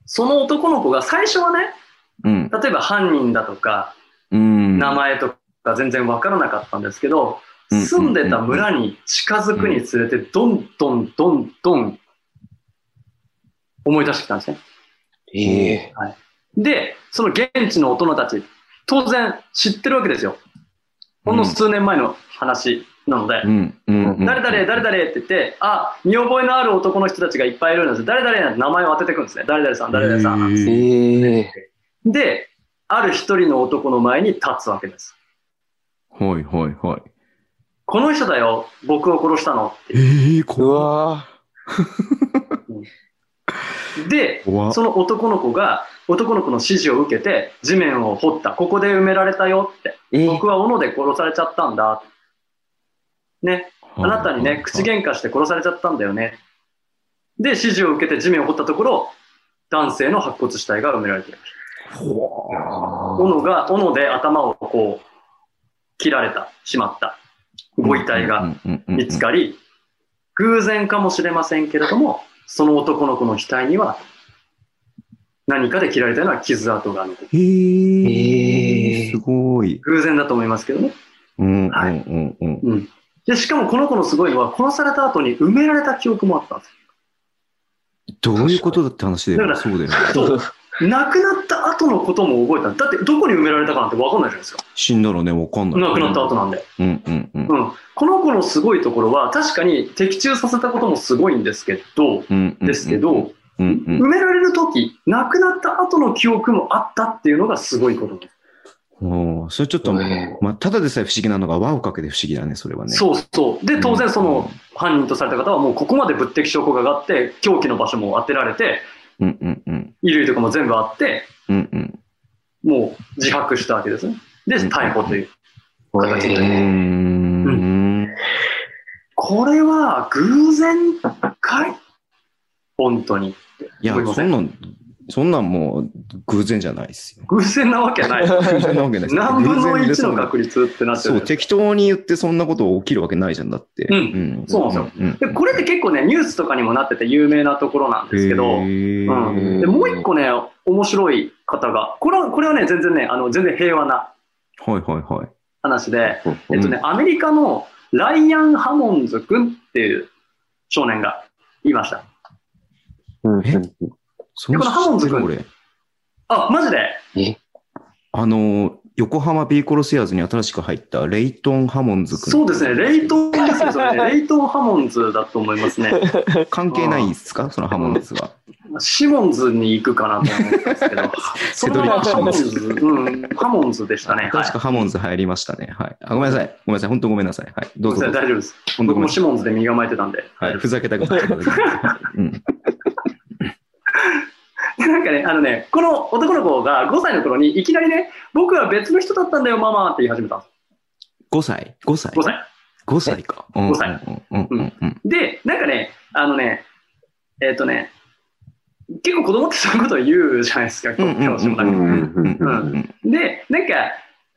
その男の子が最初はね、うん。例えば犯人だとか、うん。名前とか全然わからなかったんですけど、うん住んでた村に近づくにつれて、どんどんどんどん思い出してきたんですね。ええで、その現地の大人たち、当然知ってるわけですよ。ほんの数年前の話なので。誰々、誰々って言って、あ、見覚えのある男の人たちがいっぱいいるんです。誰々なんて名前を当ててくるんですね。誰々さん、誰々さんなんて。ええで、ある一人の男の前に立つわけです。はいはいはい。この人だよ、僕を殺したのってええ、う怖わで、その男の子が、男の子の指示を受けて、地面を掘った。ここで埋められたよって。え僕は斧で殺されちゃったんだ。ね。あなたにね、口喧嘩して殺されちゃったんだよね。で、指示を受けて地面を掘ったところ、男性の白骨死体が埋められている。斧が、斧で頭をこう、切られた、しまった。ご遺体が見つかり、偶然かもしれませんけれども、その男の子の額には、何かで切られたような傷跡が残る。へえ、すごい。偶然だと思いますけどね。うんうんはいうんうん。うん。で、しかもこの子のすごいのは、殺された後に埋められた記憶もあったんですどういうことだって話だよね。だからそうだよね。よ。亡くなった後のことも覚えた。だって、どこに埋められたかなんて分かんないじゃないですか。死んだらね、わかんない。亡くなった後なんで。うんうんうん。うん。この子のすごいところは、確かに的中させたこともすごいんですけど、うんうんですけど、、うんうん埋められる時、亡くなった後の記憶もあったっていうのがすごいことです。おーそれちょっと、まあ、ただでさえ不思議なのが輪をかけて不思議だね、それはね。そうそう。で、当然その犯人とされた方はもうここまで物的証拠が上がって、凶器の場所も当てられて、うんうんうん。衣類とかも全部あって、うんうん。もう自白したわけですね。で、うん逮捕という。形でん。これは偶然かい？本当に。いやそんなん、そんなんもう偶然じゃないですよ。偶然なわけない。偶然なわけないですよ。何分の1偶然でそんなの確率ってなってそう、る。適当に言ってそんなこと起きるわけないじゃんだって。うんそうなんですよ。でこれって結構ね、ニュースとかにもなってて有名なところなんですけど、うん、でもう一個ね、面白い方が、これはこれはね、全然ね、あの全然平和なはいはいはい。話で、うんえっとね、アメリカのライアン・ハモンズ君っていう少年がいました。えうんうんそのこのハモンズ君俺あ、マジで？え？あの、横浜ビー・コルセアーズに新しく入ったレイトン・ハモンズ君。そうですね、レイトンですね、それね レイトン・ハモンズだと思いますね。関係ないですか？そのハモンズは。シモンズに行くかなと思ったんですけど、そのままハモンズ、うん、ハモンズでしたね。はい確かハモンズ入りましたね。はい。あごめんなさい。ごめんなさい。本当ごめんなさい。はい。どうぞ大。丈夫です。僕。もシモンズで身構えてたんで。はい。ふざけたくなっちゃった。うん。で なんかね、あのね、この男の子が5歳の頃にいきなりね、僕は別の人だったんだよ、ママって言い始めたんです。5歳 ?5 歳5歳。5歳か。うん5歳。うんうんうんうん。で、なんかね、あのね、えっ、とね、結構子供ってそういうことを言うじゃないですか、うんうんうん教師もなんで、なんか、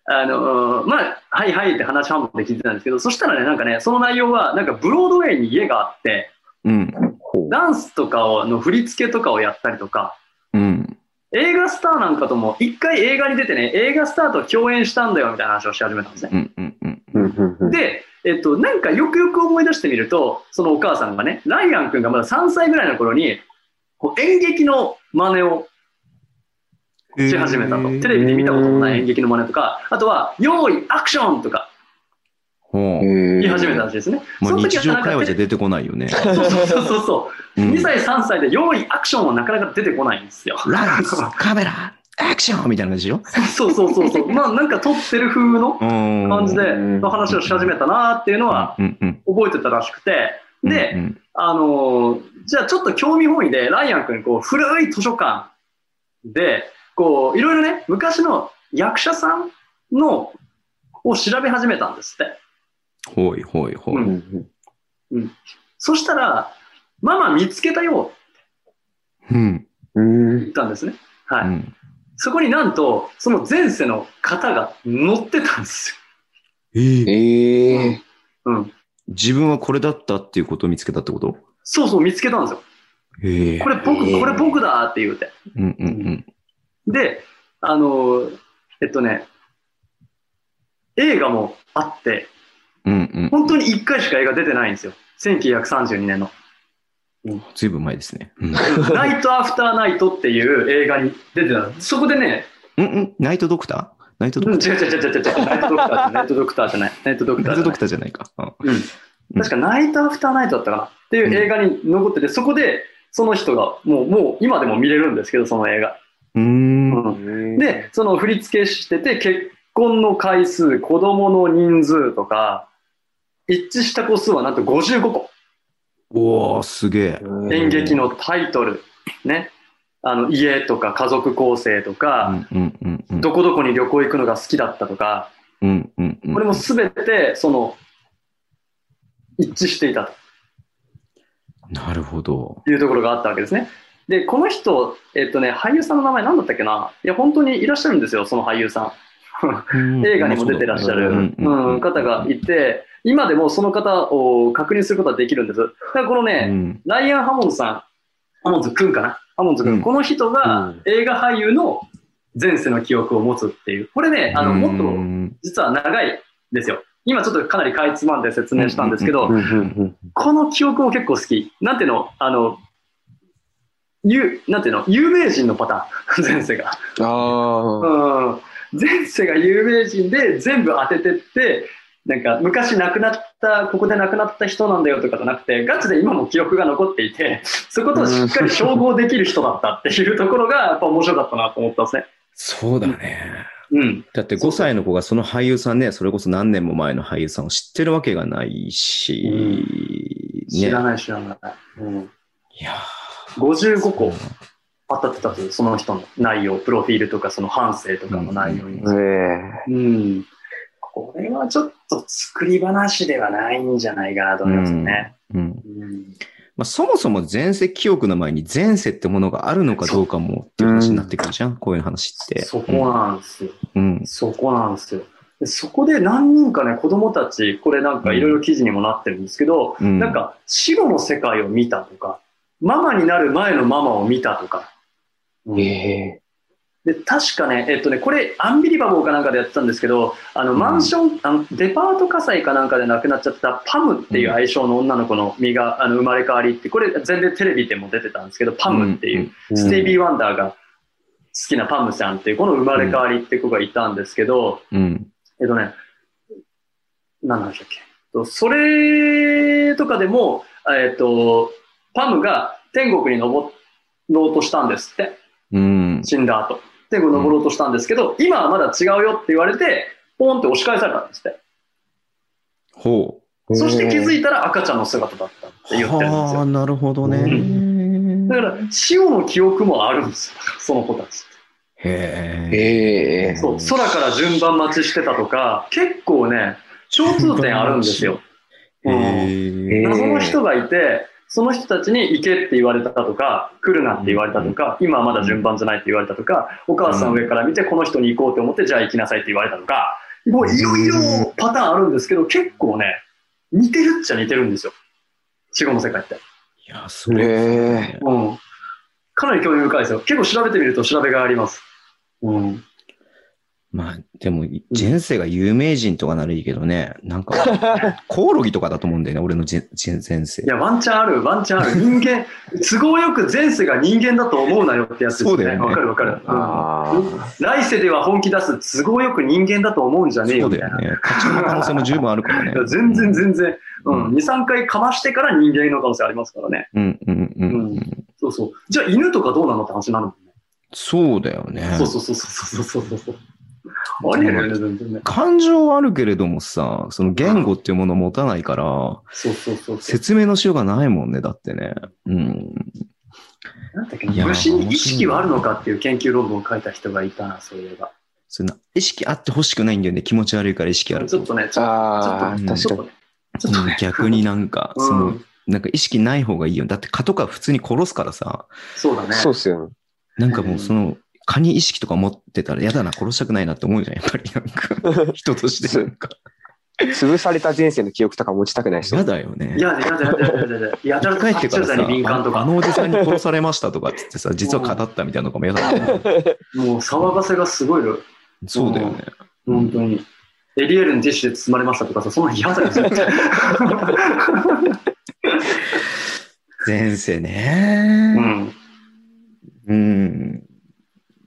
あのーまあ、はいはいって話半分で聞いてたんですけど、そしたらね、なんかね、その内容は、なんかブロードウェイに家があって、うんダンスとかをの振り付けとかをやったりとか、うん映画スターなんかとも一回映画に出てね、映画スターと共演したんだよみたいな話をし始めたんですね。うんうんうんうんうんうんで、えっと、なんかよくよく思い出してみると、そのお母さんがね、ライアン君がまだ3歳ぐらいの頃に、こう演劇の真似をし始めたと。テレビで見たこともない演劇の真似とか、あとは、用意、アクションとか言い始めたらしいですね。まあその時日常会話じゃ出てこないよね。そうそうそうそうそう。うん2歳、3歳で用意、アクションはなかなか出てこないんですよ。ライツ、カメラ、アクションみたいな感じでしょ？そうそうそうそう。まあなんか撮ってる風の感感じでの話をし始めたなっていうのは覚えてたらしくて、うんで、うんあのーじゃあちょっと興味本位で、ライアン君、こう、古い図書館で、こう、いろいろね、昔の役者さんの、を調べ始めたんですって。ほいほいほい。うんそしたら、ママ見つけたようんうんって言ったんですね。はい。うんそこになんと、その前世の方が載ってたんですえーええよ。うん。自分はこれだったっていうことを見つけたってこと？そうそう、見つけたんですよ。へえこれ僕、これ僕だって言うて。うんうんで、あのーえっとね、映画もあって、うんうんうん。本当に1回しか映画出てないんですよ。1932年の。ずいぶん前ですね。うんナイト・アフター・ナイトっていう映画に出てた。そこでね、うんうん。ナイトドクターナイトドうん、クター違う違う違う違う違う、ナイト・ドクターじゃない。ナイト・ドクターじゃない。ナイト・ドクタナイトーじゃない。ドクターじゃないか。うんうん。確かナイト・アフター・ナイトだったかなっていう映画に残ってて、そこでその人が、もう、もう今でも見れるんですけど、その映画。うーん。うんで、その振り付けしてて、結婚の回数、子供の人数とか、一致した個数はなんと55個。おー、すげえ。演劇のタイトル、ね。あの、家とか家族構成とうか。どこどこに旅行行くのが好きだったとか、うんうんうん。これもすべて、その、一致していたなるほど。というところがあったわけですね。で、この人、えっとね、俳優さんの名前何だったっけないや、本当にいらっしゃるんですよ、その俳優さん。映画にも出てらっしゃる、方がいて、今でもその方を確認することはできるんです。だからこのね、うん。ライアン・ハモンズさん、ハモンズ君かな？ハモンズ君、うん。この人がうん。映画俳優の前世の記憶を持つっていう。これね、あの、もっうとん実は長いですよ。今ちょっとかなりかいつまんで説明したんですけど、この記憶も結構好き。なんていうの？あの、ゆなんていうの？有名人のパターン、前世が。あ。うん。前世が有名人で全部当ててって、なんか昔亡くなった、ここで亡くなった人なんだよとかじゃなくて、ガチで今も記憶が残っていて、そことしっかり照合できる人だったっていうところがやっぱ面白かったなと思ったんですね。そうだね。うん。だって5歳の子がその俳優さんね、それこそ何年も前の俳優さんを知ってるわけがないし、ね。知らない知らない。うん、いや55個ー当たってたんですよ、その人の内容、プロフィールとかその反省とかの内容に。ええうん。これはちょっと作り話ではないんじゃないかなと思いますよね。うんうんまあ、そもそも前世記憶の前に前世ってものがあるのかどうかもっていう話になってくるじゃん、こういう話って。そこなんですよ。うん。そこなんですよ。でそこで何人かね、子供たち、これなんかいろいろ記事にもなってるんですけど、うん。なんか死後の世界を見たとか、ママになる前のママを見たとか、うんええで、確かね、えっとね、これ、アンビリバボーかなんかでやってたんですけど、あの、うんマンション、あの、デパート火災かなんかで亡くなっちゃったパムっていう愛称の女の子の身が、あの、生まれ変わりって、これ全然テレビでも出てたんですけど、パムっていう、スティービー・ワンダーが好きなパムちゃんっていう、この生まれ変わりって子がいたんですけど、うん。えっとね、何なんでしたっけ？とそれとかでも、えっと、パムが天国に登ろうとしたんですって。うん。死んだ後。天国に登ろうとしたんですけど、今はまだ違うよって言われて、ポンって押し返されたんですって。ほそして気づいたら赤ちゃんの姿だったってう。言ってるんですはあ、よ。なるほどね。うだから、死後の記憶もあるんですよ。その子たち。へえ。ええそう、空から順番待ちしてたとか、結構ね、共通点あるんですよ。へうんえ。謎の人がいて、その人たちに行けって言われたとか、来るなって言われたとか、今はまだ順番じゃないって言われたとか、お母さん上から見てこの人に行こうと思って、じゃあ行きなさいって言われたとか、もういろいろパターンあるんですけど、結構ね、似てるっちゃ似てるんですよ。死後の世界って。いや、すね。うん。かなり興味深いですよ。結構調べてみると調べがあります。うん。まあ、でも、前世が有名人とかならいいけどね、なんか、コオロギとかだと思うんだよね、俺の前世い。や、ワンチャンある、ワンチャンある。人間、都合よく前世が人間だと思うなよってやつですね。そうだよねわかるわかる。うんあ来世では本気出す都合よく人間だと思うんじゃねえよみたいな。そうだよね。勝ちの可能性も十分あるからね。全然全然、うん、うん2、3回かましてから人間の可能性ありますからね。うんうんうんううんん。そうそう。じゃあ犬とかどうなのって話になるもんね。そうだよね。そうそうそうそうそうそうそう。ありえるよね、全然ね。感情はあるけれどもさ、その言語っていうものを持たないから、そうそうそう。説明のしようがないもんね、だってね。うん。なんだっけ虫に意識はあるのかっていう研究論文を書いた人がいたな、そういえば。そんな意識あってほしくないんだよね。気持ち悪いから意識あると。ちょっとね、ちょっ。とちょっとね、ちょっとね。うん逆になんか、うんその、なんか意識ない方がいいよ。だって蚊とか普通に殺すからさ、そうだね。そうっすよね。なんかもうその、蚊に意識とか持ってたら嫌だな、殺したくないなって思うじゃん、やっぱりなんか。人としてなんか。潰された前世の記憶とか持ちたくないです嫌だよね。いや、やだやだやだやだやだ。やだ帰ってからさ、に敏感とか。あのおじさんに殺されましたとかって言ってさ、実は蚊だったみたいなのとかも嫌だよね。もう騒がせがすごいよ。そうだよね。本当に。エリエールのティッシュで包まれましたとかさ、そんな嫌だよ、絶 対前世ねう。ん。うん。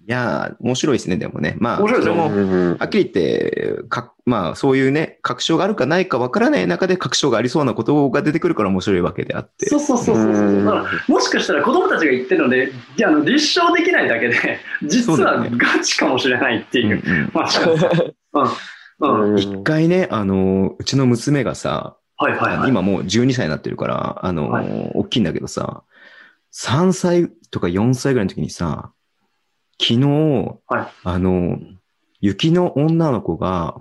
いやー、面白いですね、でもね。まあ、面白いそれも、うんはっきり言って、か、まあ、そういうね、確証があるかないかわからない中で確証がありそうなことが出てくるから面白いわけであって。そうそうそうそうそううんだからもしかしたら子供たちが言ってるので、いやあの立証できないだけで、実はガチかもしれないってうんいうう。まあ、うん。一回ね、あの、うちの娘がさ、はいはいはい。今もう12歳になってるから、あの、は大きいんだけどさ、3歳とか4歳ぐらいの時にさ、昨日、はいあの、雪の女の子が、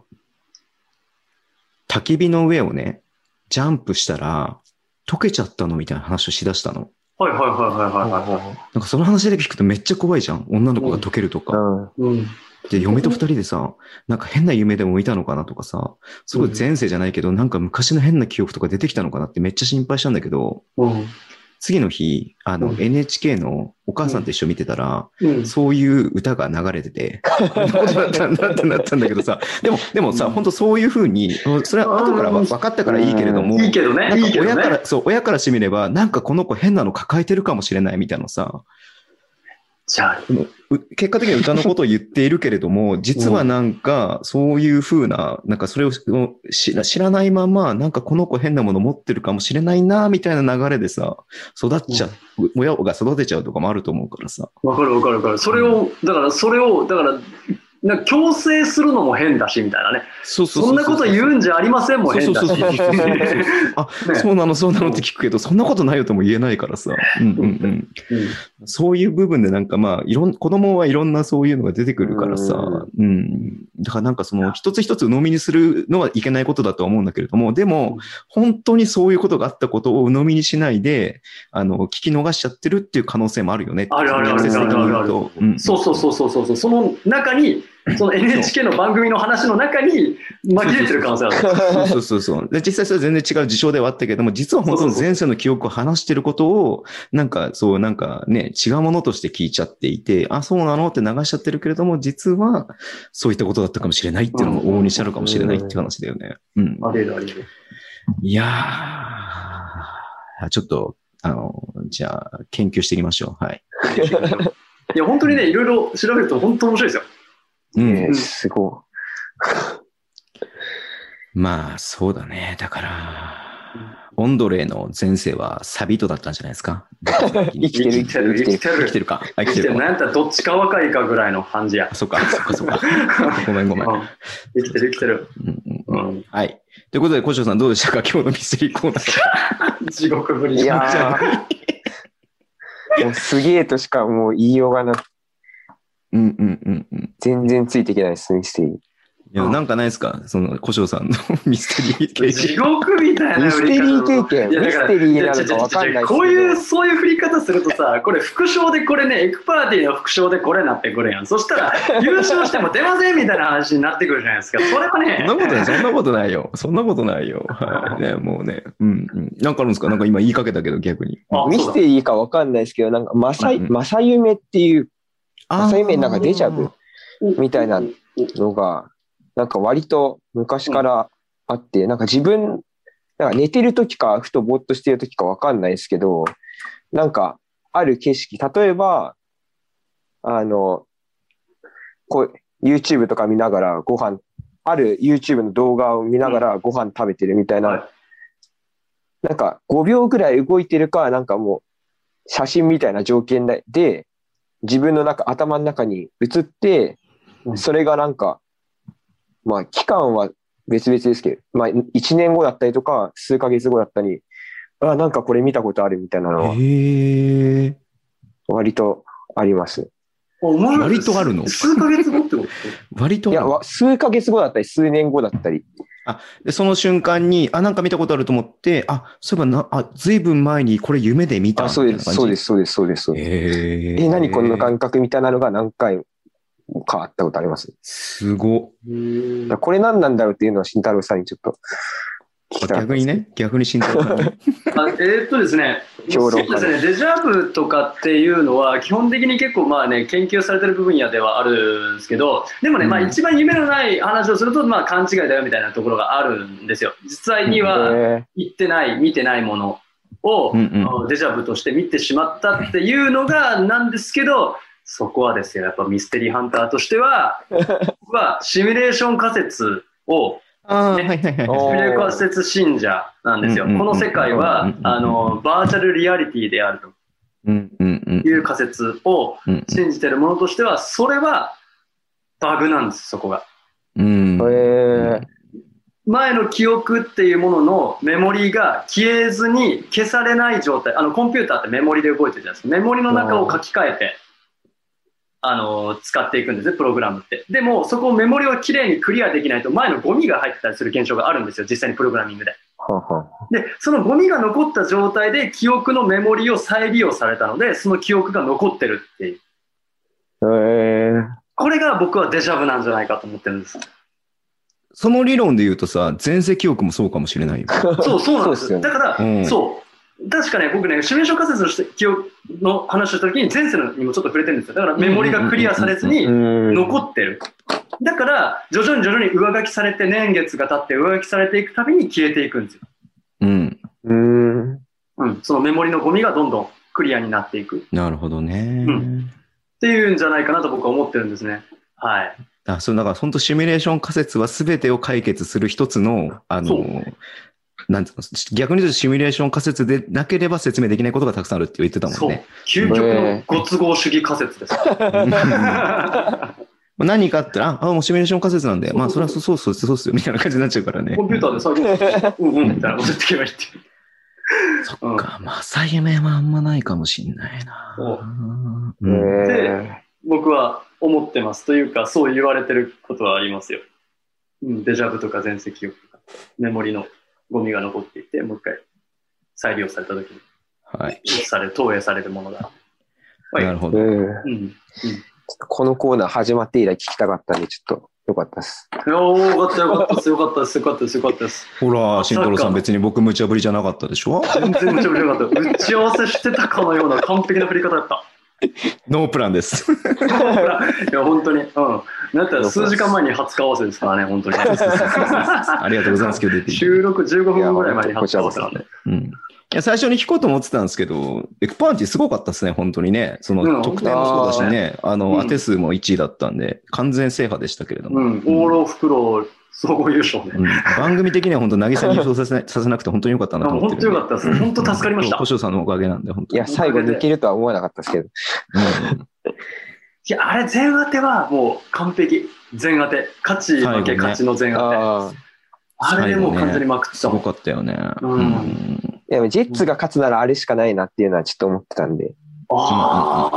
焚き火の上をね、ジャンプしたら、溶けちゃったのみたいな話をしだしたの。はいはいはいはいはいはなんかその話で聞くとめっちゃ怖いじゃん。女の子が溶けるとか。うんい。うん。で、嫁と二人でさ、なんか変な夢でも見たのかなとかさ、すごい前世じゃないけど、なんか昔の変な記憶とか出てきたのかなってめっちゃ心配したんだけど、うん。次の日、あの、うん。NHK のお母さんと一緒に見てたら、うん。そういう歌が流れてて、こんなことだったんだってなったんだけどさ、でも、でもさ、うん。本当そういうふうに、それは後から分かったからいいけれども、いいけどね。親から、そう、親からしてみれば、なんかこの子変なの抱えてるかもしれないみたいなさ、じゃあ、結果的には歌のことを言っているけれども、実はなんか、そういうふうな、なんかそれを知ら知らないまま、なんかこの子変なもの持ってるかもしれないな、みたいな流れでさ、育っちゃう、親が育てちゃうとかもあると思うからさ。わかるわかるわかる。それを、だからそれを、だから、な強制するのも変だし、みたいなね。そうそんなこと言うんじゃありませんも変だし。そうそうそうそうあ、ねそうなの、そうなのって聞くけど、そんなことないよとも言えないからさ。うんうんうん。うんそういう部分でなんかまあ、いろん、子供はいろんなそういうのが出てくるからさ、うん。だからなんかその一つ一つ鵜呑みにするのはいけないことだとは思うんだけれども、でも、本当にそういうことがあったことを鵜呑みにしないで、あの、聞き逃しちゃってるっていう可能性もあるよね。あるあるあるあるあるあるそうそうそうそうそう。その中に、その NHK の番組の話の中に紛れてる可能性ある。そうそうそう。で、実際それは全然違う事象ではあったけども、実は本当の前世の記憶を話してることを、なんかそう、なんかね、違うものとして聞いちゃっていて、あ、そうなのって流しちゃってるけれども、実はそういったことだったかもしれないっていうのも往々にしてあるかもしれないって話だよね。うん。あり得るあり得る。いやー、ちょっと、あの、じゃあ、研究していきましょう。はい。いや、本当にね、いろいろ調べると本当面白いですよ。うん。ねすご まあ、そうだね。だから、オンドレーの前世はサビトだったんじゃないですか？い。生きてる生きてる生きてる。生きてるか？あ生きてる。なんやったらどっちか若いかぐらいの感じやあ。そっか、そっか、そっか。ごめん、ごめん。うん生きてる生きてる。うんうんうんうん。はい。ということで、小翔さんどうでしたか？今日のミステリーコーナー。地獄ぶりいやーもうすげえとしかもう言いようがなく、うんうんうんうん。全然ついていけないです、ミステリー。いや、なんかないですか？その、小翔さんの ミステリー経地験。獄みたいなミステリー経験、いやだからミステリーなのかわかんないですけど。こういう、そういう振り方するとさ、これ副賞でこれね、エクパーティーの副賞でこれなってくるやん。そしたら、優勝しても出ませんみたいな話になってくるじゃないですか。それはね、そんなことない、そんなことないよ。そんなことないよ。はい。ね、もうね。うんうん。なんかあるんですか？なんか今言いかけたけど、逆に。あミステリーかわかんないですけど、なんか、まさ、うんうんまさゆめっていうそういう面なんかデジャブみたいなのが、なんか割と昔からあって、なんか自分、なんか寝てる時か、ふとぼーっとしてる時かわかんないですけど、なんか、ある景色、例えば、あの、こう、YouTube とか見ながらご飯、ある YouTube の動画を見ながらご飯食べてるみたいな、はい。なんか5秒ぐらい動いてるか、なんかもう写真みたいな条件で、で自分の中、頭の中に映ってう、んそれがなんか、まあ期間は別々ですけど、まあ1年後だったりとか、数ヶ月後だったり、あ、なんかこれ見たことあるみたいなのは。割とあります。割とあるの？数ヶ月後ってこと？いや、割とあるわ数ヶ月後だったり、数年後だったり。で、その瞬間に、あ、なんか見たことあると思って、あ、そういえばな、あ、ずいぶん前にこれ夢で見たあ、そうです、そうですす、そうです、そうです。そうですへえ。え、何この感覚みたいなのが何回かあったことあります？すご。これ何なんだろうっていうのは慎太郎さんにちょっと聞きたかったです逆にね、逆に慎太郎さんに。あえーっとですね、評論家そうです。ね、デジャブとかっていうのは、基本的に結構まあね、研究されてる分野ではあるんですけど、でもね、うん。まあ一番夢のない話をすると、まあ勘違いだよみたいなところがあるんですよ。実際にはえ言ってない、見てないものを、うんうん。デジャブとして見てしまったっていうのがなんですけど、そこはですよ、やっぱミステリーハンターとしては、僕はシミュレーション仮説をああ、ねはいはいはい。おシミュレーション仮説信者なんですよ。この世界はうん、あの、バーチャルリアリティであるとうんうんうんいう仮説をうん信じてるものとしては、それはバグなんです、そこが。うん。前の記憶っていうもののメモリが消えずに消されない状態。あの、コンピューターってメモリで動いてるじゃないですか。メモリの中を書き換えて、あの、使っていくんですね、プログラムって。でも、そこをメモリをきれいにクリアできないと、前のゴミが入ってたりする現象があるんですよ、実際にプログラミングで。ははで、そのゴミが残った状態で記憶のメモリを再利用されたので、その記憶が残ってるっていう。えー、これが僕はデジャブなんじゃないかと思ってるんです。その理論で言うとさ、前世記憶もそうかもしれないよ。そう、そうなんですよねだから、うんそう。確かね、僕ね、シミュレーション仮説のして記憶の話をしたときに、前世のにもちょっと触れてるんですよ。だからメモリがクリアされずにうん。残ってる。だから、徐々に徐々に上書きされて、年月が経って上書きされていくたびに消えていくんですよ。うん。うん。うん。そのメモリのゴミがどんどんクリアになっていく。っなるほどね。うんていうんじゃないかなと僕は思ってるんですね。はい。あ、そう、だから本当シミュレーション仮説は全てを解決する一つの、あその、なんていうの、逆に言うとシミュレーション仮説でなければ説明できないことがたくさんあるって言ってたもそう。んね。。究極のご都合主義仮説です。何かあったら、あ、もうシミュレーション仮説なんで、まあ、それはそうそうそうそうっすよ、みたいな感じになっちゃうからね。コ。ンピューターで再現うんうんみたい。なこと言ってい。けばい。い。って。そっか、まあ、再夢はあんまない。かもしんない。な。そううんえ僕は思ってます。とい。うか、そう言われてることはありますよ。うん、デジャブとか全世記憶とか、メモリのゴミが残っていて、もう一回再利用された時に、はい。され、投影されるものだ。はいなるほど。このコーナー始まって以来聞きたかったんで、ちょっとよかったです。いやーよかったよかったです。よかったです。よかったです。よかったです。ほら、慎太郎さん別に僕無茶ぶりじゃなかったでしょ？全然めちゃめちゃよかった。打ち合わせしてたかのような完璧な振り方だった。ノープランです。いや、本当に。うん。だったら数時間前に初顔合わせですからね、本当に。ありがとうございます。今日出て 収録15分ぐらい前に初顔合わせなんで。うん。いや、最初に弾こうと思ってたんですけど、エクパンチすごかったですね、本当にね。そうんの、得点もそうだしね、あの、うん当て数も1位だったんで、完全制覇でしたけれども。うん。往路袋総合優勝ね。うん番組的には本当、渚に優勝させない させなくて本当によかったなと思って本当。よかったです。本当助かりました。保証さんのおかげなんで、本当に。いや、最後抜けるとは思わなかったですけど。うんいや、あれ、全当てはもう完璧。全当て。勝ち負け、ね勝ちの全当て。ああ。あれでもう完全にまくってすごたもん。かったよね。うんうんでも、ジェッツが勝つならあれしかないなっていうのはちょっと思ってたんで、あ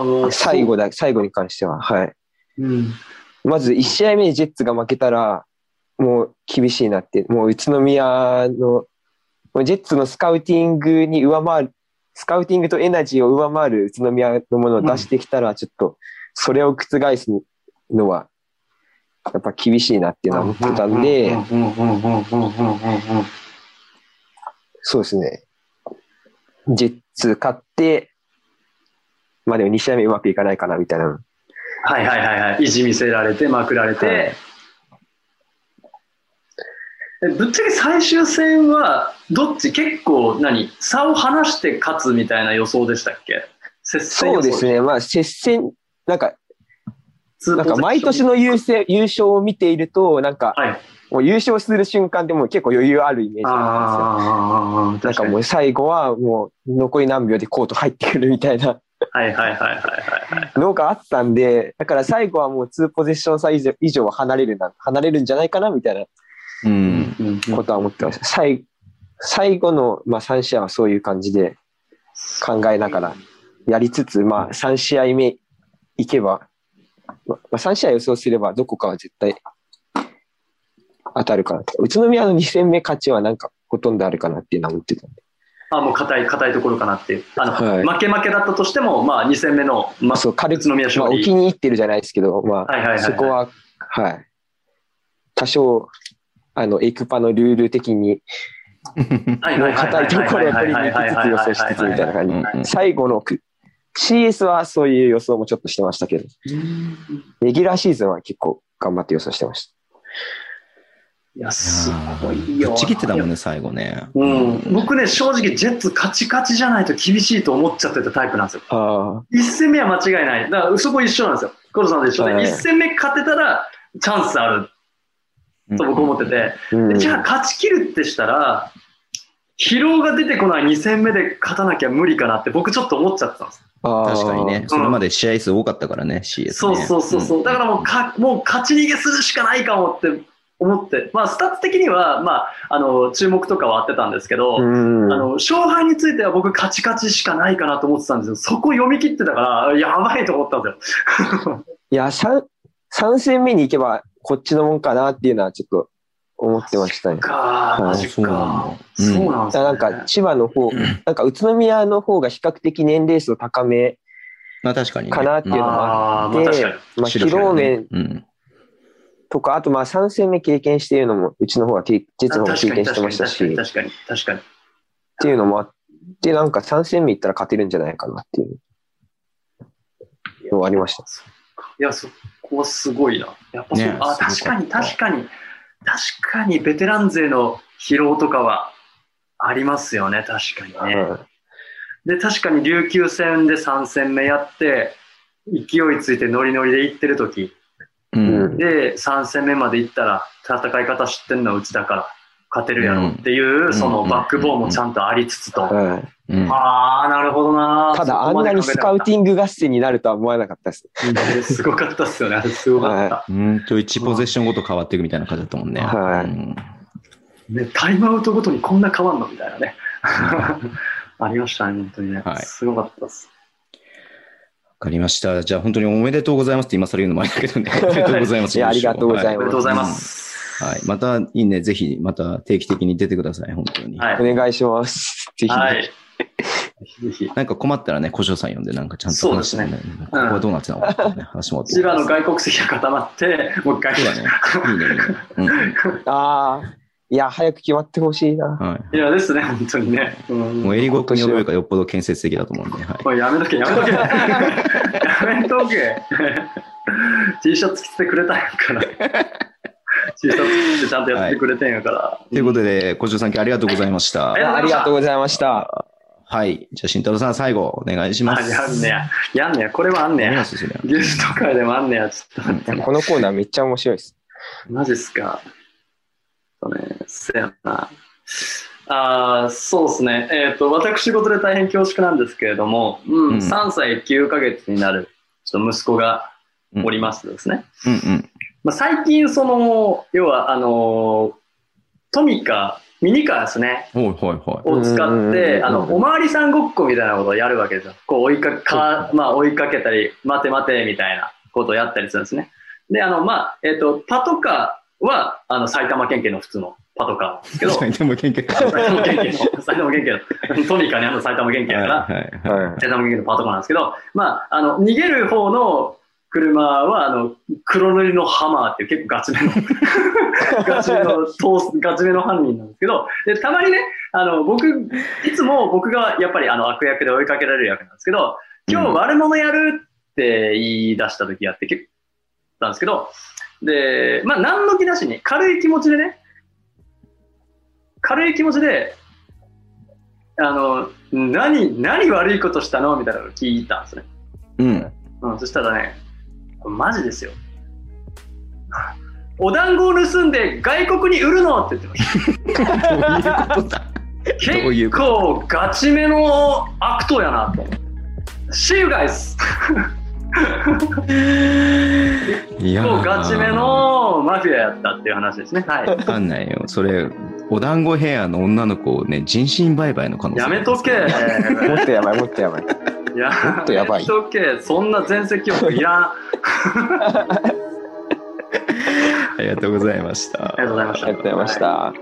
あ、最後だ、最後に関しては、はい。うん。まず1試合目にジェッツが負けたら、もう厳しいなって、もう宇都宮の、ジェッツのスカウティングに上回る、スカウティングとエナジーを上回る宇都宮のものを出してきたら、ちょっと、それを覆すのは、やっぱ厳しいなっていうのは思ってたんで、そうですね。ジェッツ勝って、まあでも2試合目うまくいかないかなみたいな。はいはいはいはい。意地見せられて、まくられて。はいえぶっちゃけ最終戦は、どっち結構何？差を離して勝つみたいな予想でしたっけ？そうですね。まあ接戦、なんか、なんか毎年の優勢優勝を見ていると、なんか、はい。もう優勝する瞬間でもう結構余裕あるイメージなんですよ。なん。かもう最後はもう残り何秒でコート入ってくるみたいなはいはいはいはいはいはい。のがあったんで、だから最後はもう2ポゼッション差以上以上は離れるな、離れるんじゃないかなみたいなことは思ってました。最最後の、まあ、3試合はそういう感じで考えながらやりつつ、まあ、3試合目いけば、まあ、3試合予想すればどこかは絶対当たるかなと。宇都宮の2戦目勝ちはなんかほとんどあるかなっていうのは思ってたんで。あ、もう硬い、硬いところかなっていう。あの、はい負け負けだったとしても、まあ、2戦目の、まあ、そう、軽宇都宮まあ、勝利。お気に入ってるじゃないですけど、まあ、そこは、はい。多少、あの、エクパのルール的に、硬いところを取りに行きつつ予想しつつみたいな感じ最後のく CS はそういう予想もちょっとしてましたけど、レギュラーシーズンは結構頑張って予想してましいや、すごいよ。ぶっちぎってたもんね、最後ね。うん、僕ね、正直、ジェッツカチカチじゃないと厳しいと思っちゃってたタイプなんですよ。た。あ1戦目は間違いない。だから、そこ一緒なんですよ。コロさんと一緒で、はい1戦目勝てたらチャンスあると僕思ってて、あ、うん、じゃあ勝ち切るってしたら、疲労が出てこない2戦目で勝たなきゃ無理かなって僕ちょっと思っちゃってたんです。あー確かにね、それまで試合数多かったからね、CS ね。そうそうそうそう、だからもうかもう勝ち逃げするしかないかもって思って、まあ、スタッツ的には、まあ、あの注目とかはあってたんですけど、うん。あの勝敗については僕、勝ち勝ちしかないかなと思ってたんですよ、そこ読み切ってたから、やばいと思ったんですよ。いや、3、三戦目に行けばこっちのもんかなっていうのはちょっと思ってましたね。かはいマジそうなんかだ。そうなんですね。なんか千葉の方、なんか宇都宮の方が比較的年齢層高めまあ確かにね。かなっていうのもああーまあ確かに。まあ、疲労面うん。とか、あとまあ3戦目経験しているのも、うちの方は経、実の方が経験してましたし、っ確かに確かに確かに。ていうのもあって、なんか3戦目行ったら勝てるんじゃないかなっていうのはありました。いや、そこはすごいな。やっぱそう、ねあ、確かに確かに。確かにベテラン勢の疲労とかはありますよね、確かにね。うんで、確かに琉球戦で3戦目やって、勢いついてノリノリで行ってる時うん。で、3戦目まで行ったら、戦い方知ってんのはうちだから、勝てるやろっていう、んそのバックボーンもちゃんとありつつと。はいうんああ、なるほどな。ただ、あんなにスカウティング合戦になるとは思わなかったです。すごかったっすよね、あれすごかった。うんと1ポゼッションごと変わっていくみたいな感じだったもんね。はいうんね、タイムアウトごとにこんな変わんのみたいなね。ありましたね、本当にね。はいすごかったです。わかりました。じゃあ本当におめでとうございますって今更言うのもあれだけどね。おめでとうございます。いやありがとうございますおめでとうございます。はい。またいいね。ぜひ、また定期的に出てください。本当に。はい。お願いします。ぜひ。はい。ぜひ。なんか困ったらね、小城さん呼んで、なんかちゃんとそうですね。ここはどうなってたのかってね、話もって。千葉の外国籍が固まって、もう一回。そうだね。いいね、いいね。うんうん。ああ、いや、早く決まってほしいな。はいや、ですね、本当にね。うんい。もう、エリゴックに覚えるかよっぽど建設的だと思うんで、はい。おいやめとけ、やめとけ。やめとけ。T シャツ着てくれたんやから。T シャツ着てちゃんとやってくれてんやから。ということで、小城さん、今日ありがとうございましたあり。がとうございました。はい。じゃあ、慎太郎さん、最後、お願いしまあ、す。やんねや。やんねや。これはあんねやゲスト会でもあんねや。ちょっと待っていやこのコーナーめっちゃ面白いです。マジっすか。そうね、せやな。あーそうですね。えっ、と、私事で大変恐縮なんですけれども、うん、うん3歳9ヶ月になる、ちょっと息子がおりますですね。うんうん。まあ、最近、その、要は、あのトミカ、ミニカーですね、ほいほいほい。を使うんって、あの、うんおまわりさんごっこみたいなことをやるわけですよ。こう、追いかか、まあ、追いかけたり、待て待て、みたいなことをやったりするんですね。で、あの、まあ、えっ、と、パトカーは、あの、埼玉県警の普通のパトカーなんですけど、埼玉県警。埼玉県警の、埼玉県警の、トミカにあの埼玉県警だから、はいはい。埼玉県警のパトカーなんですけど、まあ、あの、逃げる方の車は、あの、黒塗りのハマーっていう結構ガチめの、ガチめの、ガチめの犯人なんですけど、で、たまにね、あの、僕、いつも僕がやっぱりあの悪役で追いかけられる役なんですけど、今日悪者やるって言い出した時やって結構、なんですけど、で、まあ、何の気なしに、軽い気持ちでね、軽い気持ちで、あの、何、何悪いことしたの？みたいなのを聞いたんですね。うん。うん、そしたらね、マジですよ。お団子を盗んで外国に売るの？って言ってました。どういうことだ？結こ構ガチめの悪党やなと。See you guys! いや結構ガチめのマフィアやったっていう話ですね。はい。わかんないよ。それ、お団子ヘアの女の子をね、人身売買の可能性やめとけ。もっとやばい、もっとやばい。やもっとやばいめとけ。そんな全席記憶いらん。あ ありがとうございました。りがとうございましたありがとうございました。